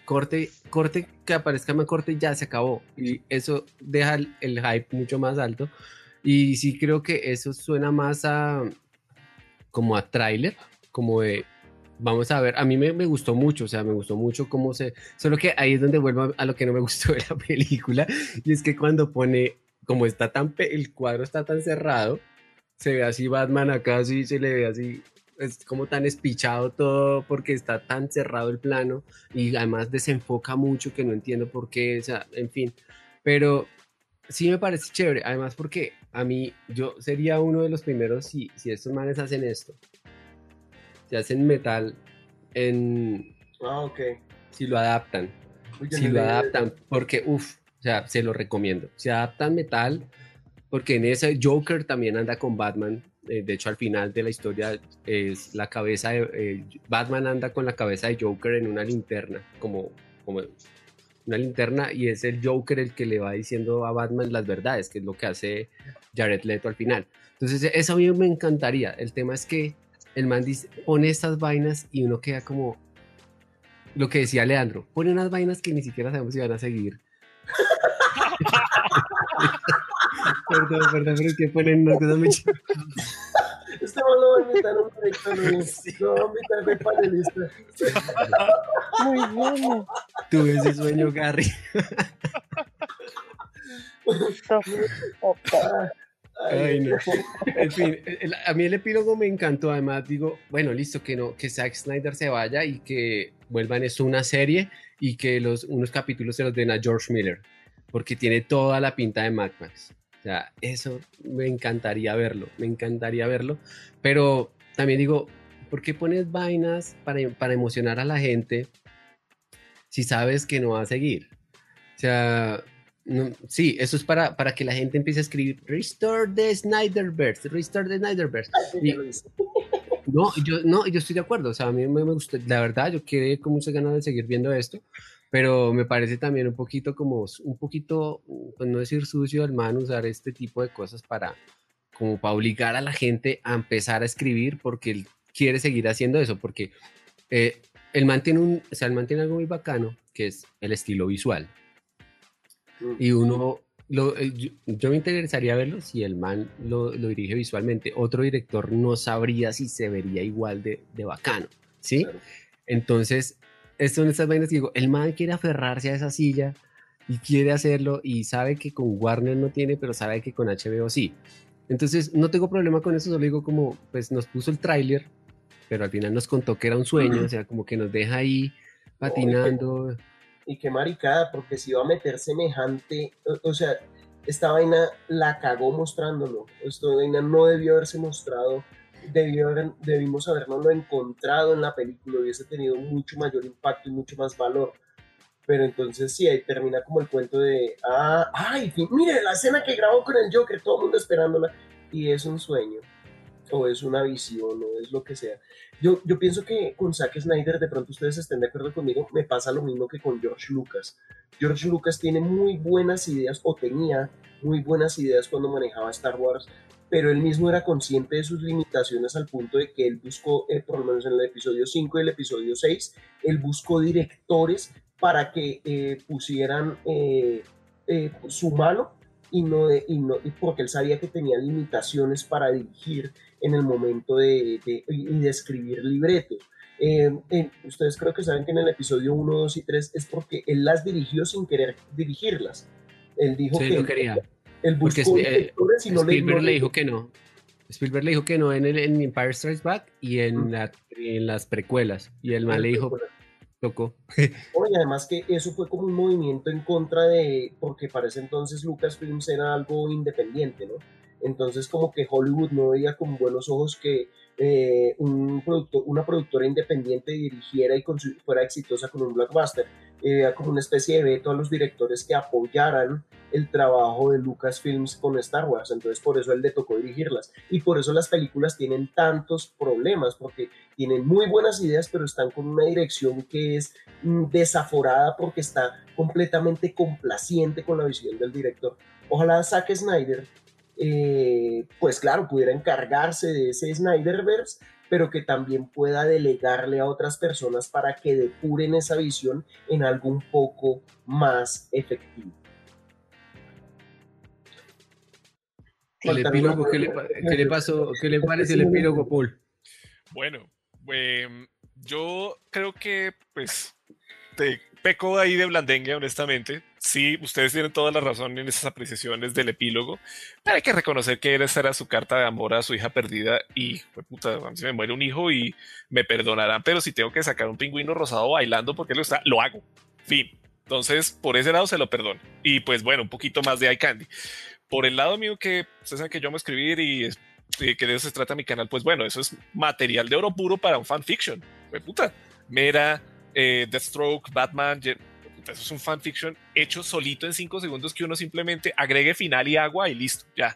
corte, corte, que aparezca más corte, ya se acabó. Y eso deja el, hype mucho más alto. Y sí creo que eso suena más a como a tráiler, como de vamos a ver, a mí me, me, gustó mucho, o sea, me gustó mucho cómo se, solo que ahí es donde vuelvo a, lo que no me gustó de la [laughs] película, y es que cuando pone, como está tan, el cuadro está tan cerrado, se ve así Batman acá, así se le ve así, es como tan espichado todo porque está tan cerrado el plano y además desenfoca mucho que no entiendo por qué, o sea, en fin. Pero sí me parece chévere, además porque a mí, yo sería uno de los primeros si, si estos manes hacen esto. Si hacen metal en... Ah, ok. Si lo adaptan. Uy, Si lo adaptan, porque, uff, o sea, se lo recomiendo. Si adaptan metal, porque en ese Joker también anda con Batman. eh, de hecho, al final de la historia es la cabeza de... eh, Batman anda con la cabeza de Joker en una linterna, como, como una linterna, y es el Joker el que le va diciendo a Batman las verdades, que es lo que hace Jared Leto al final. Entonces, eso a mí me encantaría. El tema es que el man dice- pone estas vainas y uno queda como lo que decía Leandro, pone unas vainas que ni siquiera sabemos si van a seguir. [laughs] perdón, perdón, pero es que ponen cosas muy ch- Este lo va a invitar a un proyecto, lo, lo va a invitar de panelista. Muy bueno. Tuve ese sueño, Gary. Ay, no. En fin, el- a mí el epílogo me encantó. Además, digo, bueno, listo, que no, que Zack Snyder se vaya y que vuelvan esto una serie y que los, unos capítulos se los den a George Miller, porque tiene toda la pinta de Mad Max. O sea, eso me encantaría verlo, me encantaría verlo. Pero también digo, ¿por qué pones vainas para, para emocionar a la gente si sabes que no va a seguir? O sea, no, sí, eso es para, para que la gente empiece a escribir Restore the Snyderverse, Restore the Snyderverse. hice. [laughs] No, yo, no, yo estoy de acuerdo. O sea, a mí me, me gusta, la verdad, yo quedé con muchas ganas de seguir viendo esto, pero me parece también un poquito como, un poquito, pues no decir sucio, al man usar este tipo de cosas para, como para obligar a la gente a empezar a escribir porque él quiere seguir haciendo eso, porque eh, el man tiene un, o sea, el man tiene algo muy bacano, que es el estilo visual. Mm. Y uno, lo, el- yo, yo me interesaría verlo si el man lo, lo dirige visualmente. Otro director no sabría si se vería igual de, de bacano, ¿sí? Claro. Entonces, son estas vainas que digo, el man quiere aferrarse a esa silla y quiere hacerlo y sabe que con Warner no tiene, pero sabe que con HBO sí. Entonces, no tengo problema con eso, solo digo como, pues nos puso el tráiler, pero al final nos contó que era un sueño, o sea, como que nos deja ahí patinando. Y qué maricada, porque si iba a meter semejante, o, o sea, esta vaina la cagó mostrándolo. Esta vaina no debió haberse mostrado, debió haber, debimos habernoslo encontrado en la película, hubiese tenido mucho mayor impacto y mucho más valor. Pero entonces sí, ahí termina como el cuento de, ah, ay, mire la escena que grabó con el Joker, todo el mundo esperándola, y es un sueño, o es una visión, o es lo que sea. Yo, yo pienso que con Zack Snyder, de pronto ustedes estén de acuerdo conmigo, me pasa lo mismo que con George Lucas. George Lucas tiene muy buenas ideas, o tenía muy buenas ideas cuando manejaba Star Wars, pero él mismo era consciente de sus limitaciones al punto de que él buscó, eh, por lo menos en el episodio 5 y el episodio 6, él buscó directores para que eh, pusieran eh, eh, su mano y no, y no y porque él sabía que tenía limitaciones para dirigir en el momento de, de- y de escribir libretos. Eh, eh, ustedes creo que saben que en el episodio 1, 2 y 3 es porque él las dirigió sin querer dirigirlas. Él dijo Sí, que no quería. Él Porque buscó eh, y no le- Spielberg le dijo que no. Spielberg le dijo que no en, el, en Empire Strikes Back y en, Mm. la- en las precuelas. Y el man le dijo, tocó. [laughs] Y además que eso fue como un movimiento en contra de, porque para ese entonces Lucasfilms era algo independiente, ¿no? Entonces como que Hollywood no veía con buenos ojos que eh, una productora independiente dirigiera y fuera exitosa con un blockbuster. Eh, Era como una especie de veto a los directores que apoyaran el trabajo de Lucasfilms con Star Wars, entonces por eso él le tocó dirigirlas. Y por eso las películas tienen tantos problemas, porque tienen muy buenas ideas, pero están con una dirección que es mm, desaforada porque está completamente complaciente con la visión del director. Ojalá Zack Snyder, eh, pues claro, pudiera encargarse de ese Snyderverse, pero que también pueda delegarle a otras personas para que depuren esa visión en algo un poco más efectivo. El epílogo, ¿qué le, pa- qué le pasó? ¿Qué le pareció el epílogo, Paul? Bueno, em, yo creo que pues te peco ahí de blandengue, honestamente. Sí, ustedes tienen toda la razón en esas apreciaciones del epílogo, pero hay que reconocer que esa era su carta de amor a su hija perdida y, pues, puta, me muere un hijo y me perdonarán, pero si tengo que sacar un pingüino rosado bailando porque lo está, lo hago. Fin. Entonces, por ese lado se lo perdono. Y pues bueno, un poquito más de iCandy. Por el lado mío que ustedes saben que yo me escribir y, que de eso se trata mi canal, pues bueno, eso es material de oro puro para un fanfiction. Fue puta. Mera, eh, Deathstroke, Batman, eso es un fanfiction hecho solito en cinco segundos que uno simplemente agregue final y agua y listo, ya.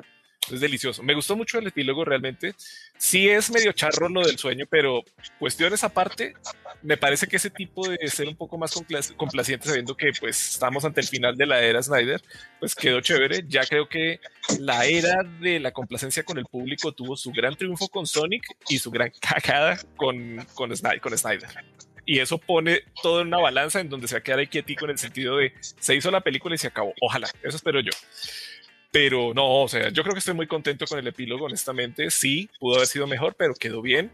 Es delicioso. Me gustó mucho el epílogo realmente. Sí es medio charro lo del sueño, pero cuestiones aparte, me parece que ese tipo de ser un poco más complaciente sabiendo que pues estamos ante el final de la era Snyder, pues quedó chévere. Ya creo que la era de la complacencia con el público tuvo su gran triunfo con Sonic y su gran [laughs] cagada con, con, Snyder, con Snyder y eso pone todo en una balanza en donde se va a quedar quietico en el sentido de se hizo la película y se acabó. Ojalá, eso espero yo. Pero no, o sea, yo creo que estoy muy contento con el epílogo, honestamente. Sí, pudo haber sido mejor, pero quedó bien.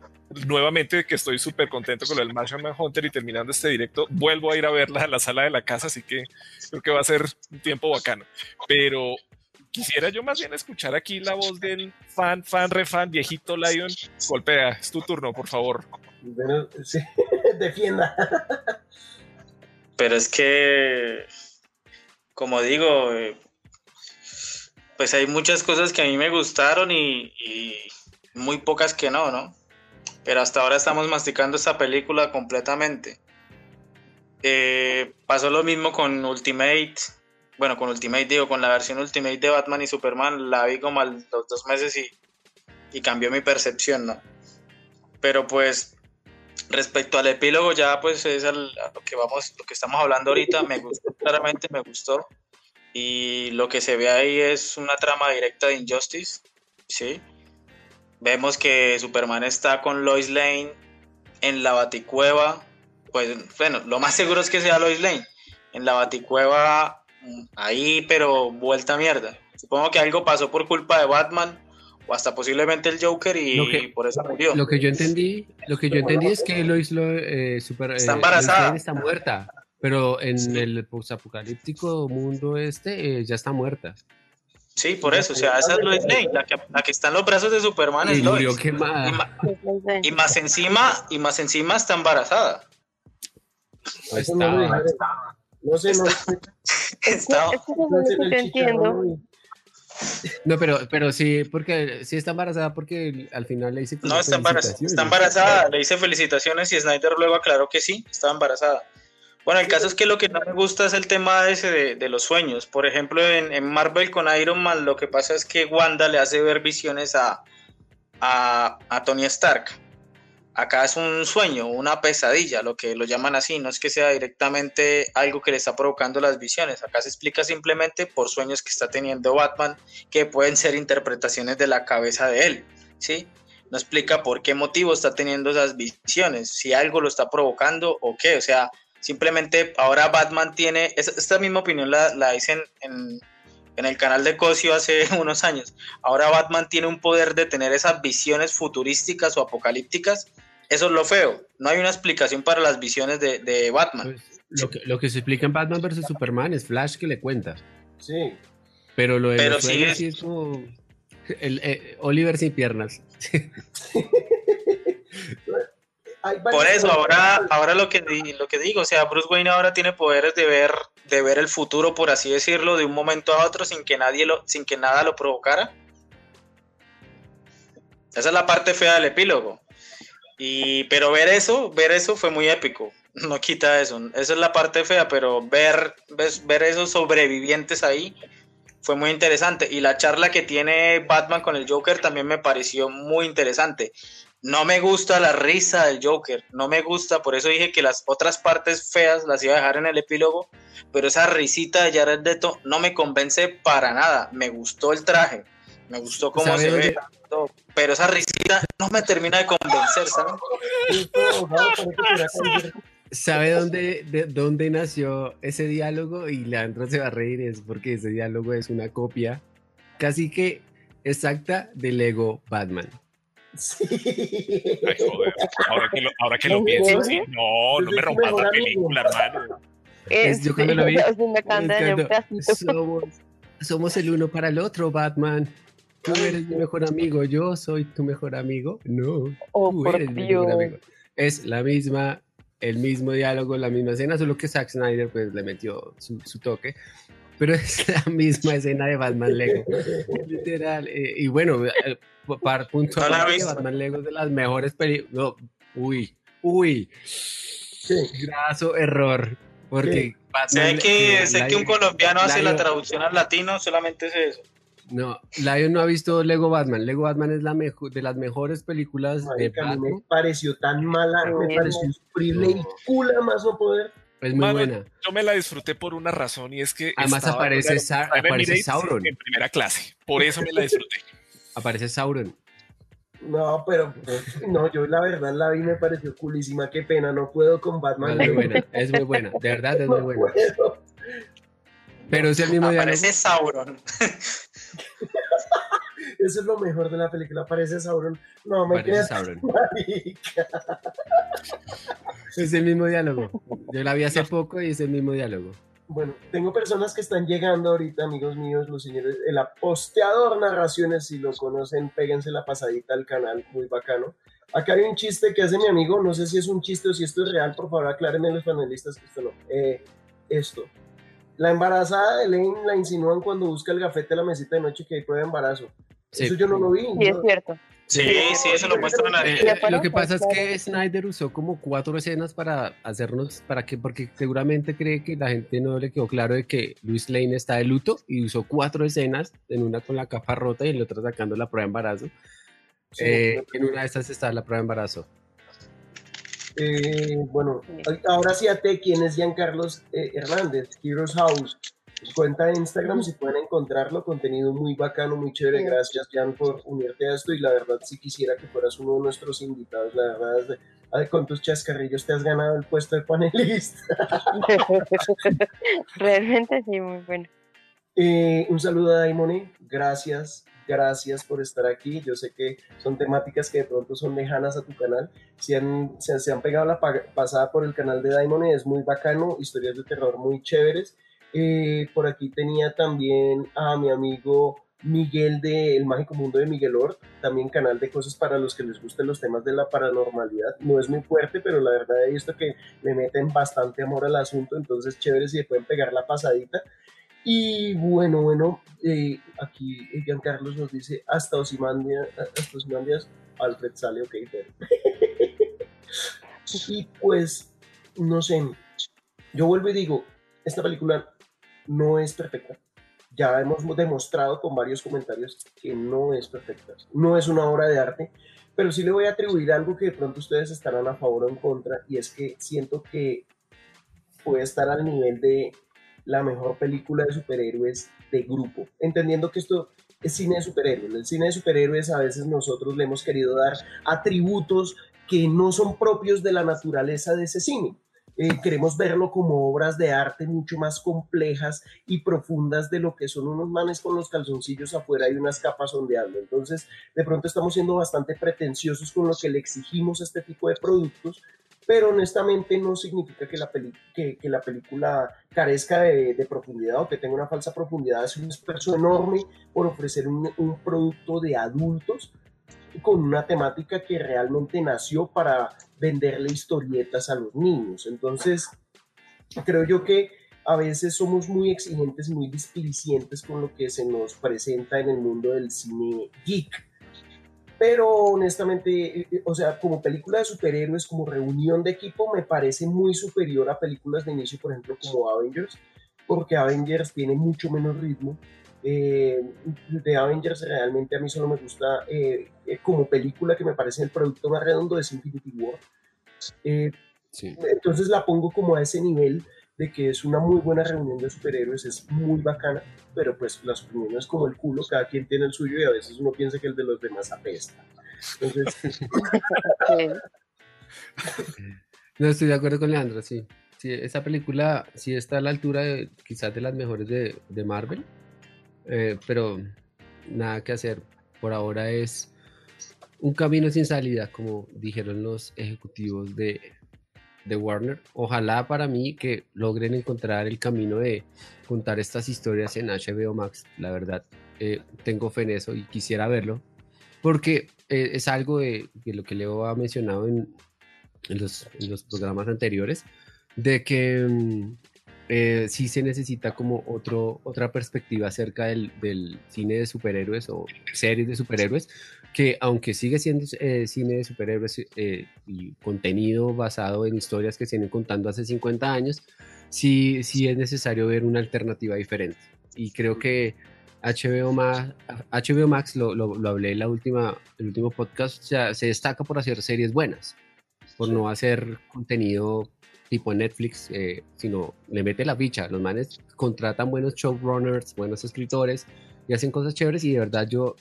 Nuevamente que estoy súper contento con el Martian Hunter y terminando este directo, vuelvo a ir a verla a la sala de la casa, así que creo que va a ser un tiempo bacano. Pero quisiera yo más bien escuchar aquí la voz del fan, fan, refan, viejito Lion. Golpea, es tu turno, por favor. Sí, [laughs] defienda. Pero es que, como digo, eh, pues hay muchas cosas que a mí me gustaron y, muy pocas que no, ¿no? Pero hasta ahora estamos masticando esta película completamente. Eh, pasó lo mismo con Ultimate, bueno, con Ultimate digo, con la versión Ultimate de Batman y Superman, la vi como a los dos meses y, y cambió mi percepción, ¿no? Pero pues respecto al epílogo ya pues es lo que vamos, lo que estamos hablando ahorita, me gustó claramente, me gustó y lo que se ve ahí es una trama directa de Injustice, ¿sí? Vemos que Superman está con Lois Lane en la baticueva, pues bueno, lo más seguro es que sea Lois Lane, en la baticueva mm, ahí, pero vuelta mierda. Supongo que algo pasó por culpa de Batman o hasta posiblemente el Joker y por eso murió. Lo que yo entendí, lo que yo entendí es que Lois lo, eh, super, está embarazada. está muerta. Pero en el posapocalíptico mundo este eh, ya está muerta. Sí, por eso, o sea, esa es Lois Lane, la que, la que está en los brazos de Superman es Lois. Y, y, más encima, y más encima está embarazada. No está. No sé, no está. no [laughs] entiendo. No, pero, pero sí, porque sí está embarazada porque al final le dice No, está embarazada, está embarazada, le hice felicitaciones y Snyder luego aclaró que sí, estaba embarazada. Bueno, el caso es que lo que no me gusta es el tema ese de, los sueños. Por ejemplo, en, Marvel con Iron Man lo que pasa es que Wanda le hace ver visiones a, a, Tony Stark. Acá es un sueño, una pesadilla, lo que lo llaman así. No es que sea directamente algo que le está provocando las visiones. Acá se explica simplemente por sueños que está teniendo Batman, que pueden ser interpretaciones de la cabeza de él. ¿sí? No explica por qué motivo está teniendo esas visiones, si algo lo está provocando o qué. O sea, Simplemente ahora Batman tiene, esta misma opinión la, la en, el canal de Cosio hace [laughs] unos años. Ahora Batman tiene un poder de tener esas visiones futurísticas o apocalípticas. Eso es lo feo. No hay una explicación para las visiones de, Batman. Pues, lo, que, lo que se explica en Batman vs. Superman es Flash que le cuenta. Sí. Pero lo de Pero sí es... como el, eh, Oliver sin piernas. [laughs] Por eso, ahora, ahora lo, que, lo que digo, o sea, Bruce Wayne ahora tiene poderes de ver, de ver el futuro, por así decirlo, de un momento a otro sin que nadie lo, sin que nada lo provocara. Esa es la parte fea del epílogo. Y, pero ver eso, ver eso fue muy épico. No quita eso. Esa es la parte fea, pero ver, ver esos sobrevivientes ahí fue muy interesante. Y la charla que tiene Batman con el Joker también me pareció muy interesante. No me gusta la risa del Joker, no me gusta, por eso dije que las otras partes feas las iba a dejar en el epílogo, pero esa risita de Jared Leto no me convence para nada. Me gustó el traje, me gustó cómo se ve, pero esa risita no me termina de convencer, ¿sabes? ¿Sabe dónde, de, dónde nació ese diálogo? Y Leandro se va a reír, es porque ese diálogo es una copia casi que exacta del Lego Batman. Sí. Ay, joder. Ahora que lo, ahora que lo pienso, sí. No, no me rompas la película, hermano. Es, yo cuando lo vi, somos, somos el uno para el otro, Batman. Tú eres mi mejor amigo, yo soy tu mejor amigo. No, oh, tú eres mi mejor amigo. Es la misma el mismo diálogo, la misma escena, solo que Zack Snyder pues le metió su, su toque. Pero [laughs] es la misma escena de Batman Lego. [laughs] Literal. eh, y bueno, eh, para punto No la visto. Batman Lego es de las mejores películas. No, uy, uy. ¿Qué? Graso error. Porque Batman Sé que, eh, sé que un colombiano hace la traducción al latino, solamente es eso. No, Lion no ha visto Lego Batman. Lego Batman es la mejor de las mejores películas de mí me Batman. pareció tan mala, me Bueno. pareció insufrible y No. cula más no poder. Es muy Mano, buena. Yo me la disfruté por una razón y es que. Además aparece Sa- aparece Sauron. En primera clase. Por eso me la disfruté. [laughs] Aparece Sauron. No, pero no, yo la verdad la vi y me pareció culísima, qué pena, no puedo con No, Batman. es muy buena, es muy buena, de [laughs] verdad es muy No buena. puedo. Pero es el mismo diálogo. Aparece Sauron. [laughs] [laughs] Eso es lo mejor de la película, aparece Sauron. No, me Aparece Sauron. [laughs] marica. Es el mismo diálogo. Yo la vi hace poco y es el mismo diálogo. Bueno, tengo personas que están llegando ahorita, amigos míos, los señores, el aposteador narraciones, si lo conocen, péguense la pasadita al canal, muy bacano. Acá hay un chiste que hace mi amigo, no sé si es un chiste o si esto es real, por favor aclárenme los panelistas que esto no. Eh, esto. La embarazada de Elaine la insinúan cuando busca el gafete de la mesita de noche que hay prueba de embarazo. Sí. Eso yo no lo vi. Sí, es cierto. Sí, sí, eso lo muestran ahí. Eh, ¿De eh, lo que pasa es que Snyder usó como cuatro escenas para hacernos, para que, porque seguramente cree que la gente no le quedó claro de que Luis Lane está de luto y usó cuatro escenas, en una con la capa rota y en la otra sacando la prueba de embarazo. Sí, Eh, en una de estas está la prueba de embarazo. Eh, bueno, ahora sí a te quién es Giancarlos eh, Hernández, Heroes House. Cuenta de Instagram si pueden encontrarlo, contenido muy bacano, muy chévere. Sí. Gracias, Jan, por unirte a esto. Y la verdad, si quisiera que fueras uno de nuestros invitados, la verdad, ay, con tus chascarrillos te has ganado el puesto de panelista. [laughs] Realmente sí, muy bueno. Eh, un saludo a Daimone, gracias, gracias por estar aquí. Yo sé que son temáticas que de pronto son lejanas a tu canal. Si han, se, se han pegado la pa- pasada por el canal de Daimone, es muy bacano, historias de terror muy chéveres. Eh, por aquí tenía también a mi amigo Miguel de El Mágico Mundo de Miguel Ort, también canal de cosas para los que les gusten los temas de la paranormalidad. No es muy fuerte, pero la verdad he visto que le meten bastante amor al asunto, entonces chévere si le pueden pegar la pasadita. Y bueno, bueno, eh, aquí Giancarlos nos dice hasta Osimandia, hasta Osimandias, Alfred sale, ok, pero. [laughs] y pues, no sé, yo vuelvo y digo, esta película no es perfecta. Ya hemos demostrado con varios comentarios que no es perfecta. No es una obra de arte, pero sí le voy a atribuir algo que de pronto ustedes estarán a favor o en contra, y es que siento que puede estar al nivel de la mejor película de superhéroes de grupo, entendiendo que esto es cine de superhéroes. El cine de superhéroes a veces nosotros le hemos querido dar atributos que no son propios de la naturaleza de ese cine. Eh, queremos verlo como obras de arte mucho más complejas y profundas de lo que son unos manes con los calzoncillos afuera y unas capas ondeando. Entonces, de pronto estamos siendo bastante pretenciosos con lo que le exigimos a este tipo de productos, pero honestamente no significa que la, peli- que, la película carezca de, profundidad o que tenga una falsa profundidad. Es un esfuerzo enorme por ofrecer un, un producto de adultos con una temática que realmente nació para venderle historietas a los niños. Entonces, creo yo que a veces somos muy exigentes muy displicientes con lo que se nos presenta en el mundo del cine geek. Pero honestamente, eh, eh, o sea, como película de superhéroes, como reunión de equipo, me parece muy superior a películas de inicio, por ejemplo, como Avengers, porque Avengers tiene mucho menos ritmo. Eh, de Avengers realmente a mí solo me gusta eh, eh, como película que me parece el producto más redondo es Infinity War. Eh, Sí. entonces la pongo como a ese nivel de que es una muy buena reunión de superhéroes, es muy bacana, pero pues las opiniones como el culo, cada quien tiene el suyo y a veces uno piensa que el de los demás apesta. Entonces. [laughs] No estoy de acuerdo con Leandro, sí. Sí, esa película sí está a la altura de, quizás de las mejores de, de Marvel, eh, pero nada que hacer. Por ahora es un camino sin salida, como dijeron los ejecutivos de, de Warner. Ojalá para mí que logren encontrar el camino de contar estas historias en HBO Max. La verdad, eh, tengo fe en eso y quisiera verlo, porque eh, es algo de, lo que Leo ha mencionado en, en los, en los programas anteriores, de que mm, eh, sí se necesita como otro, otra perspectiva acerca del, del, cine de superhéroes o series de superhéroes, que aunque sigue siendo eh, cine de superhéroes eh, y contenido basado en historias que se vienen contando hace 50 años, sí, sí es necesario ver una alternativa diferente. Y creo que HBO Max, HBO Max lo, lo, lo hablé en la última, el último podcast, o sea, se destaca por hacer series buenas, por no hacer contenido tipo Netflix, eh, sino le mete la ficha. Los manes contratan buenos showrunners, buenos escritores y hacen cosas chéveres y de verdad yo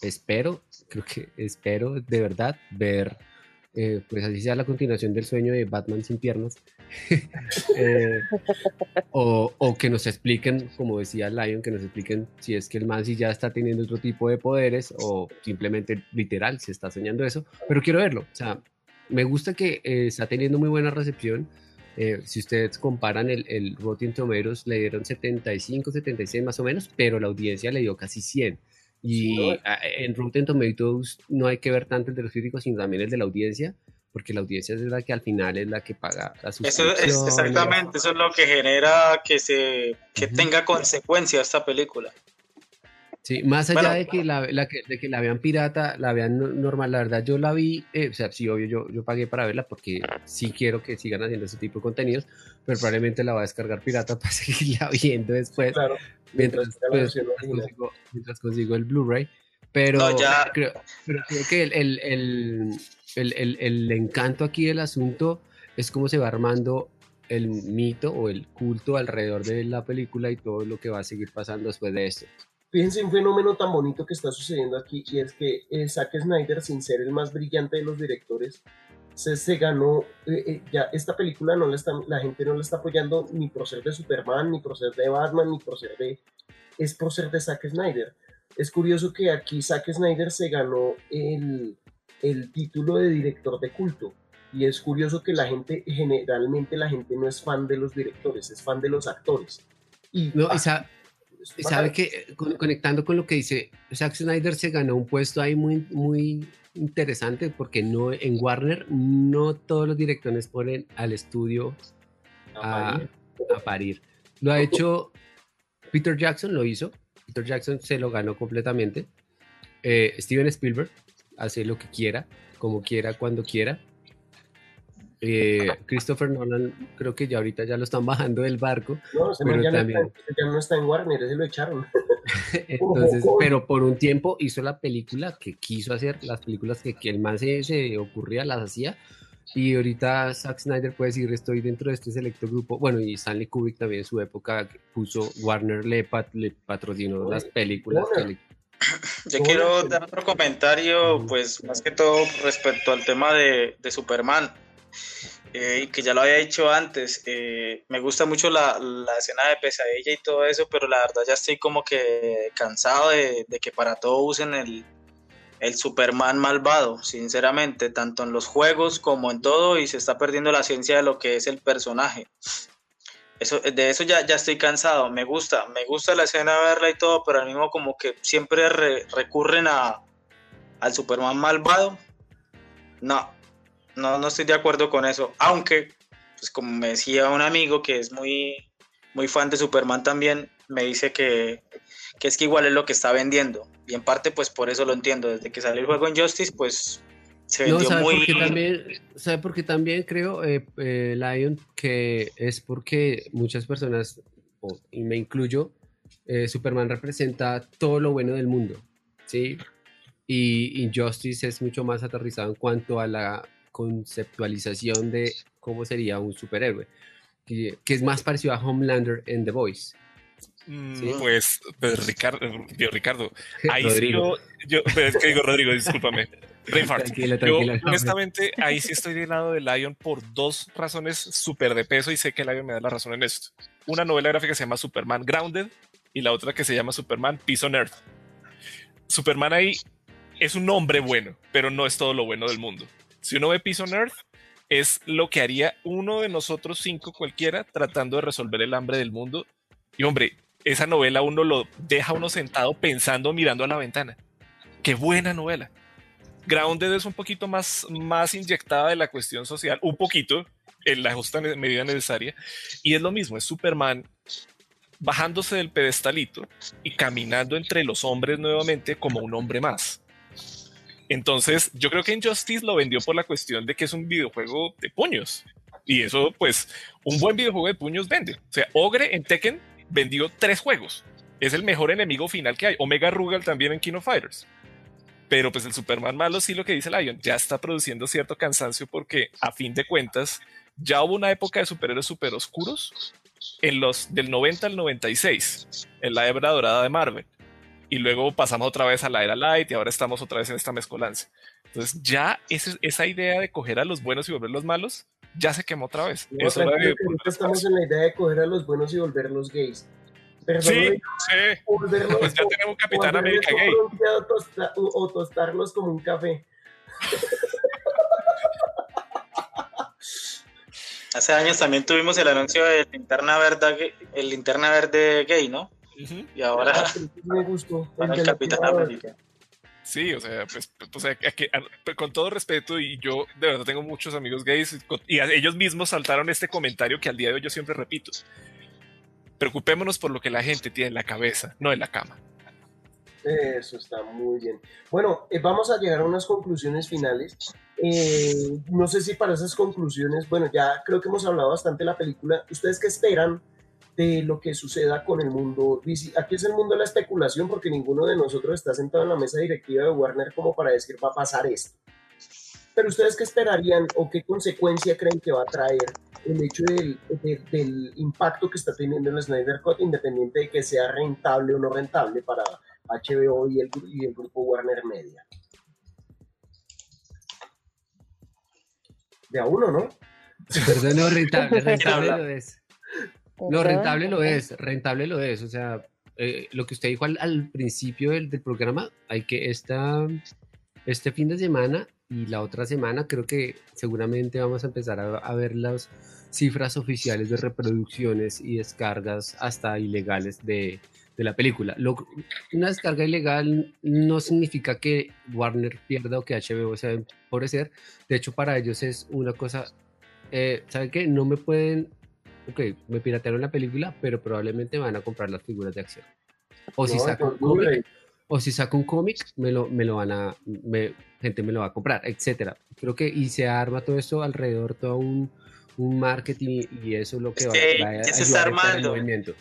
espero, creo que espero de verdad ver, eh, pues así sea la continuación del sueño de Batman sin piernas, [laughs] eh, o, o, que nos expliquen, como decía Lion, que nos expliquen si es que el man si ya está teniendo otro tipo de poderes o simplemente literal se está soñando eso, pero quiero verlo, o sea, me gusta que eh, está teniendo muy buena recepción, eh, si ustedes comparan el, el Rotten Tomatoes, le dieron 75, 76 más o menos, pero la audiencia le dio casi 100. Y en Rotten Tomatoes no hay que ver tanto el de los críticos, sino también el de la audiencia, porque la audiencia es la que al final es la que paga la suscripción. Eso es exactamente, eso es lo que genera que se que tenga consecuencia esta película. Sí, más allá de, que la, la que, de que la vean pirata, la vean normal, la verdad yo la vi, eh, o sea, sí, obvio, yo, yo pagué para verla porque sí quiero que sigan haciendo ese tipo de contenidos, pero probablemente la voy a descargar pirata [laughs] para seguirla viendo después, claro, mientras, pues, consigo, mientras, consigo, el Blu-ray. Pero, no, ya... creo, pero creo que el, el, el, el, el encanto aquí del asunto es cómo se va armando el mito o el culto alrededor de la película y todo lo que va a seguir pasando después de esto. Fíjense un fenómeno tan bonito que está sucediendo aquí y es que eh, Zack Snyder, sin ser el más brillante de los directores, se, se ganó, eh, eh, ya esta película no la, está, la gente no la está apoyando ni por ser de Superman, ni por ser de Batman, ni por ser de... es por ser de Zack Snyder. Es curioso que aquí Zack Snyder se ganó el, el título de director de culto. Y es curioso que la gente, generalmente la gente no es fan de los directores, es fan de los actores. Y, no, esa, sabe que conectando con lo que dice Zack Snyder se ganó un puesto ahí muy muy interesante porque no en Warner no todos los directores ponen al estudio a, parir. Lo ha hecho Peter Jackson, lo hizo. Peter Jackson se lo ganó completamente. Eh, Steven Spielberg hace lo que quiera, como quiera, cuando quiera. Eh, Christopher Nolan creo que ya ahorita ya lo están bajando del barco. No, pero ya, también... no está, ya, no está, en Warner, ese lo echaron. [laughs] Entonces, pero por un tiempo hizo la película que quiso hacer, las películas que, que el man se, se, ocurría, las hacía. Y ahorita Zack Snyder puede decir, estoy dentro de este selecto grupo. Bueno, y Stanley Kubrick también en su época puso, Warner le, pat, le patrocinó las películas. Que [coughs] Yo quiero dar otro comentario, pues más que todo respecto al tema de, de Superman eh, que ya lo había dicho antes, eh, me gusta mucho la, la, escena de pesadilla y todo eso, pero la verdad ya estoy como que cansado de, de que para todo usen el, el, Superman malvado, sinceramente, tanto en los juegos como en todo, y se está perdiendo la ciencia de lo que es el personaje. Eso, de eso ya, ya estoy cansado, me gusta, me gusta la escena verla y todo, pero al mismo como que siempre recurren a, al Superman malvado. No, no, no estoy de acuerdo con eso, aunque, pues como me decía un amigo que es muy, muy fan de Superman también, me dice que, que es que igual es lo que está vendiendo. Y en parte, pues por eso lo entiendo. Desde que salió el juego en Justice, pues se vendió ¿sabe muy. Porque también, ¿Sabe por qué también creo, eh, eh, Lion, que es porque muchas personas, y me incluyo, eh, Superman representa todo lo bueno del mundo, ¿sí? Y Injustice es mucho más aterrizado en cuanto a la conceptualización de cómo sería un superhéroe, que, es más parecido a Homelander en The Voice. Mm, pues, pues, Ricardo, Ricardo, [laughs] ahí sí yo, yo pues, es que digo Rodrigo, discúlpame. [laughs] Yo, honestamente, ahí sí estoy del lado de Lion por dos razones súper de peso y sé que Lion me da la razón en esto. Una novela gráfica que se llama Superman Grounded y la otra que se llama Superman Peace on Earth. Superman ahí es un hombre bueno, pero no es todo lo bueno del mundo. Si uno ve Peace on Earth, es lo que haría uno de nosotros cinco cualquiera tratando de resolver el hambre del mundo. Y hombre, esa novela uno lo deja uno sentado pensando mirando a la ventana. Qué buena novela. Grounded es un poquito más, más inyectada de la cuestión social, un poquito, en la justa medida necesaria, y es lo mismo, es Superman bajándose del pedestalito y caminando entre los hombres nuevamente como un hombre más. Entonces, yo creo que Injustice lo vendió por la cuestión de que es un videojuego de puños. Y eso, pues, un buen videojuego de puños vende. O sea, Ogre en Tekken vendió tres juegos. Es el mejor enemigo final que hay. Omega Rugal también en Kino Fighters. Pero pues el Superman malo sí lo que dice Lion, ya está produciendo cierto cansancio porque a fin de cuentas ya hubo una época de superhéroes super oscuros en los del 90 al 96, en la era dorada de Marvel. Y luego pasamos otra vez a la era light y ahora estamos otra vez en esta mezcolanza. Entonces ya esa idea de coger a los buenos y volverlos malos ya se quemó otra vez. estamos en la idea de coger a los buenos y volverlos gays. sí, sí. pues ya tenemos un Capitán América gay. o tostarlos como un café. Hace años también tuvimos el anuncio de linterna verde, el linterna verde gay, ¿no? Y ahora ah, me gustó, [laughs] el, Capitán América. Sí, o sea, pues, o sea, que, con todo respeto, y yo de verdad tengo muchos amigos gays, y ellos mismos saltaron este comentario que al día de hoy yo siempre repito. Preocupémonos por lo que la gente tiene en la cabeza, no en la cama. Eso está muy bien. Bueno, eh, vamos a llegar a unas conclusiones finales. Eh, no sé si para esas conclusiones, bueno, ya creo que hemos hablado bastante de la película. ¿Ustedes qué esperan de lo que suceda con el mundo? Aquí es el mundo de la especulación porque ninguno de nosotros está sentado en la mesa directiva de Warner como para decir va a pasar esto. Pero ustedes qué esperarían o qué consecuencia creen que va a traer el hecho del, del impacto que está teniendo el Snyder Cut, independiente de que sea rentable o no rentable para HBO y el, y el grupo Warner Media? de a uno, ¿no? Perdón, no, rentable, rentable. Lo rentable lo es, rentable lo es. O sea, eh, lo que usted dijo al, principio del, programa, hay que esta, este fin de semana y la otra semana creo que seguramente vamos a empezar a, ver las cifras oficiales de reproducciones y descargas hasta ilegales de, de la película. una descarga ilegal no significa que Warner pierda o que HBO se va a empobrecer. De hecho, para ellos es una cosa, eh, ¿saben qué? No me pueden, ok, me piratearon la película, pero probablemente van a comprar las figuras de acción. O si saco un cómic, o si saco un cómic, me lo, me lo van a, me, gente me lo va a comprar, etcétera. Creo que y se arma todo esto alrededor, todo un, un marketing y eso es lo que va, a, ayudar se está armando. movimiento.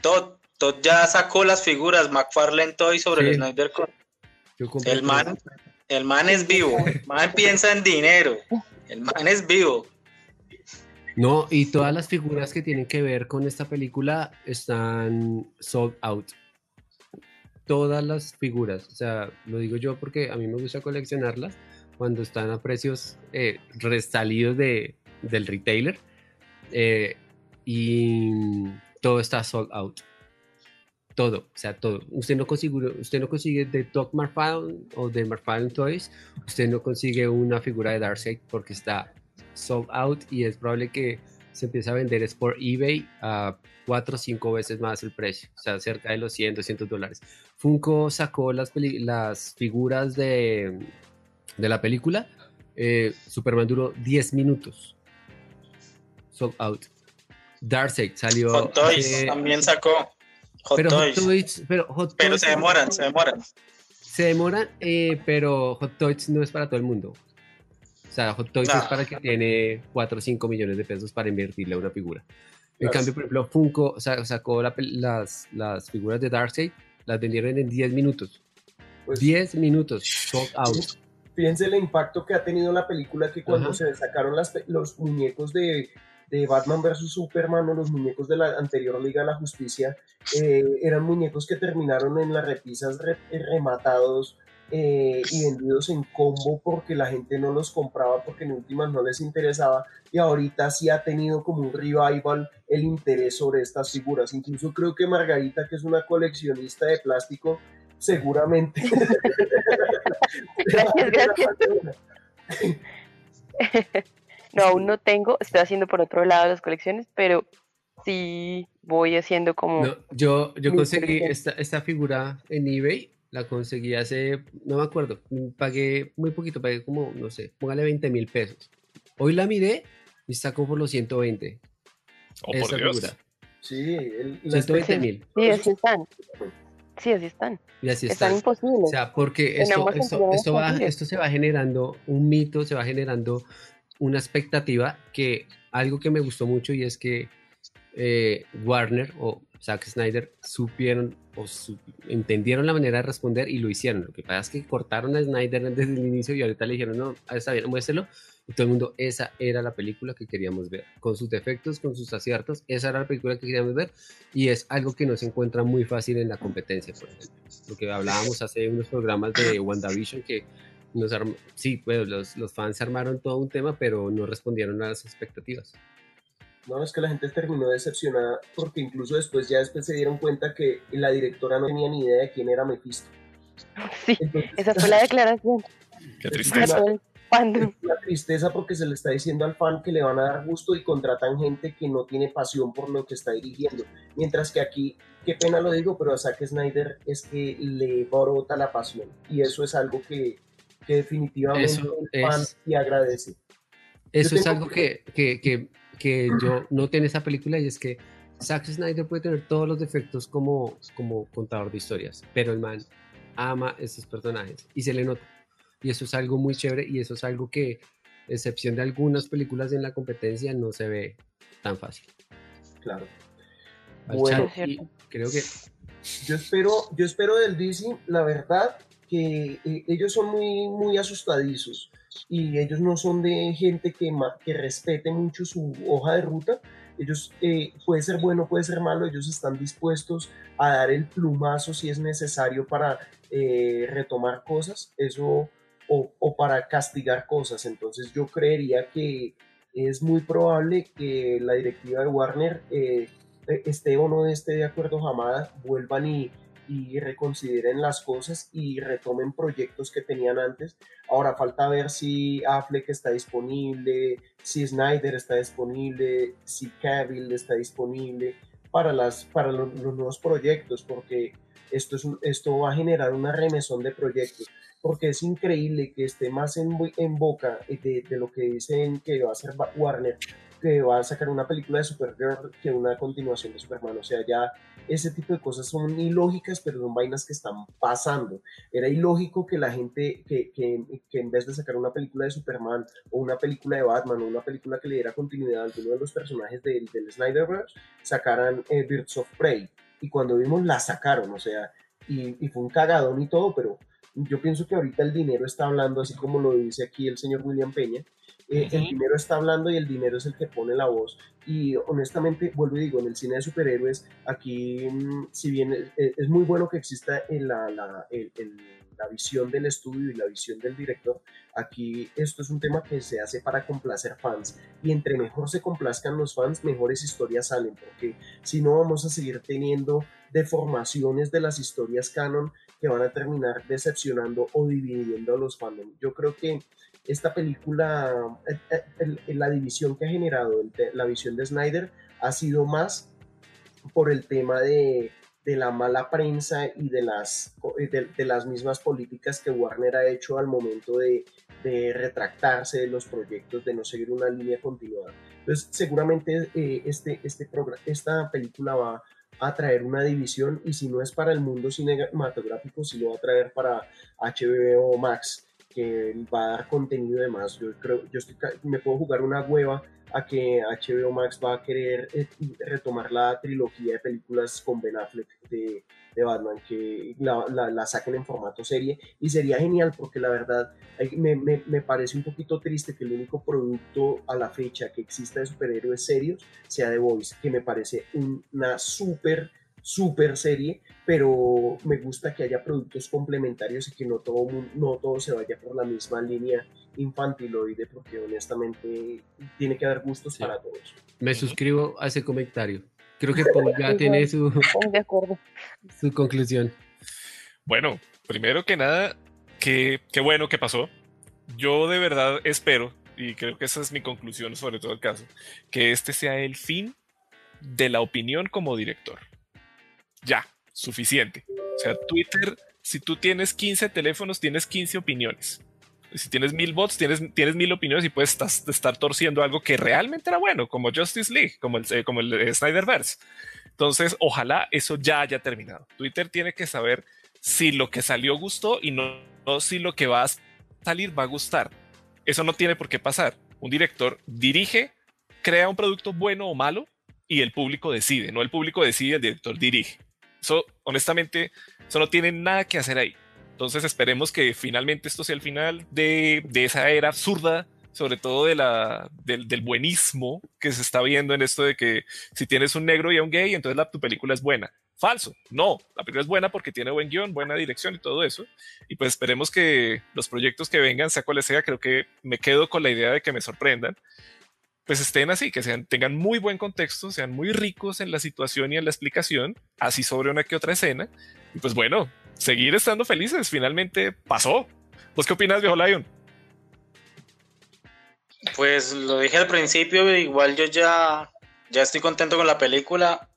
Todo, Todd ya sacó las figuras McFarlane Toy sobre el Snyder Cut. El man, el man es vivo. El man piensa en dinero. El man es vivo. No, y todas las figuras que tienen que ver con esta película están sold out. Todas las figuras. O sea, lo digo yo porque a mí me gusta coleccionarlas cuando están a precios eh, restalidos de, del retailer. Eh, y todo está sold out todo, o sea, todo. Usted no consigue, usted no consigue de Doc McFarlane o de McFarlane Toys, usted no consigue una figura de Darkseid porque está sold out y es probable que se empiece a vender es por eBay a cuatro o cinco veces más el precio, o sea, cerca de los 100, 200 dólares. Funko sacó las, las figuras de, de la película, eh, Superman duró 10 minutos, sold out. Darkseid salió... Hot Toys también sacó pero Hot Toys, pero, se demoran, se demoran. Se demoran, eh, pero Hot Toys no es para todo el mundo. O sea, Hot Toys es para que tiene 4 o 5 millones de pesos para invertirle a una figura. En cambio, por ejemplo, Funko sacó las, las figuras de Darkseid, las vendieron en 10 minutos. 10 pues minutos, sold out. Fíjense el impacto que ha tenido la película que cuando se sacaron las, los muñecos de de Batman vs. Superman o los muñecos de la anterior Liga de la Justicia eh, eran muñecos que terminaron en las repisas rematados eh, y vendidos en combo porque la gente no los compraba porque en últimas no les interesaba y ahorita sí ha tenido como un revival el interés sobre estas figuras. Incluso creo que Margarita, que es una coleccionista de plástico, seguramente... gracias, [laughs] gracias. [laughs] No, aún no tengo, estoy haciendo por otro lado las colecciones, pero sí voy haciendo como... yo, yo conseguí esta, esta figura en eBay La conseguí hace, no me acuerdo, pagué muy poquito, pagué como, no sé, póngale 20 mil pesos. Hoy la miré y como por los 120. Oh, por Dios. Sí, el, 120 mil. Sí, así están. Sí, así están. Y así están. están. imposibles. O sea, porque esto, esto, esto, va, esto se va generando un mito, se va generando una expectativa que algo que me gustó mucho y es que eh, Warner o Zack Snyder supieron o entendieron la manera de responder y lo hicieron. Lo que pasa es que cortaron a Snyder [laughs] desde el inicio y ahorita le dijeron, no, está bien, muéstrelo. Y todo el mundo, esa era la película que queríamos ver, con sus defectos, con sus aciertos, esa era la película que queríamos ver y es algo que no se encuentra muy fácil en la competencia, por ejemplo. Lo que hablábamos hace unos programas de WandaVision que nos sí, pues los, los fans armaron todo un tema, pero no respondieron a las expectativas. No, es que la gente terminó decepcionada porque incluso después ya después se dieron cuenta que la directora no tenía ni idea de quién era Mephisto. [laughs] Sí, esa fue la declaración. [laughs] Qué tristeza. La tristeza porque se le está diciendo al fan que le van a dar gusto y contratan gente que no tiene pasión por lo que está dirigiendo. Mientras que aquí, qué pena lo digo, pero a Zack Snyder es que le brota la pasión. Y eso es algo que, que definitivamente el fan y agradece. Eso es algo que, que, que que yo noté en esa película y es que Zack Snyder puede tener todos los defectos como, como contador de historias, pero el man ama esos personajes y se le nota. Y eso es algo muy chévere y eso es algo que, excepción de algunas películas en la competencia, no se ve tan fácil. Claro. bueno, creo que... Yo espero, yo espero del DC, la verdad, que eh, ellos son muy, muy asustadizos y ellos no son de gente que, que respete mucho su hoja de ruta. Ellos, eh, puede ser bueno, puede ser malo, ellos están dispuestos a dar el plumazo si es necesario para eh, retomar cosas, eso, o, o, para castigar cosas. Entonces yo creería que es muy probable que la directiva de Warner eh, esté o no esté de acuerdo jamás, vuelvan y y reconsideren las cosas y retomen proyectos que tenían antes. Ahora falta ver si Affleck está disponible, si Snyder está disponible, si Cavill está disponible para, las, para los, nuevos proyectos, porque esto, es esto va a generar una remesón de proyectos, porque es increíble que esté más en, boca de, de lo que dicen que va a ser Warner que va a sacar una película de Supergirl que una continuación de Superman. O sea, ya ese tipo de cosas son ilógicas, pero son vainas que están pasando. Era ilógico que la gente, que, que, que en vez de sacar una película de Superman o una película de Batman o una película que le diera continuidad a alguno de los personajes del, del Snyderverse, sacaran eh, Birds of Prey. Y cuando vimos, la sacaron, o sea, y, y fue un cagadón y todo, pero yo pienso que ahorita el dinero está hablando, así como lo dice aquí el señor William Peña, eh, el dinero está hablando y el dinero es el que pone la voz. Y honestamente, vuelvo y digo, en el cine de superhéroes, aquí, mm, si bien es, muy bueno que exista en la, la, la, visión del estudio y la visión del director, aquí esto es un tema que se hace para complacer fans. Y entre mejor se complazcan los fans, mejores historias salen, porque si no vamos a seguir teniendo deformaciones de las historias canon que van a terminar decepcionando o dividiendo a los fans. Yo creo que esta película, eh, eh, la división que ha generado la visión de Snyder ha sido más por el tema de, la mala prensa y de las, de, las mismas políticas que Warner ha hecho al momento de, retractarse de los proyectos, de no seguir una línea continuada. Entonces, seguramente eh, este, este esta película va a traer una división y si no es para el mundo cinematográfico, si lo va a traer para HBO Max que va a dar contenido de más. Yo creo, yo estoy, me puedo jugar una hueva a que HBO Max va a querer eh, retomar la trilogía de películas con Ben Affleck de, de Batman, que la, la, saquen en formato serie y sería genial porque la verdad me, me, me, parece un poquito triste que el único producto a la fecha que exista de superhéroes serios sea The Voice, que me parece una súper super serie, pero me gusta que haya productos complementarios y que no todo, no todo se vaya por la misma línea infantiloide, porque honestamente tiene que haber gustos para todos. Me suscribo a ese comentario. Creo que [laughs] Paul ya tiene su, su conclusión. Bueno, primero que nada, qué, qué bueno que pasó. Yo de verdad espero, y creo que esa es mi conclusión sobre todo el caso, que este sea el fin de la opinión como director ya, suficiente. O sea, Twitter si tú tienes 15 teléfonos, tienes 15 opiniones. Si tienes mil bots, tienes, tienes mil opiniones y puedes estar, torciendo algo que realmente era bueno, como Justice League, como el, eh, como el eh, Snyderverse. Entonces, ojalá eso ya haya terminado. Twitter tiene que saber si lo que salió gustó y no, no si lo que va a salir va a gustar. Eso no tiene por qué pasar. Un director dirige, crea un producto bueno o malo y el público decide. No el público decide, el director dirige. Eso, honestamente, eso no tiene nada que hacer ahí. Entonces esperemos que finalmente esto sea el final de, esa era absurda, sobre todo de la, del, buenismo que se está viendo en esto de que si tienes un negro y a un gay, entonces la, tu película es buena. Falso, no, la película es buena porque tiene buen guion, buena dirección y todo eso. Y pues esperemos que los proyectos que vengan, sea cual sea, creo que me quedo con la idea de que me sorprendan pues estén así, que sean, tengan muy buen contexto, sean muy ricos en la situación y en la explicación, así sobre una que otra escena. Y pues bueno, seguir estando felices, finalmente pasó. ¿Vos qué opinas, viejo Lion? Pues lo dije al principio, igual yo ya, ya estoy contento con la película.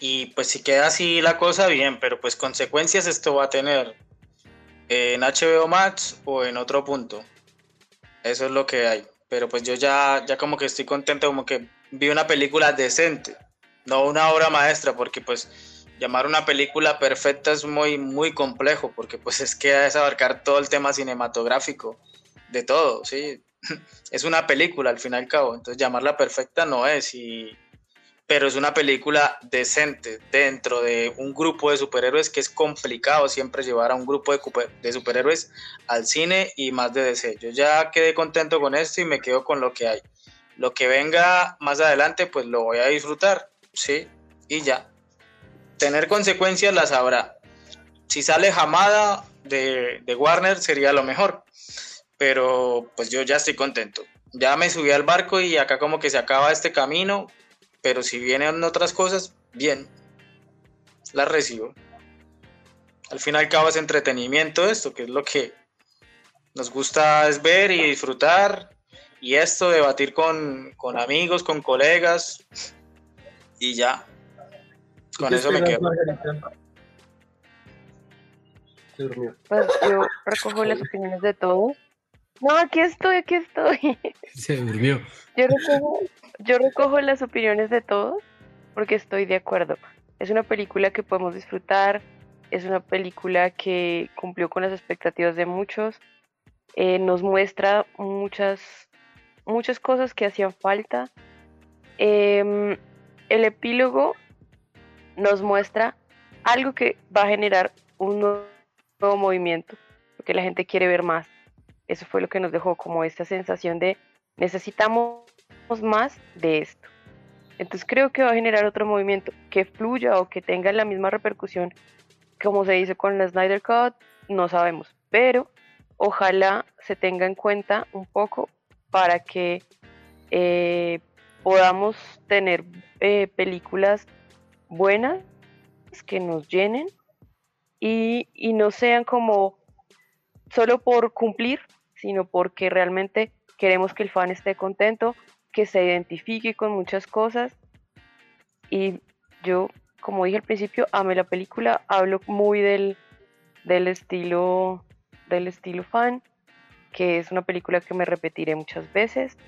Y pues si queda así la cosa, bien, pero pues consecuencias esto va a tener en HBO Max o en otro punto. Eso es lo que hay pero pues yo ya, ya como que estoy contento, como que vi una película decente, no una obra maestra, porque pues llamar una película perfecta es muy, muy complejo, porque pues es que es abarcar todo el tema cinematográfico de todo, ¿sí? [laughs] Es una película al fin y al cabo, entonces llamarla perfecta no es, y pero es una película decente dentro de un grupo de superhéroes que es complicado siempre llevar a un grupo de, superhéroes al cine y más de DC. Yo ya quedé contento con esto y me quedo con lo que hay. Lo que venga más adelante, pues lo voy a disfrutar, ¿sí? Y ya. Tener consecuencias las habrá. Si sale Jamada de, de Warner sería lo mejor, pero pues yo ya estoy contento. Ya me subí al barco y acá como que se acaba este camino, pero si vienen otras cosas, bien, las recibo. Al fin y al cabo es entretenimiento esto, que es lo que nos gusta es ver y disfrutar. Y esto, debatir con, con amigos, con colegas. Y ya. Con eso me quedo. Pues yo recojo las opiniones de todos. No, aquí estoy, aquí estoy. Se durmió. Yo recojo, yo recojo las opiniones de todos porque estoy de acuerdo. Es una película que podemos disfrutar, es una película que cumplió con las expectativas de muchos, eh, nos muestra muchas, muchas cosas que hacían falta. Em, el epílogo nos muestra algo que va a generar un nuevo movimiento, porque la gente quiere ver más. Eso fue lo que nos dejó como esta sensación de necesitamos más de esto. Entonces creo que va a generar otro movimiento que fluya o que tenga la misma repercusión como se hizo con la Snyder Cut, no sabemos, pero ojalá se tenga en cuenta un poco para que eh, podamos tener eh, películas buenas que nos llenen y, y no sean como solo por cumplir, sino porque realmente queremos que el fan esté contento, que se identifique con muchas cosas. Y yo, como dije al principio, amé la película, hablo muy del, del estilo del estilo fan, que es una película que me repetiré muchas veces,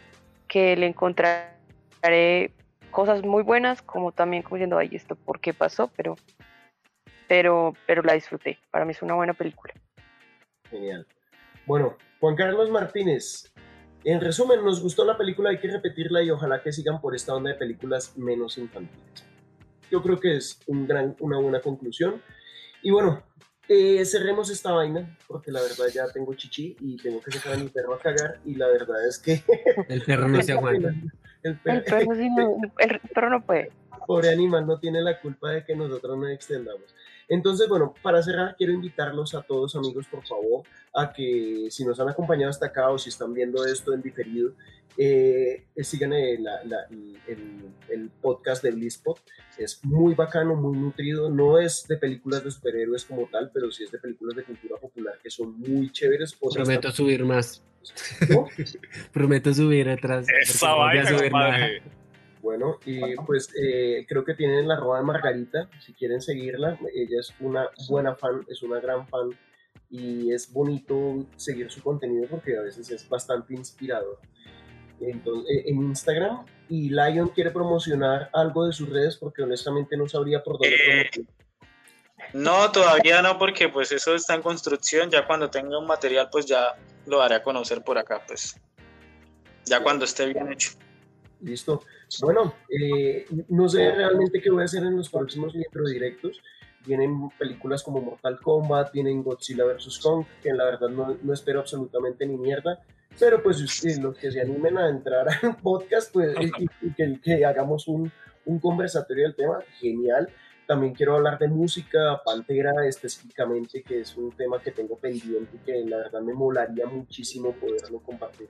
que le encontraré cosas muy buenas, como también como diciendo, ay, esto por qué pasó, pero, pero, pero la disfruté. Para mí es una buena película. Genial. Bueno, Juan Carlos Martínez, en resumen, nos gustó la película, hay que repetirla y ojalá que sigan por esta onda de películas menos infantiles. Yo creo que es un gran, una buena conclusión. Y bueno, eh, cerremos esta vaina, porque la verdad ya tengo chichi y tengo que sacar a mi perro a cagar y la verdad es que... [laughs] El perro no se aguanta. El perro, el perro no puede. Pobre animal no tiene la culpa de que nosotros no extendamos. Entonces, bueno, para cerrar, quiero invitarlos a todos, amigos, por favor, a que si nos han acompañado hasta acá o si están viendo esto en diferido, eh, sigan el, el, podcast de Blizzpot. Es muy bacano, muy nutrido. No es de películas de superhéroes como tal, pero sí es de películas de cultura popular que son muy chéveres. Prometo subir más. [laughs] Prometo subir atrás. Esa vaina, Bueno, y pues eh, creo que tienen la roba de Margarita, si quieren seguirla, ella es una buena fan, es una gran fan y es bonito seguir su contenido porque a veces es bastante inspirador. Entonces, eh, en Instagram y Lion quiere promocionar algo de sus redes porque honestamente no sabría por dónde Eh, promocionar. No, todavía no, porque pues eso está en construcción. Ya cuando tenga un material, pues ya lo haré a conocer por acá, pues. Ya cuando esté bien hecho. Listo. Bueno, eh, no sé realmente qué voy a hacer en los próximos directos. Vienen películas como Mortal Kombat, vienen Godzilla vs. Kong, que la verdad no, espero absolutamente ni mierda. Pero pues los que se animen a entrar al podcast, pues y, que, hagamos un, un conversatorio del tema, genial. También quiero hablar de música, Pantera específicamente, que es un tema que tengo pendiente y que la verdad me molaría muchísimo poderlo compartir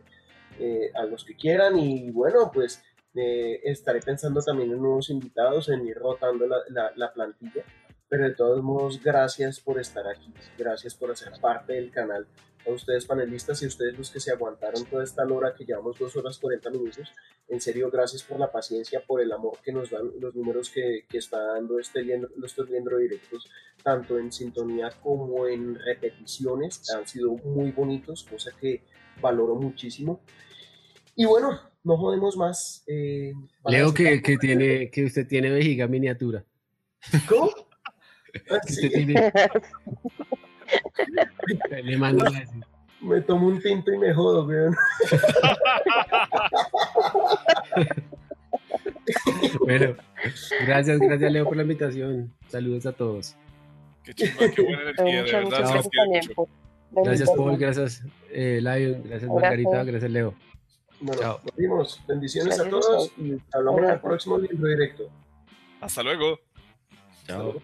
eh, a los que quieran. Y bueno, pues eh, estaré pensando también en nuevos invitados, en ir rotando la, la, la, plantilla. Pero de todos modos, gracias por estar aquí, gracias por hacer parte del canal. A ustedes panelistas y a ustedes los que se aguantaron toda esta hora que llevamos dos horas 40 minutos. En serio, gracias por la paciencia, por el amor que nos dan los números que, que está dando este estos viendo directos, tanto en sintonía como en repeticiones. Han sido muy bonitos, cosa que valoro muchísimo. Y bueno, no jodemos más. Eh, Leo que, que, tiene, que usted tiene vejiga miniatura. ¿Cómo? Ah, sí. tiene... [laughs] Le mando. Me tomo un tinto y me jodo, weón. [laughs] bueno, gracias, gracias Leo por la invitación. Saludos a todos. Qué chimba, qué buena energía, de verdad. Muchas se gracias mucho. Gracias Paul, gracias eh, Lion, gracias Margarita, gracias Leo. Bueno, Chao. nos vimos. Bendiciones a todos y hablamos en el próximo libro directo. Hasta luego. Chao.